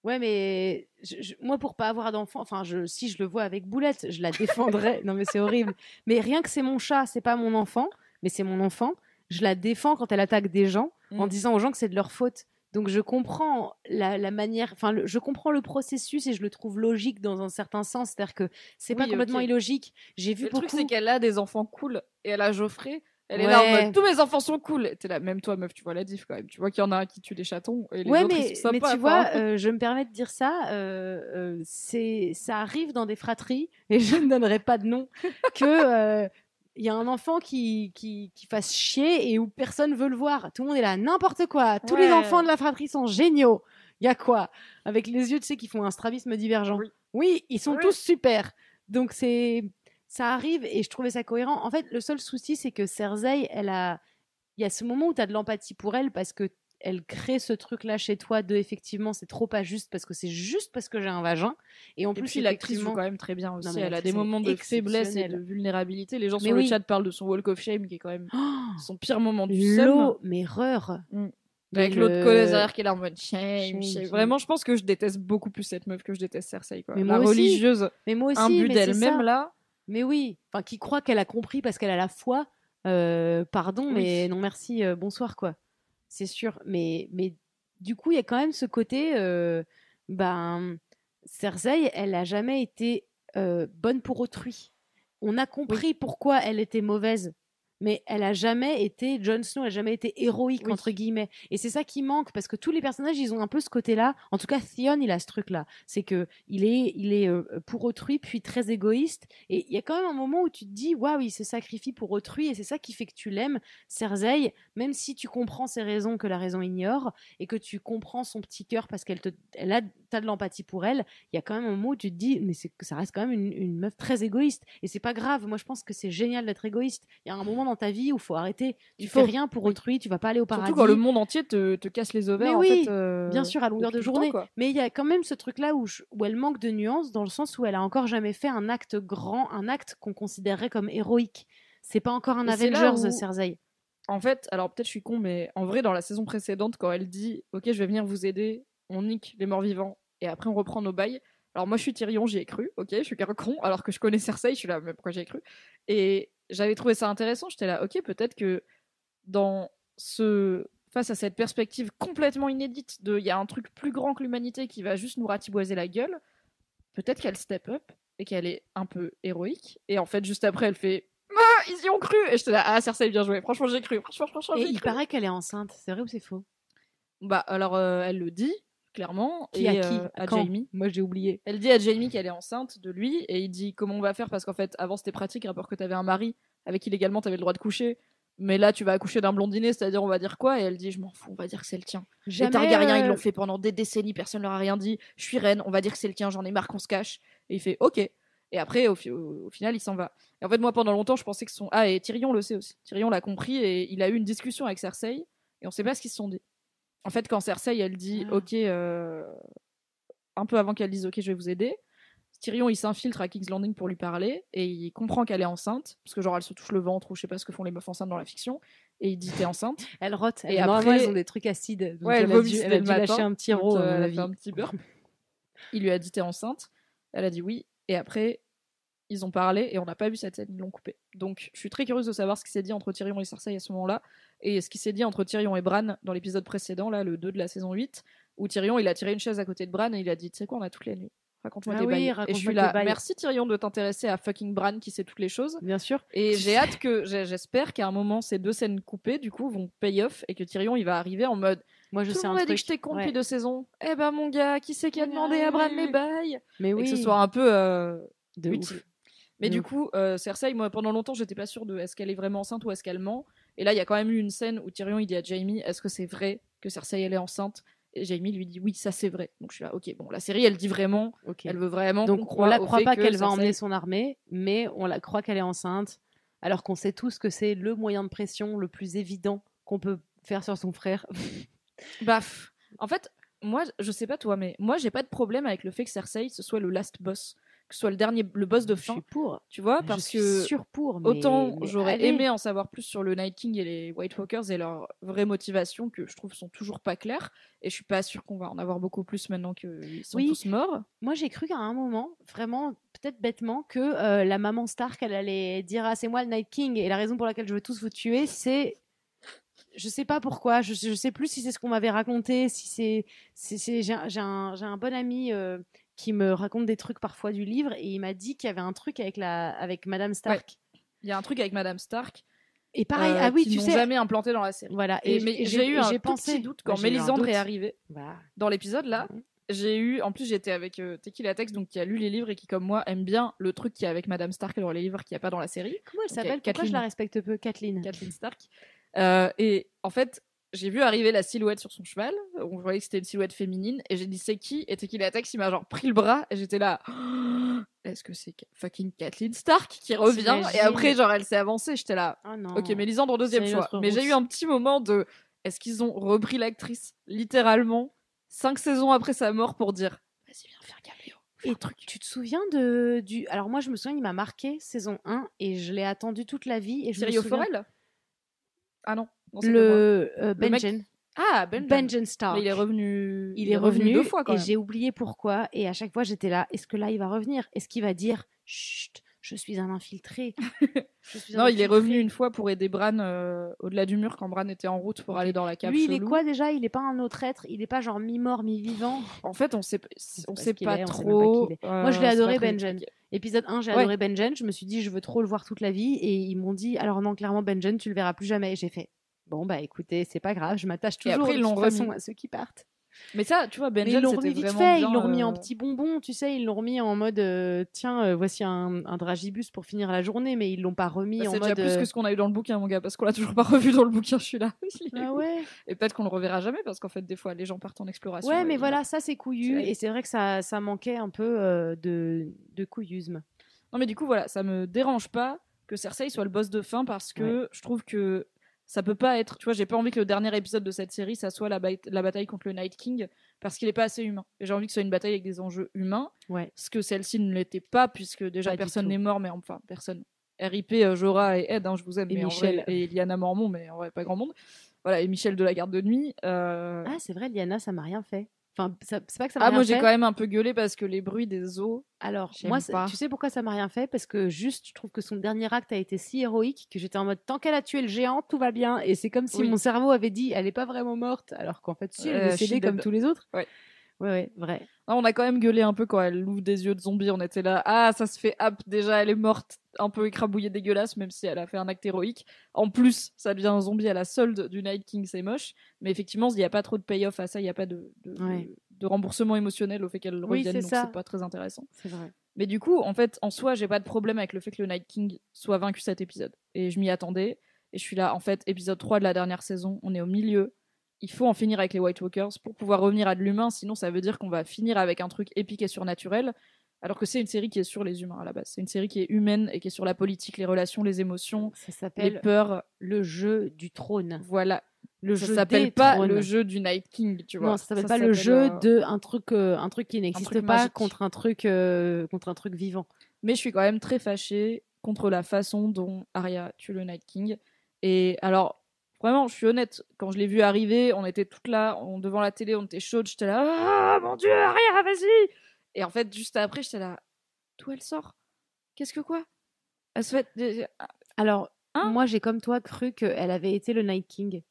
Ouais, mais je- je- moi, pour pas avoir d'enfant, enfin, je, si je le vois avec Boulette, je la défendrais. non, mais c'est horrible. Mais rien que c'est mon chat, c'est pas mon enfant, mais c'est mon enfant. Je la défends quand elle attaque des gens en Mm. disant aux gens que c'est de leur faute. Donc je comprends la, la manière, enfin je comprends le processus et je le trouve logique dans un certain sens, c'est-à-dire que c'est pas Oui, complètement ok. illogique. J'ai vu Le beaucoup. truc, c'est qu'elle a des enfants cool et elle a Geoffrey. Elle est là en mode tous mes enfants sont cool. T'es là, même toi, meuf, tu vois la diff quand même. Tu vois qu'il y en a un qui tue des chatons et les ouais, autres mais, ils sont mais sympas, tu quoi. vois, euh, je me permets de dire ça. euh, euh, c'est, ça arrive dans des fratries, et je ne donnerai pas de nom, que il y a un enfant qui, qui, qui fasse chier et où personne veut le voir. Tout le monde est là, n'importe quoi. Tous les enfants de la fratrie sont géniaux. Il y a quoi? Avec les yeux, tu sais, qui font un strabisme divergent. Oui. Oui, ils sont Oui. tous super. Donc c'est, ça arrive et je trouvais ça cohérent. En fait, le seul souci, c'est que Cersei, elle a, il y a ce moment où tu as de l'empathie pour elle parce que elle crée ce truc-là chez toi de effectivement c'est trop pas juste parce que c'est juste parce que j'ai un vagin et en Et plus puis l'actrice joue quand même très bien aussi. elle a des moments de faiblesse et de vulnérabilité. Les gens Mais sur oui. le chat parlent de son walk of shame qui est quand même Oh, son pire moment du l'eau mais reur Mm. Avec l'autre colleuse derrière qui est là en mode shame, Shame. Vraiment, je pense que je déteste beaucoup plus cette meuf que je déteste Cersei. Quoi. Mais La moi aussi. religieuse, mais moi aussi imbue mais c'est d'elle-même là. mais oui enfin qui croit qu'elle a compris parce qu'elle a la foi euh, pardon Oui. mais non merci euh, bonsoir quoi c'est sûr mais mais du coup il y a quand même ce côté euh, ben Cersei elle a jamais été euh, bonne pour autrui. On a compris pourquoi elle était mauvaise mais elle a jamais été Jon Snow a jamais été héroïque Oui. entre guillemets. Et c'est ça qui manque parce que tous les personnages ils ont un peu ce côté là en tout cas Theon il a ce truc là c'est que il est il est euh, pour autrui puis très égoïste. Et il y a quand même un moment où tu te dis waouh il se sacrifie pour autrui et c'est ça qui fait que tu l'aimes Cersei même si tu comprends ses raisons que la raison ignore et que tu comprends son petit cœur parce qu'elle te elle a t'as de l'empathie pour elle il y a quand même un moment où tu te dis mais ça reste quand même une, une meuf très égoïste. Et c'est pas grave. Moi je pense que c'est génial d'être égoïste. Il y a un moment dans ta vie où faut arrêter. Tu fais rien pour autrui tu vas pas aller au paradis Surtout quand le monde entier te, te casse les ovaires. Mais en oui, fait, euh, bien sûr à longueur de temps, journée. mais il y a quand même ce truc là où, je- où elle manque de nuances dans le sens où elle a encore jamais fait un acte grand un acte qu'on considérerait comme héroïque. C'est pas encore un Et Avengers où- Cersei. En fait, alors peut-être je suis con, mais en vrai, dans la saison précédente, quand elle dit Ok, je vais venir vous aider, on nique les morts vivants et après on reprend nos bails. Alors moi, je suis Tyrion, j'y ai cru, ok, je suis qu'un con, alors que je connais Cersei, je suis là, mais pourquoi j'y ai cru? Et j'avais trouvé ça intéressant, j'étais là, ok, peut-être que dans ce. Face à cette perspective complètement inédite de il y a un truc plus grand que l'humanité qui va juste nous ratiboiser la gueule, peut-être qu'elle step up et qu'elle est un peu héroïque. Et en fait, juste après, elle fait Ah, ils y ont cru Et j'étais là, ah, Cersei, bien joué, franchement, j'ai cru, franchement, franchement, et il cru. paraît qu'elle est enceinte c'est vrai ou c'est faux? Bah, alors, euh, elle le dit, clairement. qui et, à qui? euh, à Quand? Jamie. moi j'ai oublié Elle dit à Jamie qu'elle est enceinte de lui, et il dit comment on va faire? Parce qu'en fait, avant c'était pratique, rapport que t'avais un mari avec qui légalement t'avais le droit de coucher, mais là tu vas accoucher d'un blondinet, c'est-à-dire on va dire quoi? Et elle dit je m'en fous, on va dire que c'est le tien. les Targaryens ils euh, l'ont fait pendant des décennies, personne leur a rien dit. Je suis reine, on va dire que c'est le tien, j'en ai marre qu'on se cache. Et il fait ok. Et après, au, fi- au- au final, il s'en va. Et en fait, moi, pendant longtemps, je pensais que son. Ah, et Tyrion le sait aussi. Tyrion l'a compris et il a eu une discussion avec Cersei. Et on sait pas ce qu'ils se sont dit. En fait, quand Cersei, elle dit Ah. Ok, euh, un peu avant qu'elle dise Ok, je vais vous aider, Tyrion, il s'infiltre à King's Landing pour lui parler. Et il comprend qu'elle est enceinte. Parce que, genre, elle se touche le ventre ou je sais pas ce que font les meufs enceintes dans la fiction. Et il dit T'es enceinte elle rote Et et après- elles ont des trucs acides donc Ouais, elle elle a dû, vomissait elle a matin, lâcher un petit euh, elle a fait un petit burp. Il lui a dit t'es enceinte. Elle a dit oui. Et après, ils ont parlé et on n'a pas vu cette scène, ils l'ont coupé. Donc je suis très curieuse de savoir ce qui s'est dit entre Tyrion et Cersei à ce moment-là. Et ce qui s'est dit entre Tyrion et Bran dans l'épisode précédent, là, le 2 de la saison 8, où Tyrion il a tiré une chaise à côté de Bran et il a dit Tu sais quoi, on a toutes les nuits. Raconte-moi Ah tes oui, bails. Et je suis là. Merci Tyrion de t'intéresser à fucking Bran qui sait toutes les choses. bien sûr Et j'ai hâte que, j'espère qu'à un moment, ces deux scènes coupées, du coup, vont pay off et que Tyrion, il va arriver en mode moi je Tout sais le monde a dit que j'étais con depuis deux saisons. Eh ben, mon gars, qui c'est qui a demandé à Bran les bails? Mais Et oui que ce soit un peu euh, de utile. ouf. Mais du ouf. coup, euh, Cersei, moi, pendant longtemps, j'étais pas sûre de est-ce qu'elle est vraiment enceinte ou est-ce qu'elle ment. Et là, il y a quand même eu une scène où Tyrion, il dit à Jaime Est-ce que c'est vrai que Cersei, elle est enceinte? Et Jaime lui dit Oui, ça c'est vrai. Donc je suis là, ok, bon, la série, elle dit vraiment, ok elle veut vraiment. Donc on la croit pas que qu'elle va emmener son armée, mais on la croit qu'elle est enceinte. alors qu'on sait tous que c'est le moyen de pression le plus évident qu'on peut faire sur son frère. Baf. En fait, moi, je sais pas toi, mais moi, j'ai pas de problème avec le fait que Cersei ce soit le last boss, que ce soit le dernier, le boss de Je fin. suis pour. Tu vois, Je parce suis que sûre pour. mais- autant j'aurais aimé en savoir plus sur le Night King et les White Walkers et leurs vraies motivations que je trouve sont toujours pas claires. Et je suis pas sûre qu'on va en avoir beaucoup plus maintenant qu'ils sont Oui. tous morts. Moi, j'ai cru qu'à un moment, vraiment, peut-être bêtement, que euh, la maman Stark, elle allait dire Ah, c'est moi le Night King, et la raison pour laquelle je veux tous vous tuer, c'est. Je sais pas pourquoi, je, je sais plus si c'est ce qu'on m'avait raconté, si c'est. J'ai un, un bon ami euh, qui me raconte des trucs parfois du livre, et il m'a dit qu'il y avait un truc avec, la, avec Madame Stark. Il y a un truc avec Madame Stark. Et pareil, euh, ah oui, tu sais. jamais implanté dans la série. Voilà, Et, et, j'ai eu un pensé petit doute quand Mélisandre doute. est arrivée Voilà. dans l'épisode là. J'ai eu, en plus j'étais avec euh, Tequila Tex, donc qui a lu les livres et qui comme moi aime bien le truc qui est avec Madame Stark dans les livres qu'il n'y a pas dans la série. Comment elle s'appelle? Pourquoi je Kathleen. la respecte peu? Kathleen. Kathleen Stark. Euh, et en fait, j'ai vu arriver la silhouette sur son cheval. On voyait que c'était une silhouette féminine. Et j'ai dit, c'est qui? Et Tequila Tex, il m'a genre pris le bras. Et j'étais là, est-ce que c'est fucking Kathleen Stark qui revient? Et après, genre, elle s'est avancée. J'étais là, Oh non. ok, Mélisandre, deuxième C'est choix. Mais j'ai eu un petit moment de, est-ce qu'ils ont repris l'actrice, littéralement, cinq saisons après sa mort pour dire, vas-y, viens faire caméo. Et truc. tu te souviens de du alors moi je me souviens il m'a marqué saison 1 et je l'ai attendu toute la vie et je me Thierry souviens Forel? Ah non. Le euh, mec- Benjen Ah, Ben. Benjen Stark il est revenu. il est revenu, deux fois et j'ai oublié pourquoi et à chaque fois j'étais là est-ce que là il va revenir? Est-ce qu'il va dire chut je suis un infiltré Je suis un Non, il est revenu une fois pour aider Bran euh, au-delà du mur quand Bran était en route pour aller dans la cave. lui il est quoi déjà? Il est pas un autre être? Il est pas genre mi-mort mi-vivant? En fait, on sait, on sait pas est, on sait même pas trop. euh, Moi, je l'ai c'est adoré, Benjen. Épisode 1, j'ai Ouais. adoré Benjen. Je me suis dit, je veux trop le voir toute la vie. Et ils m'ont dit, alors non, clairement, Benjen, tu le verras plus jamais. Et j'ai fait, bon, bah écoutez, c'est pas grave, je m'attache toujours après, de toute façon à ceux qui partent. Mais ça, tu vois, Benjen, ils l'ont remis vite fait, bien, ils l'ont remis en euh, petit bonbon, tu sais, ils l'ont remis en mode, euh, tiens, euh, voici un, un dragibus pour finir la journée, mais ils l'ont pas remis bah, en c'est déjà mode. plus que ce qu'on a eu dans le bouquin, mon gars, parce qu'on l'a toujours pas revu dans le bouquin. Je suis là. Ah ouais Et peut-être qu'on le reverra jamais, parce qu'en fait, des fois, les gens partent en exploration. Ouais, mais voilà, ça c'est couillu. Et c'est vrai que ça, ça manquait un peu de, de couillusme. Non, mais du coup, voilà, ça me dérange pas que Cersei soit le boss de fin parce que je trouve que ça peut pas être. Tu vois, j'ai pas envie que le dernier épisode de cette série, ça soit la, ba- la bataille contre le Night King parce qu'il est pas assez humain. Et j'ai envie que ce soit une bataille avec des enjeux humains. Ouais. Ce que celle-ci ne l'était pas, puisque déjà Pas personne n'est mort, mais enfin, personne. RIP, euh, Jorah et Ed, hein, je vous aime, Et mais en Michel. vrai- et Liana Mormont, mais en vrai, pas grand monde. Voilà, et Michel de la garde de nuit. euh, Ah, c'est vrai, Liana, ça m'a rien fait. Enfin, c'est pas que ça m'a Ah, moi j'ai quand même un peu gueulé parce que les bruits des eaux. Alors, moi, pas. tu sais pourquoi ça m'a rien fait? Parce que juste, je trouve que son dernier acte a été si héroïque que j'étais en mode tant qu'elle a tué le géant, tout va bien. Et c'est comme si Oui. mon cerveau avait dit elle est pas vraiment morte, alors qu'en fait, si, elle Euh, est décédée comme tous les autres. Ouais. Ouais, ouais, vrai. Non, on a quand même gueulé un peu quand elle ouvre des yeux de zombie. On était là, ah, ça se fait hap, déjà elle est morte, un peu écrabouillée dégueulasse, même si elle a fait un acte héroïque. En plus, ça devient un zombie à la solde du Night King, c'est moche. Mais effectivement, il n'y a pas trop de payoff à ça, il n'y a pas de, de, Ouais. de- de remboursement émotionnel au fait qu'elle Oui, revienne, c'est donc c'est pas très intéressant. C'est vrai. Mais du coup, en fait, en soi, j'ai pas de problème avec le fait que le Night King soit vaincu cet épisode. Et je m'y attendais. Et je suis là, en fait, épisode 3 de la dernière saison, on est au milieu. Il faut en finir avec les White Walkers pour pouvoir revenir à de l'humain, sinon ça veut dire qu'on va finir avec un truc épique et surnaturel, alors que c'est une série qui est sur les humains à la base. C'est une série qui est humaine et qui est sur la politique, les relations, les émotions, Ça les peurs. le jeu du trône. Voilà. Le ça jeu s'appelle pas trônes. le jeu du Night King, tu vois. Non, ça s'appelle pas le jeu euh, de un truc, euh, un truc qui n'existe truc pas magique. contre un truc, euh, contre un truc vivant. Mais je suis quand même très fâchée contre la façon dont Arya tue le Night King. Et alors, vraiment, je suis honnête, quand je l'ai vu arriver, on était toutes là, on, devant la télé, on était chaudes, j'étais là, ah mon dieu, Arya, vas-y Et en fait, juste après, j'étais là, d'où elle sort? Qu'est-ce que quoi? Elle se fait. Alors, Hein? moi, j'ai comme toi cru qu'elle avait été le Night King,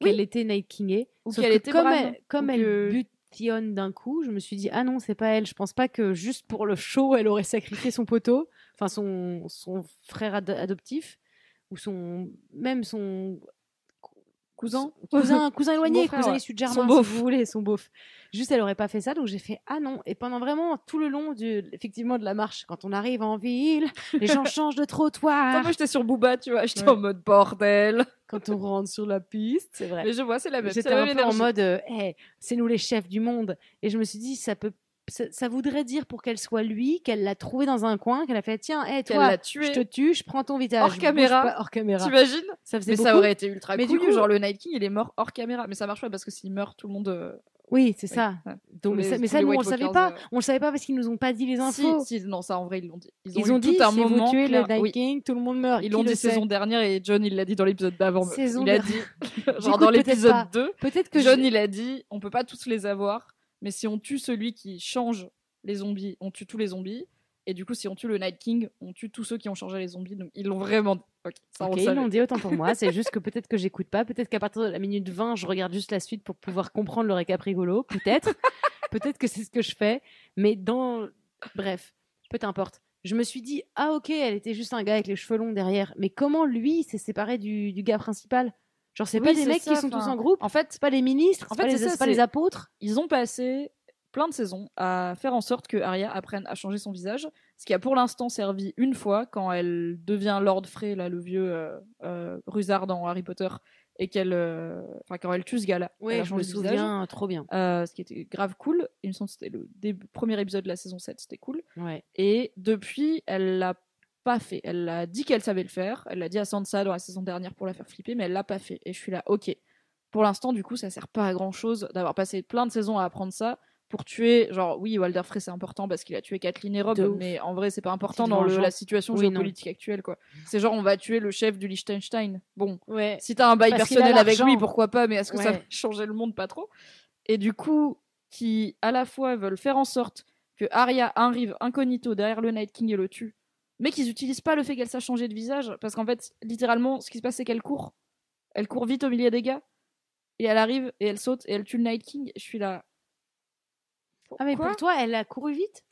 Oui. qu'elle était Night Kingée. Ou qu'elle que était comme elle, comme ou elle que- d'un coup, je me suis dit ah non, c'est pas elle. Je pense pas que juste pour le show, elle aurait sacrifié son poteau, enfin son, son frère ad- adoptif ou son même son Cousin cousin, cousin éloigné, cousin issu de Germain, Son si beauf. vous voulez, son beauf. Juste, elle aurait pas fait ça, donc j'ai fait ah non. Et pendant vraiment tout le long du, effectivement, de la marche, quand on arrive en ville, les gens changent de Attends, trottoir. moi j'étais sur Booba, tu vois, j'étais Ouais. en mode bordel. Quand on rentre sur la piste, c'est vrai. Mais je vois, c'est la même, J'étais un peu en mode, euh, Hey, c'est nous les chefs du monde. Et je me suis dit, ça peut ça, ça voudrait dire pour qu'elle soit lui, qu'elle l'a trouvé dans un coin, qu'elle a fait tiens, Qu'elle toi, tué je te tue, je prends ton visage. Hors caméra. pas, hors caméra. T'imagines Ça faisait Mais ça aurait été ultra Mais cool. du coup- genre le Night King, il est mort hors caméra. Mais ça marche pas parce que s'il meurt, tout le monde. euh, Oui, c'est oui, ça. ouais. Donc, Tous les- ça- mais ça, nous, on le savait pas. euh, On le savait pas parce qu'ils nous ont pas dit les infos. si, non, ça en vrai, ils l'ont dit. Ils ont, Ils ont dit tout un si moment. vous tuez le Night oui. King, tout le monde meurt. Ils l'ont dit saison dernière et John il l'a dit dans l'épisode d'avant. Saison il a dit, genre dans l'épisode pas. 2, Peut-être que John je- il a dit on peut pas tous les avoir, mais si on tue celui qui change les zombies, on tue tous les zombies. Et du coup, si on tue le Night King, on tue tous ceux qui ont changé les zombies. Donc ils l'ont vraiment dit. Ok, ça ils l'ont dit autant pour moi. C'est juste que peut-être que j'écoute pas. Peut-être qu'à partir de la minute 20, je regarde juste la suite pour pouvoir comprendre le récap rigolo. Peut-être. peut-être que c'est ce que je fais. Mais dans. Bref, peu importe. Je me suis dit, ah ok, elle était juste un gars avec les cheveux longs derrière. Mais comment lui s'est séparé du, du gars principal? Genre, c'est Oui, pas des mecs ça, qui sont tous en groupe En fait, C'est pas les ministres En C'est fait, pas, les, c'est pas les apôtres ils ont passé plein de saisons à faire en sorte que Arya apprenne à changer son visage, ce qui a pour l'instant servi une fois quand elle devient Lord Frey, là, le vieux euh, euh, rusard dans Harry Potter, et qu'elle, euh, enfin quand elle tue ce gars-là, elle Oui, a je me changé de visage. souviens trop bien. Euh, ce qui était grave cool. Il me semble que c'était le début- premier épisode de la saison 7, c'était cool. Ouais. Et depuis, elle l'a pas fait. Elle a dit qu'elle savait le faire. Elle l'a dit à Sansa dans la saison dernière pour la faire flipper, mais elle l'a pas fait. Et je suis là, ok. Pour l'instant, du coup, ça sert pas à grand chose d'avoir passé plein de saisons à apprendre ça pour tuer. Genre, oui, Walder Frey, c'est important parce qu'il a tué Kathleen et Rob, mais en vrai, c'est pas important dans le- la situation Oui, non. géopolitique actuelle, quoi. C'est genre, on va tuer le chef du Liechtenstein. Bon, Ouais. si t'as un bail Parce personnel avec lui, pourquoi pas, mais est-ce que ça va changer le monde? Pas trop. Et du coup, qui à la fois veulent faire en sorte que Arya arrive incognito derrière le Night King et le tue, mais qu'ils utilisent pas le fait qu'elle sache changer de visage, parce qu'en fait, littéralement, ce qui se passe, c'est qu'elle court. Elle court vite au milieu des gars, et elle arrive, et elle saute, et elle tue le Night King. Je suis là. Ah, mais pour toi, elle a couru vite?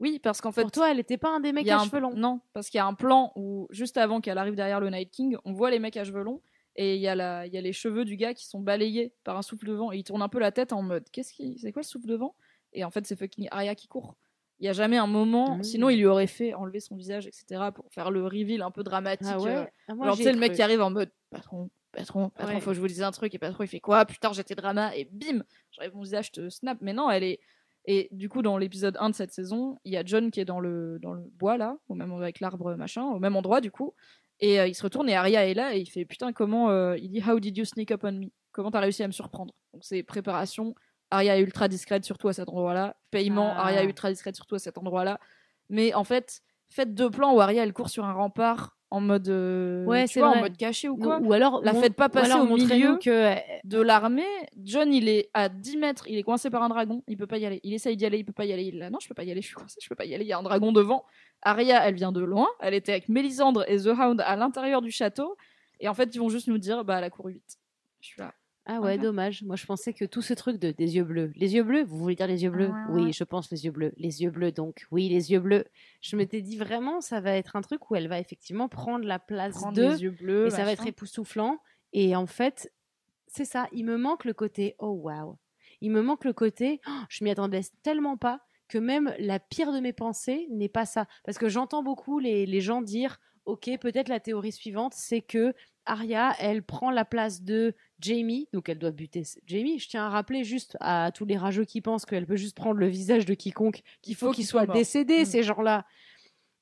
Oui, parce qu'en fait. Pour toi, elle était pas un des mecs à un- cheveux longs Non, parce qu'il y a un plan où, juste avant qu'elle arrive derrière le Night King, on voit les mecs à cheveux longs et il y, a la- y a les cheveux du gars qui sont balayés par un souffle de vent et il tourne un peu la tête en mode Qu'est-ce qui. C'est quoi le souffle de vent? Et en fait, c'est fucking Arya qui court. Il y a jamais un moment, Mm. sinon il lui aurait fait enlever son visage, etc., pour faire le reveal un peu dramatique. Ah ouais euh, Ah, moi, genre, j'y tu sais, ai le mec qui arrive en mode Patron, patron, patron, Ouais. faut que je vous dise un truc, et patron, il fait quoi? Putain, j'étais drama, et bim J'arrive mon visage, je te snap. Mais non, elle est. Et du coup, dans l'épisode 1 de cette saison, il y a John qui est dans le, dans le bois, là, au même avec l'arbre machin, au même endroit, du coup. Et euh, il se retourne et Arya est là et il fait Putain, comment. euh, il dit How did you sneak up on me? Comment t'as réussi à me surprendre? Donc, c'est préparation. Est ultra discrète, surtout à cet endroit-là. Paiement, Ah. Est ultra discrète, surtout à cet endroit-là. Mais en fait, faites deux plans où Arya elle court sur un rempart en mode. euh, Ouais, c'est en mode caché ou quoi. ou alors, La faites pas passer au milieu. que de l'armée, John il est à 10 mètres, il est coincé par un dragon, il peut pas y aller. Il essaye d'y aller, il peut pas y aller. Il là, non, je peux pas y aller, je suis coincé, je peux pas y aller, il y a un dragon devant. Arya, elle vient de loin, elle était avec Mélisandre et The Hound à l'intérieur du château, et en fait, ils vont juste nous dire, bah, elle a couru vite. Je suis là. Ah ouais, dommage. Moi, je pensais que tout ce truc de des yeux bleus. Les yeux bleus, vous voulez dire les yeux bleus? Ouais, Oui, je pense les yeux bleus. Les yeux bleus, donc. Oui, les yeux bleus. Je m'étais dit vraiment, ça va être un truc où elle va effectivement prendre la place de. les yeux bleus. et ça va être époustouflant. Et en fait, c'est ça. Il me manque le côté oh waouh. Il me manque le côté oh, je m'y attendais tellement pas que même la pire de mes pensées n'est pas ça. Parce que j'entends beaucoup les, les gens dire ok, peut-être la théorie suivante, c'est que Arya, elle prend la place de Jamie, donc elle doit buter Jamie. Je tiens à rappeler juste à tous les rageux qui pensent qu'elle peut juste prendre le visage de quiconque, qu'il faut qu'il soit mort. décédé, Mm. ces gens-là.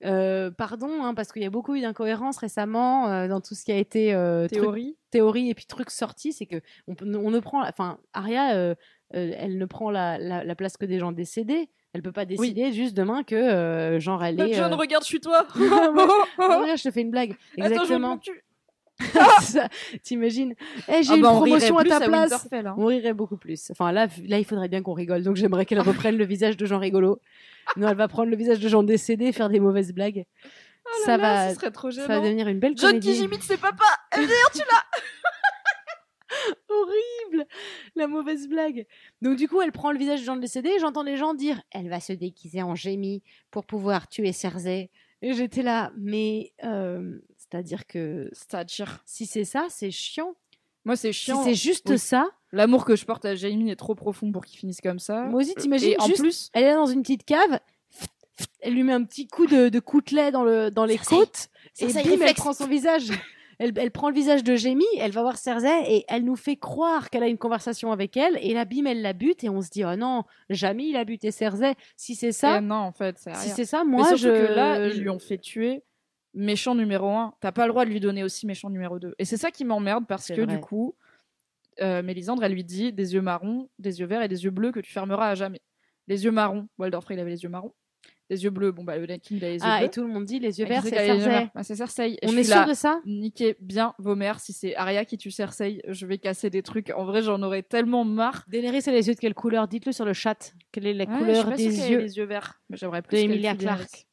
Euh, pardon, hein, parce qu'il y a beaucoup eu d'incohérences récemment euh, dans tout ce qui a été euh, truc- Théorie. théorie et puis truc sorti, c'est que on, ne prend, enfin Arya, euh, elle ne prend la, la- la place que des gens décédés. Elle peut pas décider juste demain que genre elle est. John, regarde, je suis toi. Oh, regarde, je te fais une blague. Attends, je T'imagines? Eh, J'ai Ah une bah, promotion à ta place. Hein. On rirait beaucoup plus. Enfin là, là, il faudrait bien qu'on rigole. Donc j'aimerais qu'elle reprenne le visage de gens rigolos. Non, elle va prendre le visage de gens décédés et faire des mauvaises blagues. Oh là ça là, va, ce serait trop ça va devenir une belle John comédie. qui imite ses papas. MDR, tu l'as. horrible la mauvaise blague. Donc du coup, elle prend le visage de gens décédés et j'entends les gens dire elle va se déguiser en Jamie pour pouvoir tuer Cersei. Et j'étais là, mais euh, c'est-à-dire que C'est-à-dire. si c'est ça, c'est chiant. Moi, c'est Si chiant. c'est juste Oui. ça, L'amour que je porte à Jamie est trop profond pour qu'il finisse comme ça. moi aussi, t'imagines Et en juste, plus, elle est là dans une petite cave, elle lui met un petit coup de, de coutelet dans, le, dans les Cersei. côtes et Cersei, bim, elle prend son visage. Elle, elle prend le visage de Jamie, elle va voir Cersei et elle nous fait croire qu'elle a une conversation avec elle. Et la bim, elle la bute et on se dit oh non, jamais il a buté Cersei. Si c'est ça, Eh non, en fait, c'est si c'est ça, moi je. que là, je- ils lui ont fait tuer méchant numéro 1. T'as pas le droit de lui donner aussi méchant numéro 2. Et c'est ça qui m'emmerde parce C'est que vrai. du coup, euh, Mélisandre, elle lui dit des yeux marrons, des yeux verts et des yeux bleus que tu fermeras à jamais. Les yeux marrons, Walder Frey, il avait les yeux marrons. Les yeux bleus, bon bah le King, il a les yeux Ah, bleus. et tout le monde dit les yeux verts, qui c'est c'est Cersei. Bah, c'est Cersei. On je est sûr là, de ça? Niquez bien vos mères. Si c'est Arya qui tue Cersei, je vais casser des trucs. En vrai, j'en aurais tellement marre. Daenerys a les yeux de quelle couleur? Dites-le sur le chat. Quelle est la Ouais, je suis couleur pas des yeux? les yeux verts. Mais j'aimerais plus de Emilia. Clarke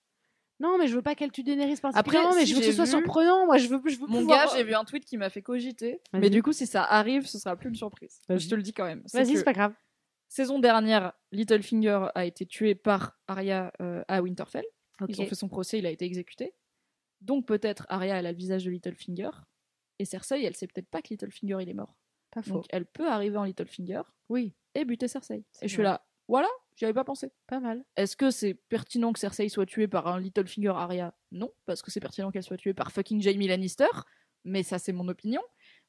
Non, mais je veux pas qu'elle tue Daenerys particulièrement, Après, mais si je veux que ce soit vu- surprenant. Moi, je veux, je veux Mon pouvoir- gars, j'ai vu un tweet qui m'a fait cogiter. Mais du coup, si ça arrive, ce sera plus une surprise. Je te le dis quand même. Vas-y, que c'est pas grave. Saison dernière, Littlefinger a été tué par Arya euh, à Winterfell. Ils ont fait son procès, il a été exécuté. Donc peut-être Arya, elle a le visage de Littlefinger. Et Cersei, elle sait peut-être pas que Littlefinger, il est mort. Pas faux. Donc elle peut arriver en Littlefinger Oui, et buter Cersei. Et je suis là, voilà, j'y avais pas pensé. pas mal. Est-ce que c'est pertinent que Cersei soit tuée par un Littlefinger Arya? Non, parce que c'est pertinent qu'elle soit tuée par fucking Jaime Lannister. Mais ça, c'est mon opinion.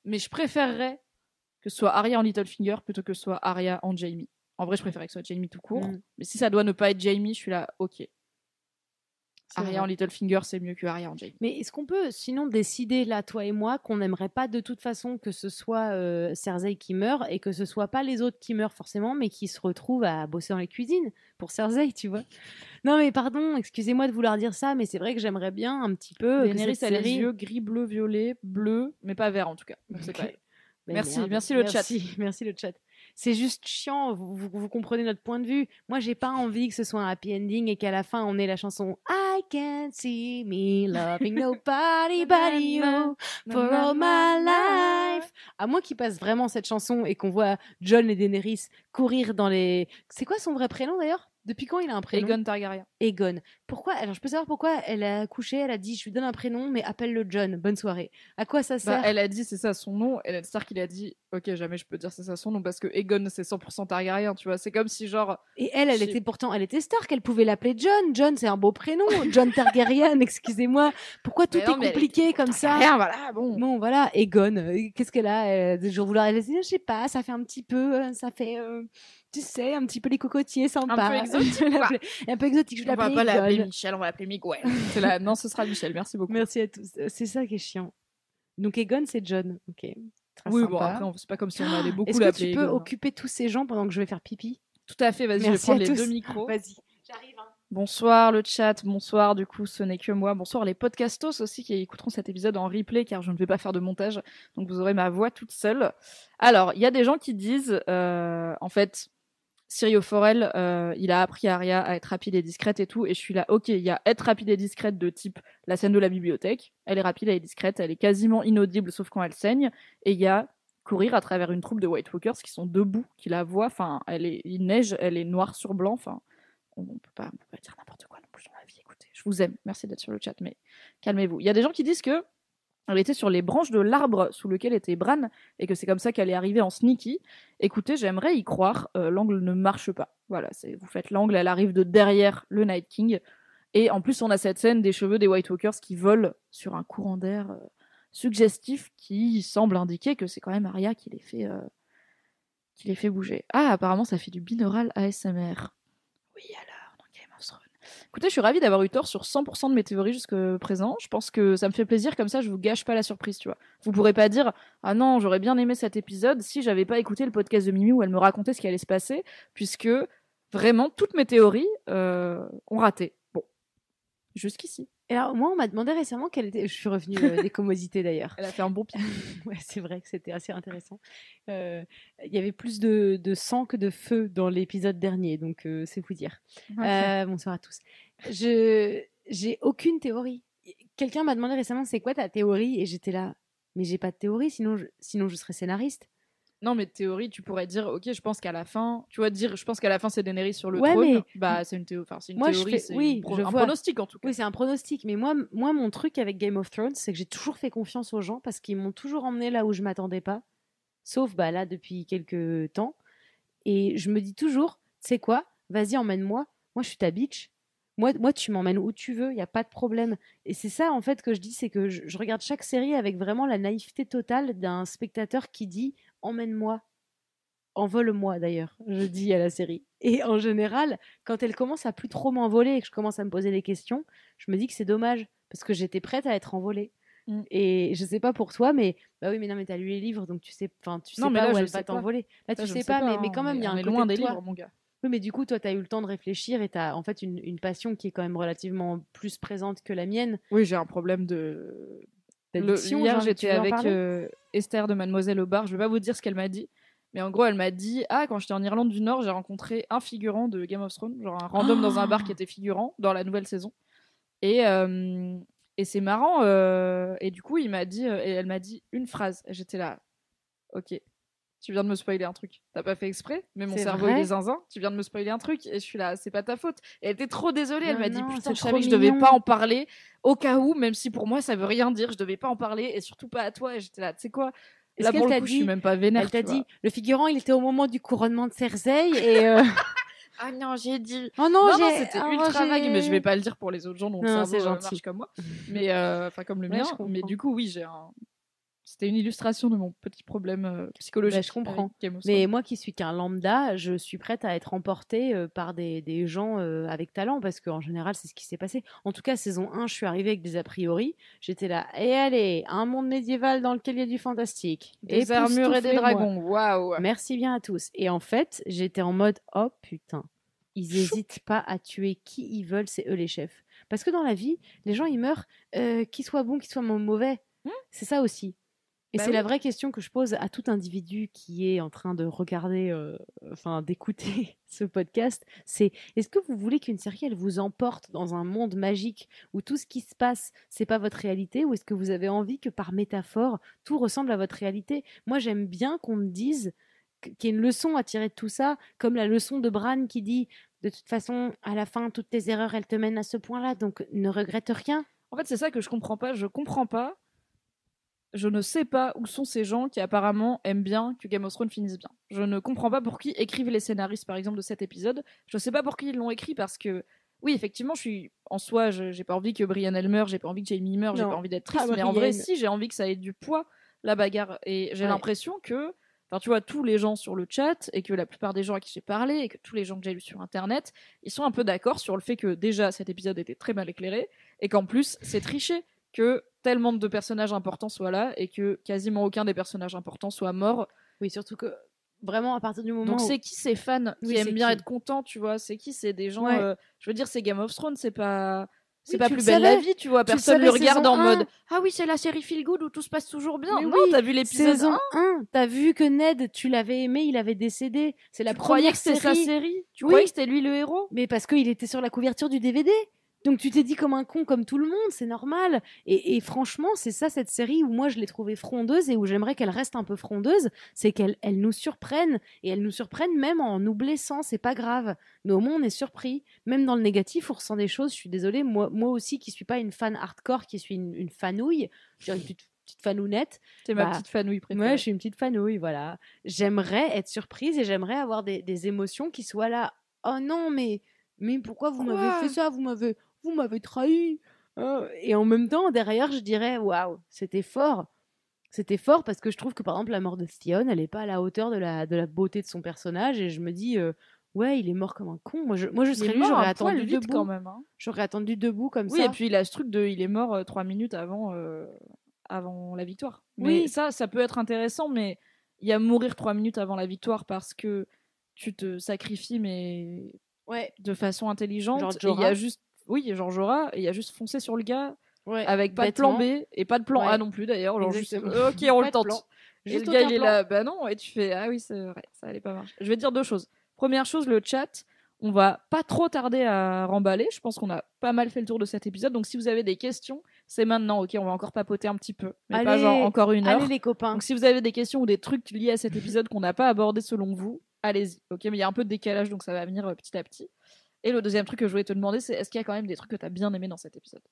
Mais je préférerais que ce soit Arya en Littlefinger plutôt que ce soit Arya en Jaime. En vrai, je préférerais que ce soit Jaime tout court. Mm. Mais si ça doit ne pas être Jaime, je suis là, ok. Vrai. en Littlefinger, c'est mieux que Arya en Jaime. Mais est-ce qu'on peut sinon décider là, toi et moi, qu'on n'aimerait pas de toute façon que ce soit euh, Cersei qui meurt et que ce soit pas les autres qui meurent forcément, mais qui se retrouvent à bosser dans les cuisines pour Cersei, tu vois? Non, mais pardon, excusez-moi de vouloir dire ça, mais c'est vrai que j'aimerais bien un petit peu. Daenerys a les yeux gris, bleu, violet, bleu, mais pas vert en tout cas. Pas. Mais Merci, merde, merci le chat. merci, Merci le chat. C'est juste chiant, vous, vous- vous comprenez notre point de vue. Moi, j'ai pas envie que ce soit un happy ending et qu'à la fin, on ait la chanson I can't see me loving nobody but you for all my life. À moins qu'il passe vraiment cette chanson et qu'on voit John et Daenerys courir dans les. C'est quoi son vrai prénom d'ailleurs? Depuis quand il a un prénom? Aegon Targaryen. Egon. Pourquoi Alors, je peux savoir pourquoi elle a couché, elle a dit Je lui donne un prénom, mais appelle-le John. Bonne soirée. À quoi ça Bah, sert? elle a dit c'est ça son nom, et Stark il a dit ok jamais je peux dire c'est ça son nom parce que Aegon c'est 100% Targaryen tu vois c'est comme si genre Et elle, elle était pourtant, elle était Stark, elle pouvait l'appeler John. John, c'est un beau prénom. John Targaryen, excusez-moi. Pourquoi tout Mais non, est compliqué comme ça? Rien voilà bon Bon, voilà, Egon, euh, qu'est-ce qu'elle a de jour vouloir Elle je sais pas, ça fait un petit peu, euh, ça fait, euh, tu sais, un petit peu les cocotiers sympa. Un peu exotique, Je l'appeler- un peu exotique, je on va l'appeler pas l'appeler. Michel on va l'appeler Miguel c'est là non ce sera Michel merci beaucoup Merci à tous. Euh, C'est ça qui est chiant. Donc Egon, c'est John. Ok. Très oui sympa. bon après c'est pas comme si on allait beaucoup Est-ce que l'appeler tu peux hein. occuper tous ces gens pendant que je vais faire pipi? Tout à fait vas-y je vais prendre les tous. deux micros Vas-y. J'arrive. hein. Bonsoir le chat, bonsoir du coup ce n'est que moi, bonsoir les podcastos aussi qui écouteront cet épisode en replay car je ne vais pas faire de montage, donc vous aurez ma voix toute seule. Alors, il y a des gens qui disent, euh, en fait, Sirio Forel, euh, il a appris à Arya à être rapide et discrète et tout, et je suis là, ok, il y a être rapide et discrète de type la scène de la bibliothèque, elle est rapide, elle est discrète, elle est quasiment inaudible sauf quand elle saigne, et il y a courir à travers une troupe de White Walkers qui sont debout, qui la voient, enfin, elle est, il neige, elle est noire sur blanc, enfin, on, on peut pas, peut pas dire n'importe quoi non plus dans la vie. Écoutez, je vous aime, merci d'être sur le chat, mais calmez-vous. Il y a des gens qui disent que elle était sur les branches de l'arbre sous lequel était Bran et que c'est comme ça qu'elle est arrivée en sneaky. Écoutez, j'aimerais y croire. euh, l'angle ne marche pas. Voilà, vous faites l'angle, elle arrive de derrière le Night King et en plus on a cette scène des cheveux des White Walkers qui volent sur un courant d'air euh, suggestif qui semble indiquer que c'est quand même Arya qui les fait euh, qui les fait bouger. Ah, apparemment ça fait du binaural ASMR. Oui, alors, dans Game of Thrones. Écoutez, je suis ravie d'avoir eu tort sur 100% de mes théories jusque présent. Je pense que ça me fait plaisir, comme ça je vous gâche pas la surprise, tu vois. Vous pourrez pas dire Ah non, j'aurais bien aimé cet épisode si j'avais pas écouté le podcast de Mimi où elle me racontait ce qui allait se passer, puisque vraiment toutes mes théories euh, ont raté. Bon, jusqu'ici. Et alors, moi, on m'a demandé récemment quelle était. Je suis revenue euh, des commodités d'ailleurs. Elle a fait un bon pied. ouais, c'est vrai que c'était assez intéressant. Euh, Il y avait plus de, de sang que de feu dans l'épisode dernier, donc euh, c'est vous dire. Euh, bonsoir à tous. Je j'ai aucune théorie. Quelqu'un m'a demandé récemment c'est quoi ta théorie? Et j'étais là. Mais j'ai pas de théorie, sinon je, sinon je serais scénariste. Non, mais théorie, tu pourrais dire, ok, je pense qu'à la fin, tu vois, dire, je pense qu'à la fin c'est Daenerys sur le Ouais, trône. mais- Bah, c'est une, théo- enfin, c'est une Moi, théorie, fais- c'est oui, pro- un vois. pronostic en tout cas. Oui, c'est un pronostic. Mais moi, moi, mon truc avec Game of Thrones, c'est que j'ai toujours fait confiance aux gens parce qu'ils m'ont toujours emmené là où je m'attendais pas. Sauf bah, là, depuis quelques temps. Et je me dis toujours, tu sais quoi Vas-y, emmène-moi. Moi, je suis ta bitch. Moi, moi tu m'emmènes où tu veux, il n'y a pas de problème. Et c'est ça, en fait, que je dis, c'est que je, je regarde chaque série avec vraiment la naïveté totale d'un spectateur qui dit emmène-moi, envole-moi d'ailleurs, je dis à la série. Et en général, quand elle commence à plus trop m'envoler et que je commence à me poser des questions, je me dis que c'est dommage parce que j'étais prête à être envolée. Mm. Et je sais pas pour toi, mais bah oui, mais non, mais t'as lu les livres, donc tu sais, enfin, tu sais Non, mais pas là, où je elle va pas. t'envoler. Là, Ça, tu sais pas, mais, hein, mais quand même, il y a un côté loin de des toi. livres, mon gars. Oui, mais du coup, toi, tu as eu le temps de réfléchir et tu as en fait une, une passion qui est quand même relativement plus présente que la mienne. Oui, j'ai un problème de. Le- D'addiction, hier, j'étais avec euh, Esther de Mademoiselle au bar. Je vais pas vous dire ce qu'elle m'a dit, mais en gros, elle m'a dit Ah, quand j'étais en Irlande du Nord, j'ai rencontré un figurant de Game of Thrones, genre un random dans un bar qui était figurant dans la nouvelle saison. Et, euh, et c'est marrant. euh, et du coup, il m'a dit, euh, et elle m'a dit une phrase. J'étais là Ok, tu viens de me spoiler un truc. T'as pas fait exprès, mais mon cerveau il est zinzin. Tu viens de me spoiler un truc. Et je suis là C'est pas ta faute. Et elle était trop désolée. Elle m'a dit Putain, je savais que je devais pas en parler au cas où, même si pour moi ça veut rien dire, je devais pas en parler et surtout pas à toi. Et j'étais là, tu sais quoi? Là pour le t'a coup, je dit- suis même pas vénère. Elle t'a dit, le figurant, il était au moment du couronnement de Cersei et. euh, Ah non, j'ai dit. Oh non, Non, non, j'ai- c'était oh, ultra vague, mais je vais pas le dire pour les autres gens dont le Non, cerveau c'est euh, gentil. marche comme moi. Mais euh, enfin comme le mien. je. Mais du coup, oui, j'ai un. C'était une illustration de mon petit problème euh, psychologique. Bah, je comprends. Mais moi qui suis qu'un lambda, je suis prête à être emportée euh, par des, des gens euh, avec talent parce qu'en général, c'est ce qui s'est passé. En tout cas, saison 1, je suis arrivée avec des a priori. J'étais là, et allez, un monde médiéval dans lequel il y a du fantastique. des armures et des dragons. Waouh. Merci bien à tous. Et en fait, j'étais en mode oh putain, ils Choup. hésitent pas à tuer qui ils veulent, c'est eux les chefs. Parce que dans la vie, les gens ils meurent, qu'ils soient bons, qu'ils soient mau- mauvais. Hmm. C'est ça aussi. Et Bah c'est oui. la vraie question que je pose à tout individu qui est en train de regarder, euh, enfin d'écouter ce podcast. C'est est-ce que vous voulez qu'une série elle vous emporte dans un monde magique où tout ce qui se passe c'est pas votre réalité, ou est-ce que vous avez envie que par métaphore tout ressemble à votre réalité? Moi j'aime bien qu'on me dise qu- qu'il y a une leçon à tirer de tout ça, comme la leçon de Bran qui dit de toute façon, à la fin, toutes tes erreurs, elles te mènent à ce point-là, donc ne regrette rien. En fait, c'est ça que je comprends pas. Je comprends pas. Je ne sais pas où sont ces gens qui apparemment aiment bien que Game of Thrones finisse bien. Je ne comprends pas pour qui écrivent les scénaristes, par exemple, de cet épisode. Je sais pas pour qui ils l'ont écrit parce que, oui, effectivement, je suis en soi, je- j'ai pas envie que Brian elle meure, j'ai pas envie que Jamie meure, j'ai pas envie d'être pas triste, mais en vrai, si, j'ai envie que ça ait du poids, la bagarre. Et j'ai Ouais. l'impression que, enfin, tu vois, tous les gens sur le chat et que la plupart des gens à qui j'ai parlé et que tous les gens que j'ai lus sur internet, ils sont un peu d'accord sur le fait que déjà cet épisode était très mal éclairé et qu'en plus c'est triché que tellement de personnages importants soient là et que quasiment aucun des personnages importants soit mort. Oui, surtout que vraiment, à partir du moment Donc où- c'est qui ces fans qui Oui, c'est aiment bien qui être contents, tu vois? C'est qui C'est des gens. Ouais. euh, je veux dire, c'est Game of Thrones, c'est pas. C'est Oui, pas plus le belle la vie, tu vois? Personne le regarde en mode. Ah oui, c'est la série Feel Good où tout se passe toujours bien. Mais non, oui, t'as vu l'épisode Saison 1 1, t'as vu que Ned, tu l'avais aimé, il avait décédé. C'est la Tu croyais première que c'était sa série. série? Tu Oui. croyais que c'était lui le héros? Mais parce qu'il était sur la couverture du DVD. Donc tu t'es dit comme un con, comme tout le monde, c'est normal. Et, et franchement, c'est ça cette série où moi je l'ai trouvée frondeuse et où j'aimerais qu'elle reste un peu frondeuse, c'est qu'elle elle nous surprenne et elle nous surprenne même en nous blessant, c'est pas grave. Mais au moins on est surpris, même dans le négatif, on ressent des choses. Je suis désolée, moi, moi aussi qui suis pas une fan hardcore, qui suis une, une fanouille, je dirais une petite, fanounette. C'est ma Bah, petite fanouille préférée. Moi, je suis une petite fanouille, voilà. J'aimerais être surprise et j'aimerais avoir des, des émotions qui soient là. Oh non, mais, mais pourquoi vous m'avez fait ça? Vous m'avez, vous m'avez trahi. Hein et en même temps, derrière, je dirais waouh, c'était fort. C'était fort parce que je trouve que par exemple la mort de Theon, elle n'est pas à la hauteur de la, de la beauté de son personnage et je me dis euh, ouais, il est mort comme un con. Moi, je, moi, je serais lui, j'aurais attendu debout. quand même. hein. J'aurais attendu debout comme Oui, ça. et puis il a ce truc de il est mort euh, trois minutes avant, euh, avant la victoire. Mais Oui. ça, ça peut être intéressant, mais il y a mourir trois minutes avant la victoire parce que tu te sacrifies, mais ouais, de façon intelligente. Genre et il y a juste, oui, genre Jorah, et il a juste foncé sur le gars ouais. avec pas de plan. B et pas de plan Ouais. A non plus d'ailleurs. Genre juste, euh, ok, on le tente. Et le gars, il est là, bah non, et tu fais, ah oui, c'est vrai, ça allait pas marcher. Je vais te dire deux choses. Première chose, le chat, on va pas trop tarder à remballer. Je pense qu'on a pas mal fait le tour de cet épisode. Donc si vous avez des questions, c'est maintenant, ok, on va encore papoter un petit peu. Mais pas genre encore une heure. Allez les copains. Donc si vous avez des questions ou des trucs liés à cet épisode qu'on n'a pas abordé selon vous, allez-y. Ok, mais il y a un peu de décalage, donc ça va venir euh, petit à petit. Et le deuxième truc que je voulais te demander, c'est est-ce qu'il y a quand même des trucs que tu as bien aimé dans cet épisode?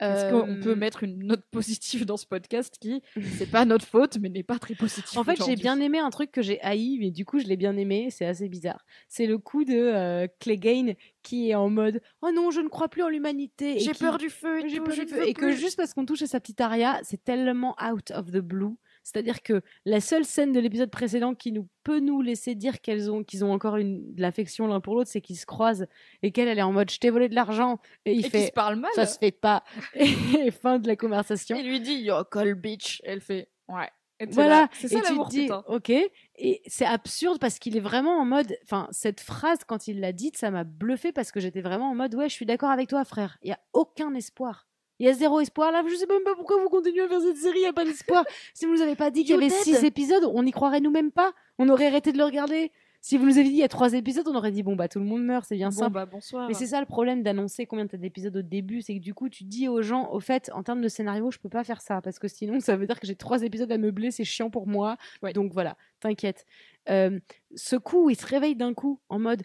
Est-ce qu'on Euh, peut mettre une note positive dans ce podcast qui, c'est pas notre faute, mais n'est pas très positive En fait, j'ai bien aimé un truc que j'ai haï, mais du coup, je l'ai bien aimé. C'est assez bizarre. C'est le coup de euh, Clegane qui est en mode Oh non, je ne crois plus en l'humanité. J'ai qui- peur du feu et J'ai tout, peur du feu. Et que juste parce qu'on touche à sa petite aria, c'est tellement out of the blue. C'est-à-dire que la seule scène de l'épisode précédent qui nous peut nous laisser dire qu'elles ont qu'ils ont encore une de l'affection l'un pour l'autre, c'est qu'ils se croisent et qu'elle elle est en mode je t'ai volé de l'argent et il Et fait se parle mal. ça se fait pas et fin de la conversation. Il lui dit a cold bitch. Elle fait Ouais. Et Voilà, là, C'est ça l'amour, dis, putain. ok, et c'est absurde parce qu'il est vraiment en mode, enfin, cette phrase, quand il l'a dite, ça m'a bluffé parce que j'étais vraiment en mode, ouais, je suis d'accord avec toi, frère, il y a aucun espoir. Il y a zéro espoir là, je sais même pas pourquoi vous continuez à faire cette série, il n'y a pas d'espoir. si vous nous avez pas dit qu'il y avait six épisodes, on n'y croirait nous même pas, on aurait arrêté de le regarder. Si vous nous avez dit il y a trois épisodes, on aurait dit bon bah tout le monde meurt, c'est bien Bon, simple. bah, bonsoir. Mais c'est ça le problème d'annoncer combien t'as d'épisodes au début, c'est que du coup tu dis aux gens, au fait, en termes de scénario, je peux pas faire ça parce que sinon ça veut dire que j'ai trois épisodes à meubler, c'est chiant pour moi. Ouais. Donc voilà, t'inquiète. Euh, ce coup, il se réveille d'un coup en mode,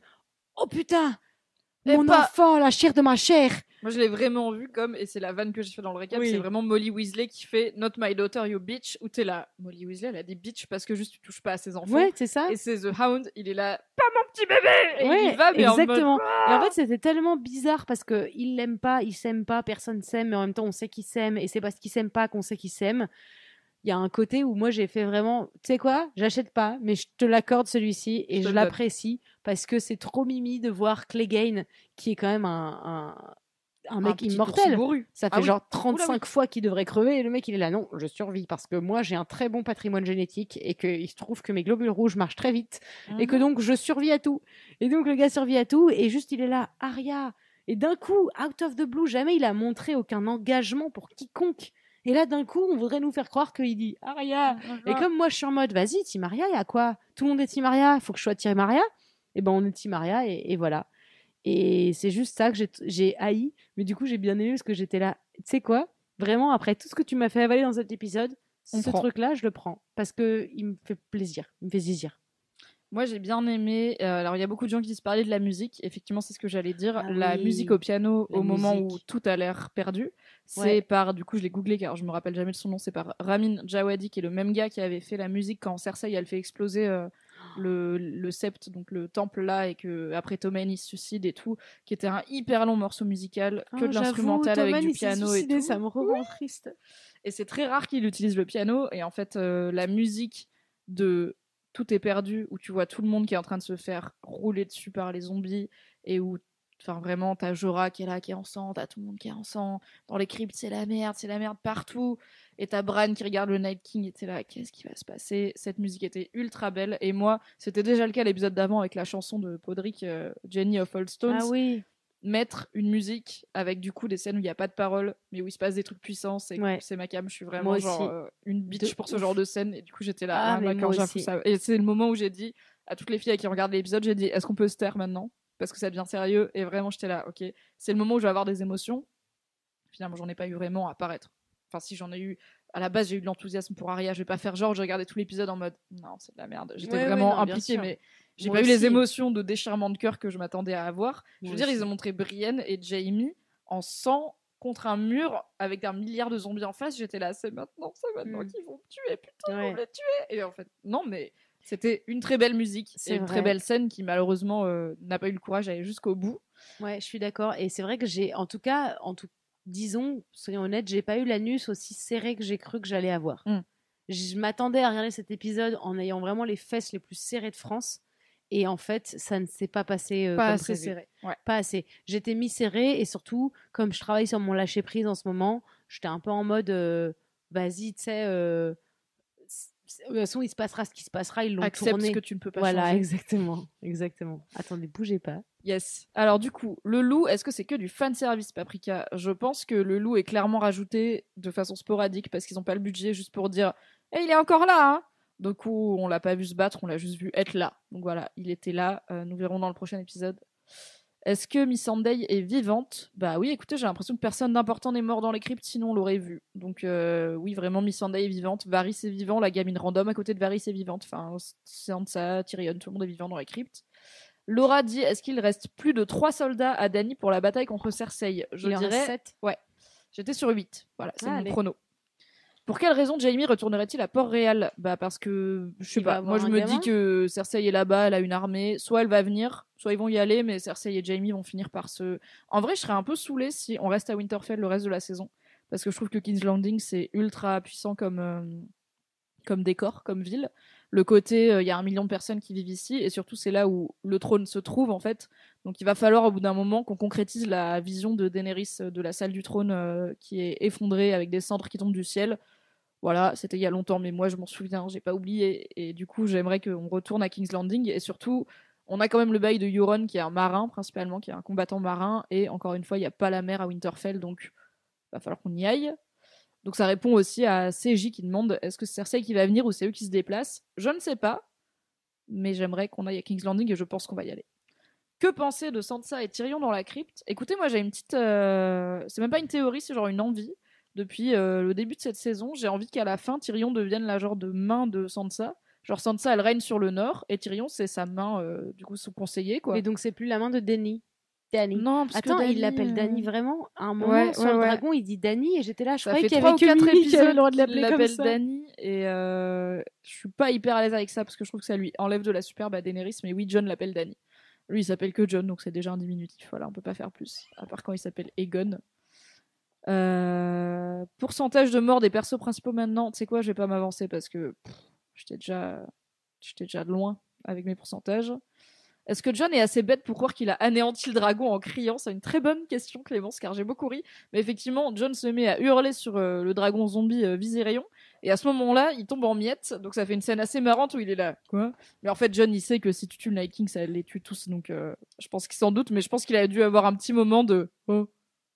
oh putain, Et mon pas- enfant, la chair de ma chair. Moi, je l'ai vraiment vu comme, et c'est la vanne que j'ai fait dans le récap, Oui. c'est vraiment Molly Weasley qui fait Not my daughter, you bitch, où t'es là. Molly Weasley, elle a dit bitch parce que juste tu touches pas à ses enfants. Ouais, c'est ça. Et c'est The Hound, il est là, pas mon petit bébé Et Ouais, il y va, mais en exactement. mode, Et en fait, c'était tellement bizarre parce que il l'aime pas, il s'aime pas, personne s'aime, mais en même temps, on sait qu'il s'aime, et c'est parce qu'il s'aime pas qu'on sait qu'il s'aime. Il y a un côté où moi j'ai fait vraiment, tu sais quoi, j'achète pas, mais je te l'accorde celui-ci et Je l'apprécie parce que c'est trop mimi de voir Clegane, qui est quand même un, un, un mec petit immortel. bourru. Ça fait Ah oui. genre 35 Oula, oui. fois qu'il devrait crever et le mec il est là, non, je survis parce que moi j'ai un très bon patrimoine génétique et qu'il se trouve que mes globules rouges marchent très vite et Mhm. que donc je survis à tout. Et donc le gars survit à tout et juste il est là, Aria. Et d'un coup, out of the blue, jamais il a montré aucun engagement pour quiconque. Et là, d'un coup, on voudrait nous faire croire qu'il dit Aria. Et comme moi, je suis en mode, vas-y, Team Aria, il y a quoi? Tout le monde est Team Aria, il faut que je sois Team Aria. Et ben, on est Team Aria et, et voilà. Et c'est juste ça que j'ai- haï. Mais du coup, j'ai bien aimé parce que j'étais là. Tu sais quoi? Vraiment, après tout ce que tu m'as fait avaler dans cet épisode, On ce truc-là, je le prends. Parce que il me fait plaisir. Il me fait zizir. Moi, j'ai bien aimé. euh, alors, il y a beaucoup de gens qui disent parler de la musique. Effectivement, c'est ce que j'allais dire. Ah la oui, musique au piano, la au moment où tout a l'air perdu, c'est Ouais. par. Du coup, je l'ai googlé car je me rappelle jamais de son nom. C'est par Ramin Djawadi, qui est le même gars qui avait fait la musique quand Cersei elle fait exploser euh, le, le sept, donc le temple là, et que après il se suicide et tout, qui était un hyper long morceau musical, que Oh, de l'instrumental avec du piano et tout. Ça me rend triste. Et c'est très rare qu'il utilise le piano. Et en fait, euh, la musique de Tout est perdu, où tu vois tout le monde qui est en train de se faire rouler dessus par les zombies, et où, enfin vraiment, t'as Jorah qui est là, qui est en sang, t'as tout le monde qui est en sang. Dans les cryptes, c'est la merde, c'est la merde partout. Et t'as Bran qui regarde le Night King, et t'es là, qu'est-ce qui va se passer? Cette musique était ultra belle. Et moi, c'était déjà le cas l'épisode d'avant avec la chanson de Podrick, euh, Jenny of Old Stones Ah oui. Mettre une musique avec du coup des scènes où il n'y a pas de parole mais où il se passe des trucs puissants c'est Ouais. c'est ma cam. Je suis vraiment genre euh, une bitch De pour ce genre de scène. Et du coup j'étais là Ah, ah, ça. Et c'est le moment où j'ai dit à toutes les filles à qui regardent l'épisode j'ai dit est-ce qu'on peut se taire maintenant? Parce que ça devient sérieux. Et vraiment j'étais là ok. C'est le moment où je vais avoir des émotions. Finalement j'en ai pas eu vraiment à paraître. Enfin si j'en ai eu. À la base j'ai eu de l'enthousiasme pour Aria. Je vais pas faire genre j'ai regardé tout l'épisode en mode non c'est de la merde. J'étais Ouais, vraiment non, bien impliquée mais j'ai pas eu les émotions de déchirement de cœur que je m'attendais à avoir je veux dire, ils ont montré Brienne et Jamie en sang contre un mur avec un milliard de zombies en face. J'étais là, c'est maintenant, c'est maintenant Mm. qu'ils vont me tuer, putain, ils Ouais. vont me les tuer. Et en fait, non, mais c'était une très belle musique C'est et une très belle scène qui malheureusement euh, n'a pas eu le courage d'aller jusqu'au bout. Ouais, je suis d'accord. Et c'est vrai que j'ai, en tout cas, en tout, disons, soyons honnêtes, j'ai pas eu l'anus aussi serré que j'ai cru que j'allais avoir. Mm. Je m'attendais à regarder cet épisode en ayant vraiment les fesses les plus serrées de France. Et en fait, ça ne s'est pas passé euh, Pas comme assez prévu. serré. Ouais. Pas assez. J'étais mi-serrée et surtout, comme je travaille sur mon lâcher-prise en ce moment, j'étais un peu en mode, euh, vas-y, tu sais, euh, de toute façon, il se passera ce qui se passera, ils l'ont Accepte tourné. ce que tu ne peux pas voilà, changer. exactement, exactement. Attendez, bougez pas. Yes. Alors du coup, le loup, est-ce que c'est que du fan service Paprika? Je pense que le loup est clairement rajouté de façon sporadique parce qu'ils n'ont pas le budget juste pour dire "Eh, il est encore là hein Du coup, on l'a pas vu se battre, on l'a juste vu être là. Donc voilà, il était là, euh, nous verrons dans le prochain épisode. Est-ce que Miss Sunday est vivante? Bah oui, écoutez, j'ai l'impression que personne d'important n'est mort dans les cryptes, sinon on l'aurait vu. Donc euh, oui, vraiment, Miss Sunday est vivante. Varys est vivant, la gamine random à côté de Varys est vivante. Enfin, Sansa, Tyrion, tout le monde est vivant dans les cryptes. Laura dit est-ce qu'il reste plus de trois soldats à Dany pour la bataille contre Cersei? Je Il en dirais sept. J'étais sur 8. Voilà, c'est Ah, mon allez. prono. Pour quelle raison Jamie retournerait-il à Port-Réal? Bah parce que je sais Il va pas. Moi je un me gamin dis que Cersei est là-bas, elle a une armée. Soit elle va venir, soit ils vont y aller, mais Cersei et Jamie vont finir par se. En vrai, je serais un peu saoulée si on reste à Winterfell le reste de la saison, parce que je trouve que King's Landing c'est ultra puissant comme euh, comme décor, comme ville. Le côté, euh, il y a un million de personnes qui vivent ici, et surtout c'est là où le trône se trouve en fait. Donc il va falloir au bout d'un moment qu'on concrétise la vision de Daenerys euh, de la salle du trône euh, qui est effondrée avec des cendres qui tombent du ciel. Voilà, c'était il y a longtemps, mais moi je m'en souviens, j'ai pas oublié. Et du coup, j'aimerais qu'on retourne à King's Landing. Et surtout, on a quand même le bail de Euron qui est un marin principalement, qui est un combattant marin. Et encore une fois, il n'y a pas la mer à Winterfell, donc va falloir qu'on y aille. Donc ça répond aussi à CJ qui demande est-ce que c'est Cersei qui va venir ou c'est eux qui se déplacent? Je ne sais pas, mais j'aimerais qu'on aille à King's Landing et je pense qu'on va y aller. Que penser de Sansa et Tyrion dans la crypte? Écoutez, moi j'ai une petite. euh, C'est même pas une théorie, c'est genre une envie. Depuis euh, le début de cette saison, j'ai envie qu'à la fin, Tyrion devienne la genre de main de Sansa. Genre Sansa, elle règne sur le nord et Tyrion, c'est sa main, euh, du coup, son conseiller, quoi. Et donc, c'est plus la main de Danny. Danny. Non, parce Attends, que il Dany, l'appelle euh, Danny vraiment À un moment, Ouais, sur ouais, le ouais. dragon, il dit Danny et j'étais là, je Ça croyais qu'il y avait que quatre avait le épisodes droit de l'appeler comme l'appelle ça. Dany et euh, je suis pas hyper à l'aise avec ça parce que je trouve que ça lui enlève de la superbe à Daenerys. Mais oui, John l'appelle Dany. Lui, il s'appelle que John, donc c'est déjà un diminutif. Voilà, on peut pas faire plus. À part quand il s'appelle Aegon. Euh, pourcentage de morts des persos principaux maintenant. Tu sais quoi, je vais pas m'avancer parce que j'étais déjà, j'étais déjà loin avec mes pourcentages. Est-ce que John est assez bête pour croire qu'il a anéanti le dragon en criant? C'est une très bonne question, Clémence, car j'ai beaucoup ri. Mais effectivement, John se met à hurler sur euh, le dragon zombie euh, Viserion. Et à ce moment-là, il tombe en miettes. Donc ça fait une scène assez marrante où il est là. Quoi? Mais en fait, John, il sait que si tu tues le Night ça les tue tous. Donc euh, je pense qu'il s'en doute. Mais je pense qu'il a dû avoir un petit moment de Oh,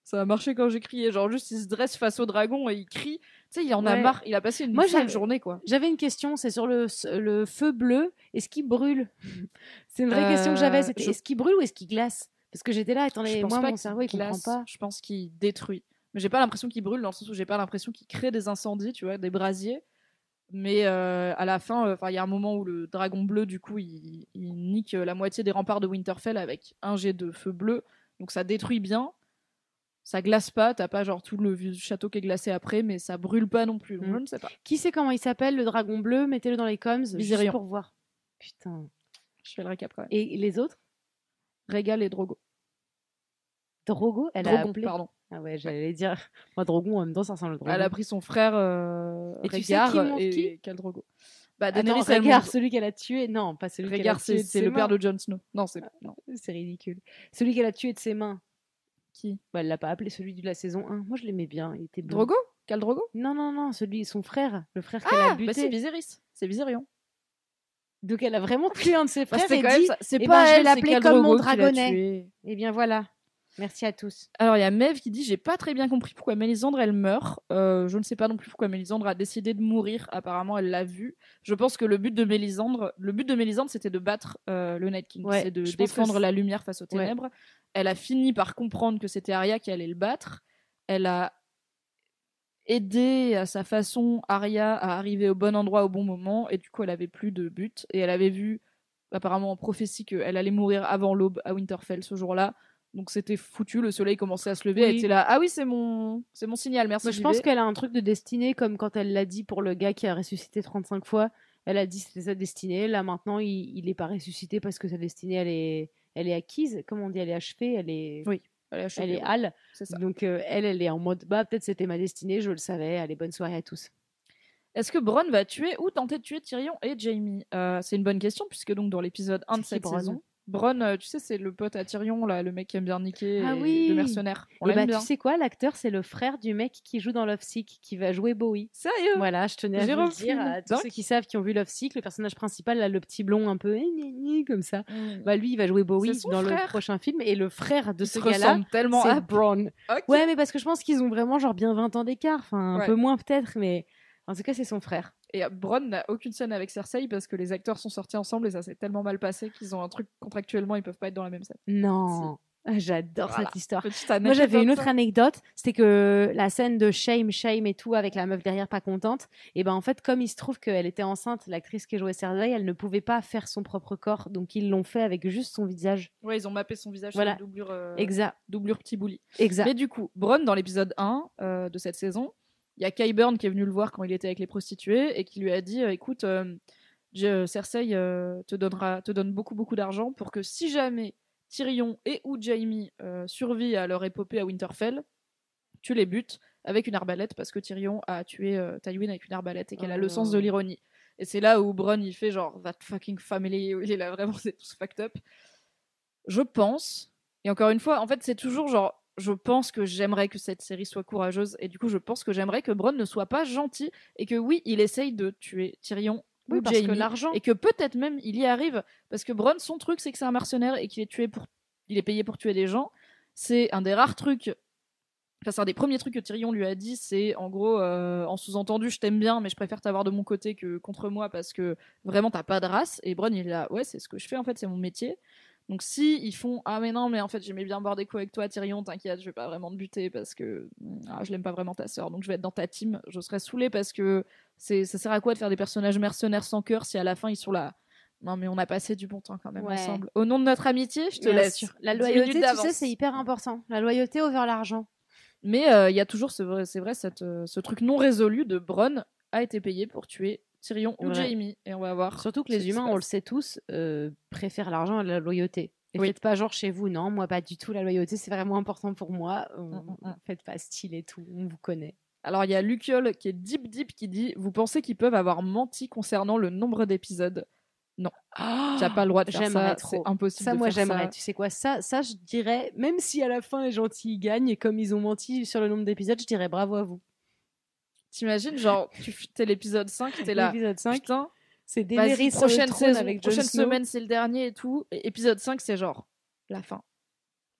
ça a marché quand j'ai crié. Genre juste, il se dresse face au dragon et il crie. Tu sais, il en a marre. Il a passé une Moi, sale journée, quoi. J'avais une question, c'est sur le, le feu bleu. Est-ce qu'il brûle? C'est une vraie Euh, question que j'avais. C'était je- est-ce qu'il brûle ou est-ce qu'il glace? Parce que j'étais là, attendez, moi, mon cerveau, il comprend glace, pas. Je pense qu'il détruit. Mais j'ai pas l'impression qu'il brûle dans le sens où j'ai pas l'impression qu'il crée des incendies, tu vois, des brasiers. Mais euh, à la fin, euh, il y a un moment où le dragon bleu, du coup, il, il nique la moitié des remparts de Winterfell avec un jet de feu bleu. Donc ça détruit bien. Ça glace pas, t'as pas genre tout le château qui est glacé après, mais ça brûle pas non plus. Mm. je ne sais pas. Qui sait comment il s'appelle, le dragon bleu? Mettez-le dans les coms, juste Viserion. pour voir. Putain. Je fais le récap quand même. Et les autres? Régal et Drogo. Drogo? Elle a appelé? pardon. Ah ouais, j'allais dire. Moi, Drogon, en même temps, ça ressemble à Drogon. Elle a pris son frère euh, Et tu sais qui monte et qui? Khal Drogo? Bah, Attends, Daenerys, Rhaegar, monte- celui qu'elle a tué. Non, pas celui qu'elle a tué. c'est le père de Jon Snow. Non, c'est non. C'est ridicule. Celui qu'elle a tué de ses mains. Qui? Bah, elle l'a pas appelé celui de la saison 1. Moi, je l'aimais bien. Il était blond. Drogo? Khal Drogo? Non, non, non, celui, son frère. Le frère qu'elle a Ah, buté. bah c'est Viserys. C'est Viserion. Donc, elle a vraiment tué un de ses Bah, frères c'est et eh pas ben, elle, Khal comme mon dragonnet. tué. Eh bien, voilà. Merci à tous. Alors, il y a Mev qui dit J'ai pas très bien compris pourquoi Mélisandre elle meurt. Euh, je ne sais pas non plus pourquoi Mélisandre a décidé de mourir. Apparemment, elle l'a vu. Je pense que le but de Mélisandre, le but de Mélisandre, c'était de battre euh, le Night King. Ouais, c'est de défendre la lumière face aux Ouais. Elle a fini par comprendre que c'était Arya qui allait le battre. Elle a aidé à sa façon Arya à arriver au bon endroit au bon moment. Et du coup, elle avait plus de but. Et elle avait vu, apparemment en prophétie, qu'elle allait mourir avant l'aube à Winterfell ce jour-là. Donc c'était foutu, le soleil commençait à se lever, elle était là, ah oui c'est mon, c'est mon signal, merci. Moi, je pense qu'elle a un truc de destinée, comme quand elle l'a dit pour le gars qui a ressuscité 35 fois. Elle a dit que c'était sa destinée. Là, maintenant, il n'est pas ressuscité parce que sa destinée, elle est, elle est acquise. Comment on dit Elle est achevée. Elle est, Oui, elle est achevée, elle est ouais. hal. Donc, euh, elle, elle est en mode bah, peut-être c'était ma destinée, je le savais. Allez, bonne soirée à tous. Est-ce que Bronn va tuer ou tenter de tuer Tyrion et Jamie Euh, C'est une bonne question puisque donc dans l'épisode 1 de cette Bronn? saison, Bronn, euh, tu sais, c'est le pote à Tyrion là, le mec qui aime bien niquer, Ah et oui. le mercenaire. On Et l'aime bah, bien. tu sais quoi L'acteur, c'est le frère du mec qui joue dans Love Sick, qui va jouer Bowie. Sérieux? Voilà, je tenais à vous le dire à tous ceux qui savent, qui ont vu Love Sick. Le personnage principal, là, le petit blond un peu eh, comme ça. Mm. Bah, lui, il va jouer Bowie dans le prochain film. Et le frère de Il ce gars-là, ressemble tellement à Braun. Ok. Ouais, mais parce que je pense qu'ils ont vraiment genre bien 20 ans d'écart. Enfin, un Ouais. peu moins peut-être, mais en tout cas, c'est son frère. Et Bronn n'a aucune scène avec Cersei parce que les acteurs sont sortis ensemble et ça s'est tellement mal passé qu'ils ont un truc contractuellement, ils peuvent pas être dans la même scène. Non. Ah, J'adore Voilà. cette histoire. Moi, j'avais une autre anecdote, c'était que la scène de shame, shame et tout avec la meuf derrière pas contente, et ben en fait, comme il se trouve qu'elle était enceinte, l'actrice qui jouait Cersei, elle ne pouvait pas faire son propre corps, donc ils l'ont fait avec juste son visage. Ouais, ils ont mappé son visage Voilà. sur une doublure, euh, Exact, doublure petit bouli. exact. Mais du coup, Bronn, dans l'épisode 1 euh, de cette saison, il y a Kyburn qui est venu le voir quand il était avec les prostituées et qui lui a dit euh, Écoute, euh, je- Cersei euh, te, donnera, te donne beaucoup, beaucoup d'argent pour que si jamais Tyrion et ou Jaime euh, survivent à leur épopée à Winterfell, tu les butes avec une arbalète parce que Tyrion a tué euh, Tywin avec une arbalète et qu'elle a le sens de Oh. l'ironie. Et c'est là où Bronn il fait genre That fucking family, il est là vraiment, c'est tous fucked up. Je pense, et encore une fois, en fait, c'est toujours genre, je pense que j'aimerais que cette série soit courageuse, et du coup, je pense que j'aimerais que Bronn ne soit pas gentil, et que oui, il essaye de tuer Tyrion Oui, ou parce que l'argent. et que peut-être même il y arrive, parce que Bronn, son truc, c'est que c'est un mercenaire et qu'il est tué pour, il est payé pour tuer des gens. C'est un des rares trucs. Enfin, c'est un des premiers trucs que Tyrion lui a dit, c'est en gros, euh, en sous-entendu, je t'aime bien, mais je préfère t'avoir de mon côté que contre moi parce que vraiment t'as pas de race. Et Bronn, il là, ouais, c'est ce que je fais en fait, c'est mon métier. Donc si ils font, ah mais non, mais en fait j'aimais bien boire des coups avec toi, Tyrion, t'inquiète, je vais pas vraiment te buter parce que ah, je l'aime pas vraiment ta sœur, donc je vais être dans ta team. Je serais saoulée parce que c'est, ça sert à quoi de faire des personnages mercenaires sans cœur si à la fin ils sont là? Non mais on a passé du bon temps quand même Ouais. ensemble. Au nom de notre amitié, je te Bien laisse. sûr. La 10 loyauté, tu sais, c'est hyper important. La loyauté over l'argent. Mais euh, il y a toujours, vrai- c'est vrai, cette, euh, ce truc non résolu de Bronn a été payé pour tuer Tyrion ou Ouais. Jaime. Et on va voir. Surtout que les humains, on le sait tous, euh, préfèrent l'argent à la loyauté. Et Oui. faites pas genre chez vous, non, moi pas du tout. La loyauté, c'est vraiment important pour moi. Euh, Mm, mm, mm. Faites pas style et tout, on vous connaît. Alors il y a Luciole qui est deep deep qui dit Vous pensez qu'ils peuvent avoir menti concernant le nombre d'épisodes? Non. Tu n'as pas le droit de faire ça. C'est impossible Ça, de moi, j'aimerais. Tu sais quoi ça, ça, je dirais, même si à la fin les gentils gagnent, et comme ils ont menti sur le nombre d'épisodes, je dirais bravo à vous. T'imagines, genre, tu t'es l'épisode 5, t'es là. L'épisode 5, Putain, c'est Daenerys sur le prochaine trône saison, avec Jon prochaine Snow. semaine, c'est le dernier et tout. Et épisode 5, c'est genre la fin.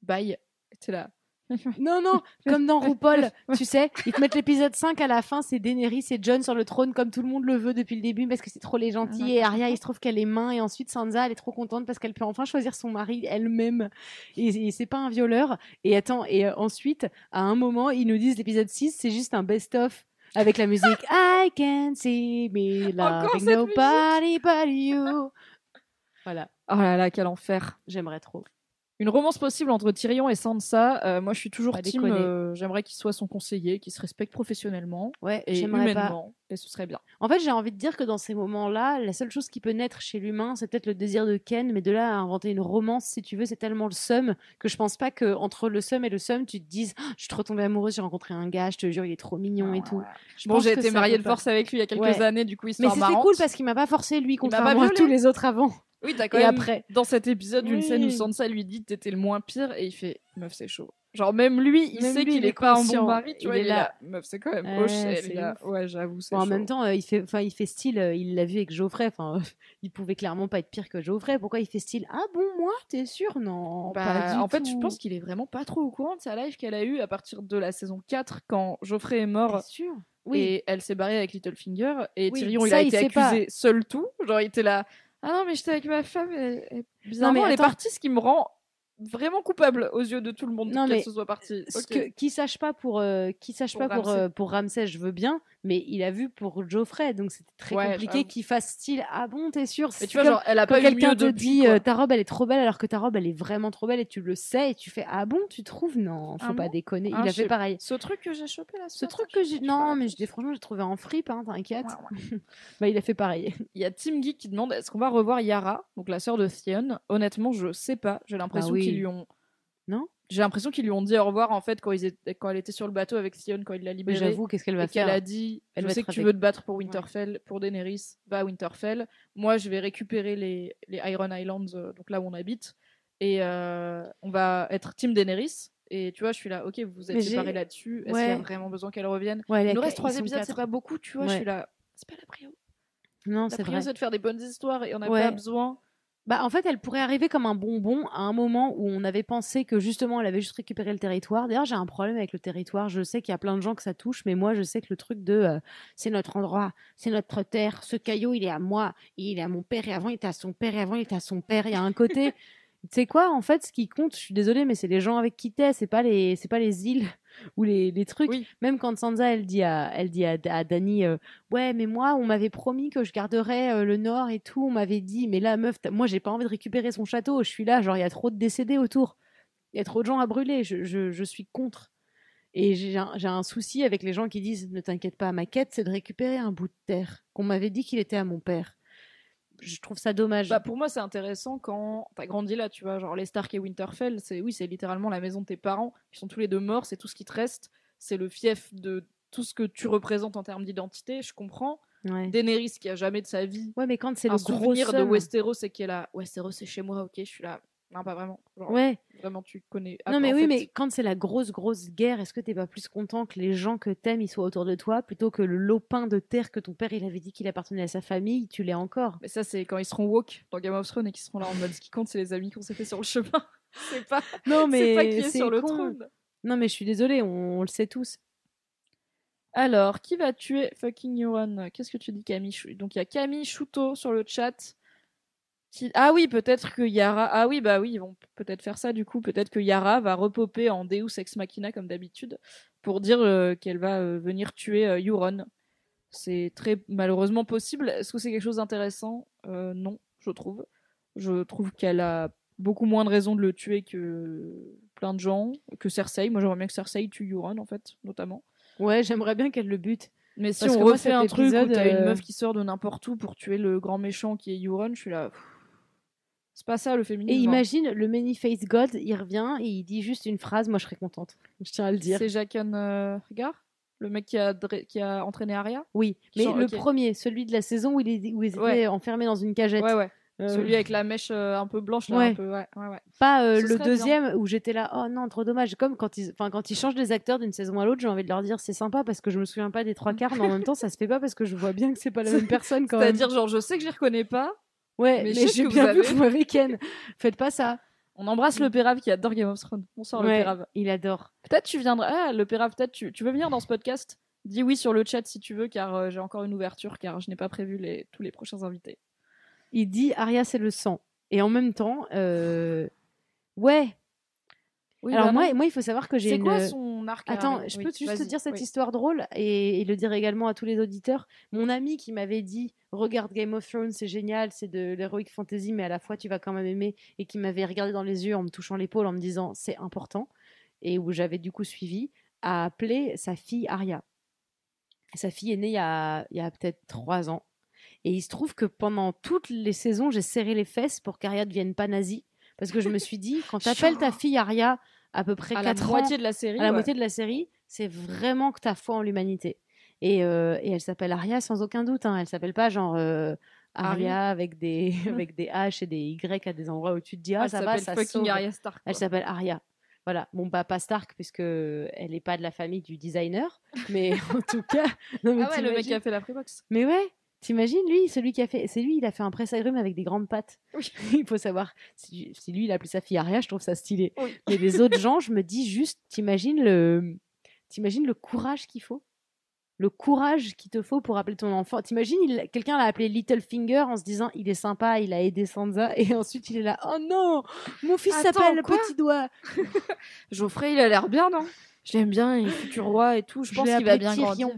Bye. T'es là. Non, non, comme dans RuPaul, tu sais, ils te mettent l'épisode 5 à la fin, c'est Daenerys et Jon sur le trône comme tout le monde le veut depuis le début parce que c'est trop les gentils et Arya, il se trouve qu'elle est main et ensuite Sansa, elle est trop contente parce qu'elle peut enfin choisir son mari elle-même et, et c'est pas un violeur. Et attends, et euh, ensuite, à un moment, ils nous disent l'épisode 6, c'est juste un best-of avec la musique I can see me loving nobody but you. Voilà, Oh là là, quel enfer. j'aimerais trop. Une romance possible entre Tyrion et Sansa. euh, moi, je suis toujours Pas team. déconner. euh, J'aimerais qu'il soit son conseiller, qu'il se respecte professionnellement Ouais, et j'aimerais pas. humainement. Et ce serait bien. En fait, j'ai envie de dire que dans ces moments-là, la seule chose qui peut naître chez l'humain, c'est peut-être le désir de Ken, mais de là à inventer une romance, si tu veux, c'est tellement le seum que je pense pas que entre le seum et le seum, tu te dises, Ah, je suis trop tombée amoureuse, j'ai rencontré un gars, je te jure, il est trop mignon et tout. Je Bon, pense j'ai que été ça mariée peut de pas. force avec lui il y a quelques Ouais. années, du coup, Mais histoire c'était marrante. cool parce qu'il m'a pas forcé lui, m'a pas contrairement à violée. tous les autres avant. Oui, t'as quand Et même après. dans cet épisode une scène où Oui. Sansa lui dit t'étais le moins pire et il fait meuf c'est chaud. Genre même lui il Même sait qu'il il est, est pas un bon conscient. mari, tu Il vois, est il là. Meuf c'est quand même là. ouf. Ouais j'avoue Bon, en chaud. même temps, euh, il fait, enfin, il fait style, euh, il l'a vu avec Geoffrey. Enfin, il pouvait clairement pas être pire que Geoffrey. Pourquoi il fait style Ah bon, moi, t'es sûr? Non, Bah, pas du en fait, je pense qu'il est vraiment pas trop au courant de sa life qu'elle a eue à partir de la saison 4 quand Geoffrey est mort sûr? Oui. et elle s'est barrée avec Littlefinger et Oui, Tyrion il ça, a il été sait pas. accusé seul tout. Genre il était là ah non mais j'étais avec ma femme et, et bizarrement elle est partie ce qui me rend vraiment coupable aux yeux de tout le monde Non, qu'elle mais se soit partie. Ce Ok. que, qui sache pas pour euh, qui sache Pour pas pour euh, pour Ramsay, je veux bien, mais il a vu pour Geoffrey, donc c'était très Ouais, compliqué qu'il fasse style ah bon t'es sûr? Mais tu vois, genre, elle a pas eu quelqu'un te dit quoi. euh, ta robe elle est trop belle alors que ta robe elle est vraiment trop belle et tu le sais et tu fais ah bon tu trouves? Non faut Ah pas bon déconner Ah, il a je fait pareil Ce truc que j'ai chopé là. ce truc que j'ai non mais je dis franchement j'ai trouvé en fripe hein, t'inquiète bah il a fait pareil Il y a Tim Geek qui demande est-ce qu'on va revoir Yara, donc la sœur de Theon? Honnêtement, je sais pas. J'ai l'impression Bah oui. qu'ils lui ont. Non? J'ai l'impression qu'ils lui ont dit au revoir en fait quand, ils étaient... quand elle était sur le bateau avec Theon quand il l'a libérée. j'avoue qu'est-ce qu'elle va et qu'elle faire a? dit Elle Je sais que tu veux te battre pour Winterfell, pour Daenerys, va à Winterfell. Moi, je vais récupérer les, les Iron Islands, euh, donc là où on habite. Et euh, on va être Team Daenerys. Et tu vois, je suis là, ok, vous vous êtes séparés là-dessus. Est-ce qu'il y a vraiment besoin qu'elle revienne? Ouais, Il nous reste trois épisodes, c'est pas beaucoup, tu vois. Je suis là, c'est pas la prio. non La c'est prio, vrai c'est de faire des bonnes histoires et on n'a pas besoin. Bah, en fait, elle pourrait arriver comme un bonbon à un moment où on avait pensé que justement elle avait juste récupéré le territoire. D'ailleurs, j'ai un problème avec le territoire. Je sais qu'il y a plein de gens que ça touche, mais moi, je sais que le truc de euh, c'est notre endroit, c'est notre terre, ce caillou, il est à moi, il est à mon père et avant il était à son père et avant il était à son père. Il y a un côté Tu sais quoi, en fait, ce qui compte, je suis désolée, mais c'est les gens avec qui t'es, c'est pas les, c'est pas les îles ou les, les trucs. Oui. Même quand Sansa, elle dit à, elle dit à, à Dany, euh, ouais, mais moi, on m'avait promis que je garderais euh, le Nord et tout, on m'avait dit, mais là, meuf, moi, j'ai pas envie de récupérer son château, je suis là, genre, il y a trop de décédés autour, il y a trop de gens à brûler, je, je, je suis contre. Et j'ai un, j'ai un souci avec les gens qui disent, ne t'inquiète pas, ma quête, c'est de récupérer un bout de terre qu'on m'avait dit qu'il était à mon père. Je trouve ça dommage. Bah, pour moi, c'est intéressant quand t'as grandi là, tu vois. Genre, les Stark et Winterfell, c'est oui, c'est littéralement la maison de tes parents. Ils sont tous les deux morts, c'est tout ce qui te reste. C'est le fief de tout ce que tu représentes en termes d'identité, je comprends. Ouais. Daenerys qui a jamais de sa vie Ouais, mais quand c'est un le gros souvenir de Westeros et qui est là. Westeros, c'est chez moi, ok, je suis là. Non, pas vraiment. Genre, Ouais. Vraiment, tu connais. Non, mais oui, fait, mais quand c'est la grosse, grosse guerre, est-ce que t'es pas plus content que les gens que t'aimes, ils soient autour de toi, plutôt que le lopin de terre que ton père, il avait dit qu'il appartenait à sa famille, tu l'es encore? Mais ça, c'est quand ils seront woke dans Game of Thrones et qu'ils seront là en mode ce qui compte, c'est les amis qu'on s'est fait sur le chemin. c'est pas, Non, c'est pas qui est c'est sur le trône. Non, mais je suis désolée, on, on le sait tous. Alors, qui va tuer fucking Yoran Qu'est-ce que tu dis, Camille Donc, il y a Camille Chouto sur le chat. Qui... Ah oui, peut-être que Yara. Ah oui, bah oui, ils vont peut-être faire ça du coup. Peut-être que Yara va repopper en Deus Ex Machina comme d'habitude pour dire euh, qu'elle va euh, venir tuer euh, Euron. C'est très malheureusement possible. Est-ce que c'est quelque chose d'intéressant? Euh, Non, je trouve. Je trouve qu'elle a beaucoup moins de raisons de le tuer que plein de gens, que Cersei. Moi, j'aimerais bien que Cersei tue Euron, en fait, notamment. Ouais, j'aimerais bien qu'elle le bute. Mais si Parce on moi, refait un truc où t'as une meuf qui sort de n'importe où pour tuer le grand méchant qui est Euron, je suis là. pff, C'est pas ça le Et féminisme. hein. imagine, le Many-Face God, il revient et il dit juste une phrase, moi je serais contente. Je tiens à le dire. C'est Jaqen euh, Le mec qui a, dra- qui a entraîné Arya? Oui, mais le premier, celui de la saison où il, est, où il était Ouais. enfermé dans une cagette. Ouais, ouais. Euh, Celui avec la mèche euh, un peu blanche, là. Ouais. Un peu, ouais, ouais, ouais. Pas euh, le bien. deuxième où j'étais là, oh non, trop dommage. Comme quand ils, enfin, quand ils changent les acteurs d'une saison à l'autre, j'ai envie de leur dire c'est sympa parce que je me souviens pas des trois quarts, mais en même temps ça se fait pas parce que je vois bien que c'est pas la même personne quand même. C'est-à-dire, genre, je sais que je les reconnais pas. Ouais, mais mais, j'ai que vous bien vu avez- que vous m'avez ken. Faites pas ça. On embrasse le Pérave qui adore Game of Thrones. Bonsoir le Ouais, Pérave. il adore. Peut-être tu viendras. Ah, le Pérave, peut-être tu, tu veux venir dans ce podcast? Dis oui sur le chat si tu veux, car euh, j'ai encore une ouverture, car je n'ai pas prévu les, tous les prochains invités. Il dit Arya c'est le sang. Et en même temps, euh, ouais. Oui, Alors bah moi, moi, il faut savoir que j'ai c'est une. quoi son arc Attends, Arya je Oui, peux juste te dire cette oui. histoire drôle et, et le dire également à tous les auditeurs. Mon ami qui m'avait dit Regarde Game of Thrones, c'est génial, c'est de l'heroic fantasy, mais à la fois tu vas quand même aimer, et qui m'avait regardé dans les yeux en me touchant l'épaule en me disant C'est important, et où j'avais du coup suivi, a appelé sa fille Arya. Sa fille est née il y a, il y a peut-être trois ans. Et il se trouve que pendant toutes les saisons, j'ai serré les fesses pour qu'Arya ne devienne pas nazie. Parce que je me suis dit, quand t'appelles ta fille Arya à peu près à la 4 ans, moitié de la série. à la ouais. moitié de la série, c'est vraiment que tu as foi en l'humanité. Et, euh, et elle s'appelle Arya sans aucun doute. Hein. Elle s'appelle pas genre euh, Arya avec des, avec des H et des Y à des endroits où tu te dis Ah, Elle ça va, s'appelle ça fucking. Arya Stark. Elle quoi. s'appelle Arya. Voilà, bon, bah, pas Stark, puisque elle n'est pas de la famille du designer, mais en tout cas. Non, mais Ah ouais, le mec qui a fait la Freebox. Mais ouais, t'imagines, lui, celui qui a fait. C'est lui, il a fait un presse agrumes avec des grandes pattes. Oui. il faut savoir. Si, si lui, il a appelé sa fille Arya, je trouve ça stylé. Oui. Mais les autres gens, je me dis juste, t'imagines le, t'imagines le courage qu'il faut? Le courage qu'il te faut pour appeler ton enfant? T'imagines, il- quelqu'un l'a appelé Littlefinger en se disant il est sympa, il a aidé Sansa, et ensuite il est là, oh non, mon fils Attends, s'appelle Petit Doigt. Geoffrey, il a l'air bien, non? Je l'aime bien, il est futur roi et tout. Je Je pense qu'il va bien Tyrion. grandir.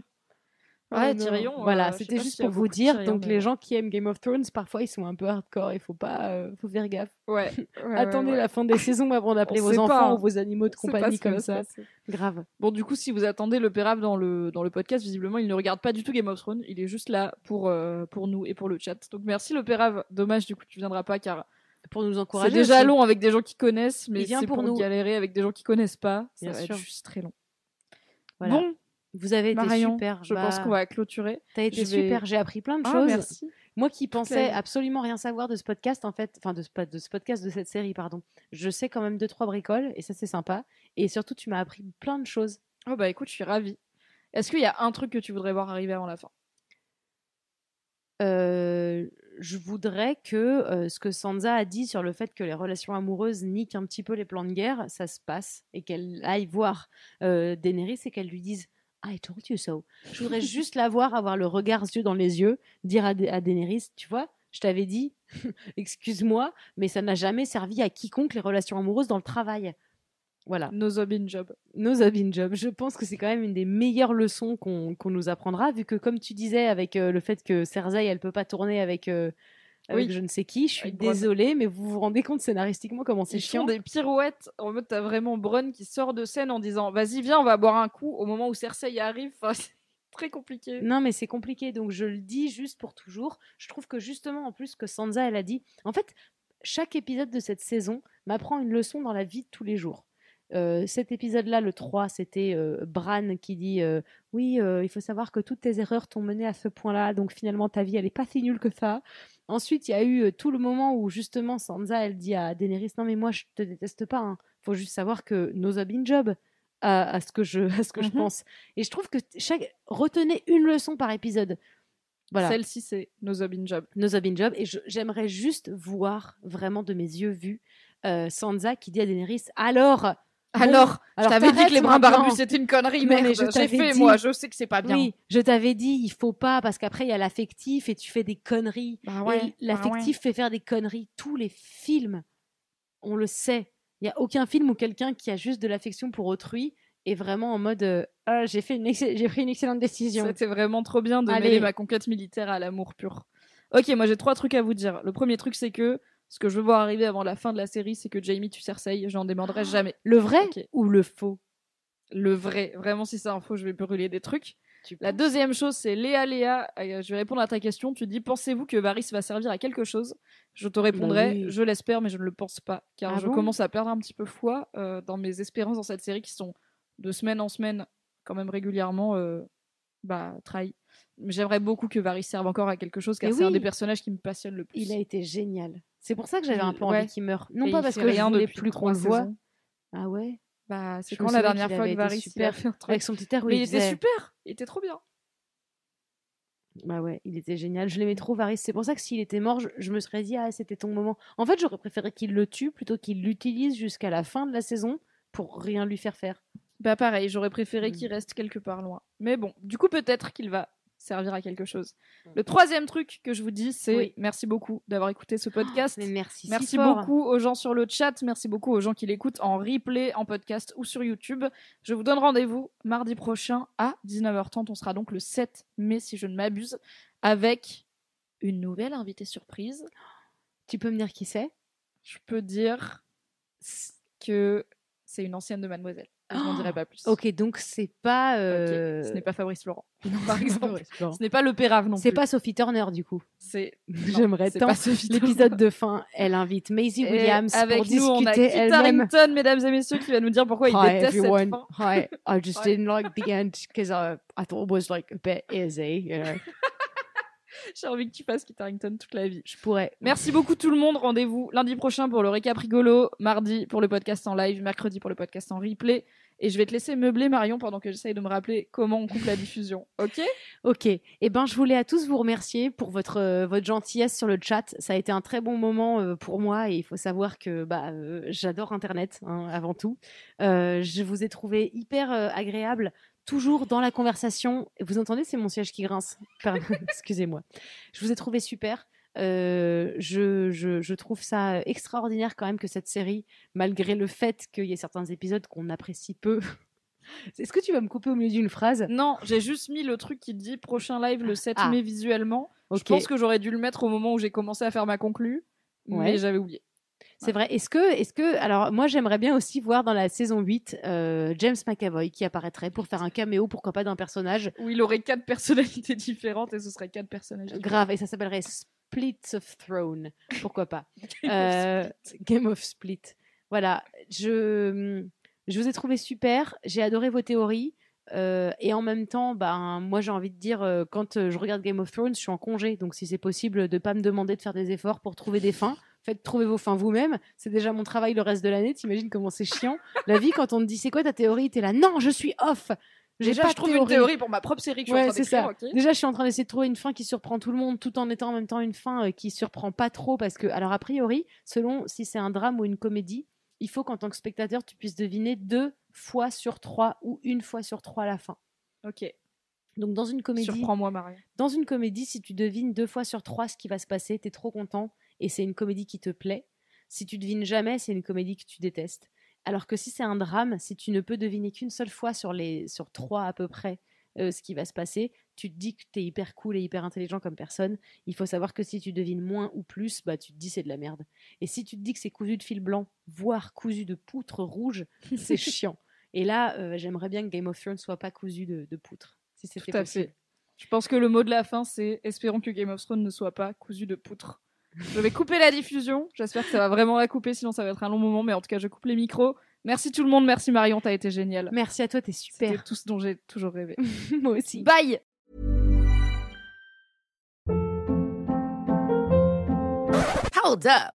Ouais, Oh non. Tyrion. euh, Voilà, c'était juste pour vous dire. Tyrion, donc mais les gens qui aiment Game of Thrones, parfois ils sont un peu hardcore. Il faut pas, euh, faut faire gaffe. Ouais. ouais, Attendez ouais, ouais. la fin des saisons avant d'appeler vos enfants pas, hein. ou vos animaux de compagnie comme ça. Grave. Bon, du coup, si vous attendez le Pérave dans le, dans le podcast, visiblement, il ne regarde pas du tout Game of Thrones. Il est juste là pour, euh, pour nous et pour le chat. Donc, merci le Pérave. Dommage, du coup, tu viendras pas car Pour nous c'est encourager. déjà aussi. long avec des gens qui connaissent, mais c'est pour pour, nous. galérer avec des gens qui connaissent pas. Ça Bien va sûr. être juste très long. Voilà. Bon, Vous avez été Marion, super. je Bah, pense qu'on va clôturer. T'as été je vais- super. J'ai appris plein de Ah, choses. merci. Moi qui pensais absolument rien savoir de ce podcast, en fait, enfin de ce, pas de ce podcast, de cette série, pardon. Je sais quand même deux trois bricoles et ça c'est sympa. Et surtout, tu m'as appris plein de choses. Oh, bah écoute, je suis ravie. Est-ce qu'il y a un truc que tu voudrais voir arriver avant la fin? Euh, je voudrais que euh, ce que Sansa a dit sur le fait que les relations amoureuses niquent un petit peu les plans de guerre, ça se passe et qu'elle aille voir euh, Daenerys et qu'elle lui dise I told you so. Je voudrais juste la voir avoir le regard yeux dans les yeux, dire à, Da- à Daenerys, tu vois, je t'avais dit, excuse-moi, mais ça n'a jamais servi à quiconque les relations amoureuses dans le travail. Voilà. No job in job. No job in job. Je pense que c'est quand même une des meilleures leçons qu'on qu'on nous apprendra, vu que, comme tu disais, avec euh, le fait que Cersei, elle peut pas tourner avec, euh, avec Oui. je ne sais qui, je suis Avec Bronn. désolée, mais vous vous rendez compte scénaristiquement comment c'est chiant font des pirouettes. En mode, t'as vraiment Bronn qui sort de scène en disant Vas-y, viens, on va boire un coup. Au moment où Cersei arrive, enfin, c'est très compliqué. Non, mais c'est compliqué. Donc, je le dis juste pour toujours. Je trouve que justement, en plus, que Sansa, elle a dit. En fait, chaque épisode de cette saison m'apprend une leçon dans la vie de tous les jours. Euh, cet épisode-là, le 3, c'était euh, Bran qui dit euh, Oui, il faut savoir que toutes tes erreurs t'ont mené à ce point-là, donc finalement ta vie, elle est pas si nulle que ça. Ensuite, il y a eu euh, tout le moment où justement Sansa, elle dit à Daenerys Non, mais moi, je te déteste pas. Hein. Faut juste savoir que no job in job. À, à ce que je, à ce que je Mhm. pense. Et je trouve que chaque retenez une leçon par épisode. Voilà. Celle-ci, c'est No job in job. No Job in Job. Et j'aimerais juste voir, vraiment de mes yeux vus, euh, Sansa qui dit à Daenerys Alors Alors, je t'avais dit que les brins barbus, c'était une connerie, Non, mais je J'ai fait, dit. moi, je sais que c'est pas bien. Oui, je t'avais dit, il faut pas, parce qu'après, il y a l'affectif et tu fais des conneries. Bah et l'affectif fait faire des conneries. Tous les films, on le sait. Il n'y a aucun film où quelqu'un qui a juste de l'affection pour autrui est vraiment en mode euh, Ah, j'ai fait une j'ai pris une excellente décision. C'était vraiment trop bien de Allez. mêler ma conquête militaire à l'amour pur. Ok, moi j'ai trois trucs à vous dire. Le premier truc, c'est que ce que je veux voir arriver avant la fin de la série, c'est que Jamie tue Cersei. J'en demanderai jamais. Le vrai ou le faux? Le vrai. Vraiment, si c'est un faux, je vais brûler des trucs. Tu La deuxième chose, c'est Léa Léa. euh, je vais répondre à ta question. Tu dis Pensez-vous que Varys va servir à quelque chose? Je te répondrai Bah oui. Je l'espère, mais je ne le pense pas. Car Ah je bon? commence à perdre un petit peu foi euh, dans mes espérances dans cette série qui sont de semaine en semaine, quand même régulièrement, euh, bah, trahi. J'aimerais beaucoup que Varys serve encore à quelque chose, car c'est un des personnages qui me passionne le plus. Il a été génial. C'est pour ça que j'avais un Il- peu ouais. envie qu'il meure. Non Et pas il parce que je voulais plus qu'on le voit. Ah ouais Bah, c'est quand la dernière fois que il a super fait truc Avec son petit air Mais il il était super Il était trop bien Bah ouais, il était génial. Je l'aimais trop, Varys. C'est pour ça que s'il était mort, je, je me serais dit, ah, c'était ton moment. En fait, j'aurais préféré qu'il le tue plutôt qu'il l'utilise jusqu'à la fin de la saison pour rien lui faire faire. Bah pareil, j'aurais préféré Mm. qu'il reste quelque part loin. Mais bon, du coup peut-être qu'il va servir à quelque chose. Le troisième truc que je vous dis, c'est Oui. merci beaucoup d'avoir écouté ce podcast. Mais merci. si Merci fort. beaucoup aux gens sur le chat, merci beaucoup aux gens qui l'écoutent en replay, en podcast ou sur YouTube. Je vous donne rendez-vous mardi prochain à 19h30. On sera donc le 7 mai, si je ne m'abuse, avec une nouvelle invitée surprise. Tu peux me dire qui c'est? Je peux dire que c'est une ancienne de Mademoiselle. Je n'en dirai pas plus. Ok, donc c'est pas. Euh, Ce n'est pas Fabrice Laurent. non, par exemple. Ce n'est pas le Pérave non C'est pas Sophie Turner du coup. C'est J'aimerais tant. L'épisode de fin, elle invite Maisie Et Williams avec pour nous, discuter elle-même. Harington, mesdames et messieurs, qui va nous dire pourquoi il Hi déteste everyone. cette fin. Hi. I just didn't like the end because I, I thought it was like a bit easy. You know. J'ai envie que tu fasses Kit Harington toute la vie. Je pourrais. Merci beaucoup tout le monde. Rendez-vous lundi prochain pour le récap rigolo, mardi pour le podcast en live, mercredi pour le podcast en replay. Et je vais te laisser meubler Marion pendant que j'essaye de me rappeler comment on coupe la diffusion. Ok? Ok. Eh ben, je voulais à tous vous remercier pour votre euh, votre gentillesse sur le chat. Ça a été un très bon moment euh, pour moi et il faut savoir que bah euh, j'adore Internet hein, avant tout. Je vous ai trouvé hyper agréable. Toujours dans la conversation. Vous entendez, c'est mon siège qui grince. Excusez-moi. Je vous ai trouvé super. Euh, je, je, je trouve ça extraordinaire quand même que cette série, malgré le fait qu'il y ait certains épisodes qu'on apprécie peu. Est-ce que tu vas me couper au milieu d'une phrase? Non, j'ai juste mis le truc qui dit prochain live le 7 Ah. mai visuellement. Je pense que j'aurais dû le mettre au moment où j'ai commencé à faire ma conclue, mais Ouais. j'avais oublié. C'est vrai. Est-ce que, est-ce que, alors moi j'aimerais bien aussi voir dans la saison 8 euh, James McAvoy qui apparaîtrait pour faire un caméo, pourquoi pas d'un personnage Où il aurait quatre personnalités différentes et ce serait quatre personnages grave et ça s'appellerait Split of Throne, pourquoi pas. Euh, Game of Split. Voilà, je, je vous ai trouvé super, j'ai adoré vos théories. euh, et en même temps, ben, moi j'ai envie de dire, euh, quand je regarde Game of Thrones, je suis en congé. Donc si c'est possible de pas me demander de faire des efforts pour trouver des fins, faites trouver vos fins vous-même. C'est déjà mon travail le reste de l'année. T'imagines comment c'est chiant La vie, quand on te dit c'est quoi ta théorie, t'es là, non, je suis off. J'ai Déjà, pas je trouve une théorie pour ma propre série que je suis en train ça. Déjà, je suis en train d'essayer de trouver une fin qui surprend tout le monde, tout en étant en même temps une fin euh, qui surprend pas trop, parce que, alors a priori, selon si c'est un drame ou une comédie, il faut qu'en tant que spectateur, tu puisses deviner deux fois sur trois ou une fois sur trois la fin. Ok. Donc dans une comédie, Surprends-moi, Marie. dans une comédie, si tu devines deux fois sur trois ce qui va se passer, t'es trop content et c'est une comédie qui te plaît. Si tu devines jamais, c'est une comédie que tu détestes. Alors que si c'est un drame, si tu ne peux deviner qu'une seule fois sur les sur trois à peu près euh, ce qui va se passer, tu te dis que t'es hyper cool et hyper intelligent comme personne. Il faut savoir que si tu devines moins ou plus, bah tu te dis c'est de la merde. Et si tu te dis que c'est cousu de fil blanc, voire cousu de poutre rouge, c'est chiant. Et là, euh, j'aimerais bien que Game of Thrones soit pas cousu de, de poutre, si c'était Tout à possible. fait. Je pense que le mot de la fin, c'est espérons que Game of Thrones ne soit pas cousu de poutre. Je vais couper la diffusion. J'espère que ça va vraiment la couper, sinon ça va être un long moment. Mais en tout cas, je coupe les micros. Merci tout le monde. Merci Marion, t'as été génial. Merci à toi, t'es C'était super. tout ce dont j'ai toujours rêvé. Moi aussi. Bye Hold up.